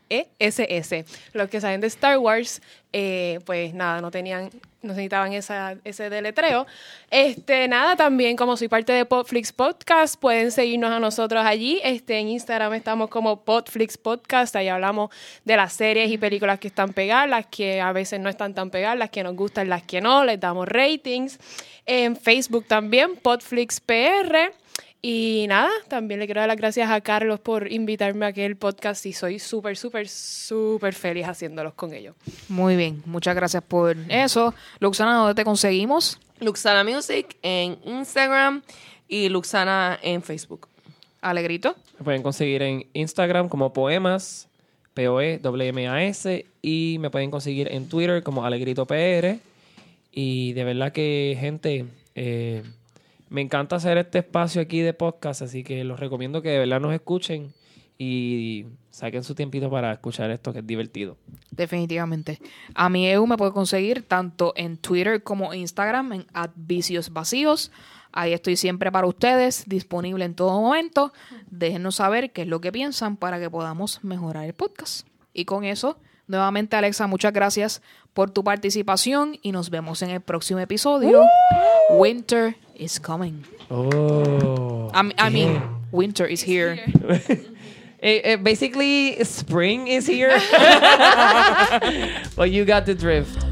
Los que saben de Star Wars, eh, pues nada, no tenían, no necesitaban esa, ese deletreo. Este, nada, también como soy parte de Podflix Podcast, pueden seguirnos a nosotros allí. Este, en Instagram estamos como Podflix Podcast, ahí hablamos de las series y películas que están pegadas, las que a veces no están tan pegadas, las que nos gustan, las que no, les damos ratings. En Facebook también, Podflix PR. Y nada, también le quiero dar las gracias a Carlos por invitarme a aquel podcast y soy súper, súper, súper feliz haciéndolos con ellos. Muy bien, muchas gracias por eso. Luxana, ¿dónde te conseguimos? Luxana Music en Instagram y Luxana en Facebook. Alegrito. Me pueden conseguir en Instagram como poemas, P-O-E-M-A-S, y me pueden conseguir en Twitter como Alegrito PR. Y de verdad que, gente, eh, me encanta hacer este espacio aquí de podcast, así que los recomiendo que de verdad nos escuchen y saquen su tiempito para escuchar esto que es divertido. Definitivamente. A mi EU me puede conseguir tanto en Twitter como Instagram en vicios vacíos. Ahí estoy siempre para ustedes, disponible en todo momento. Déjenos saber qué es lo que piensan para que podamos mejorar el podcast. Y con eso, nuevamente Alexa, muchas gracias por tu participación y nos vemos en el próximo episodio. Winter is coming. Oh. I, I mean, winter is here. Eh, eh, basically, spring is here. but you got the drift.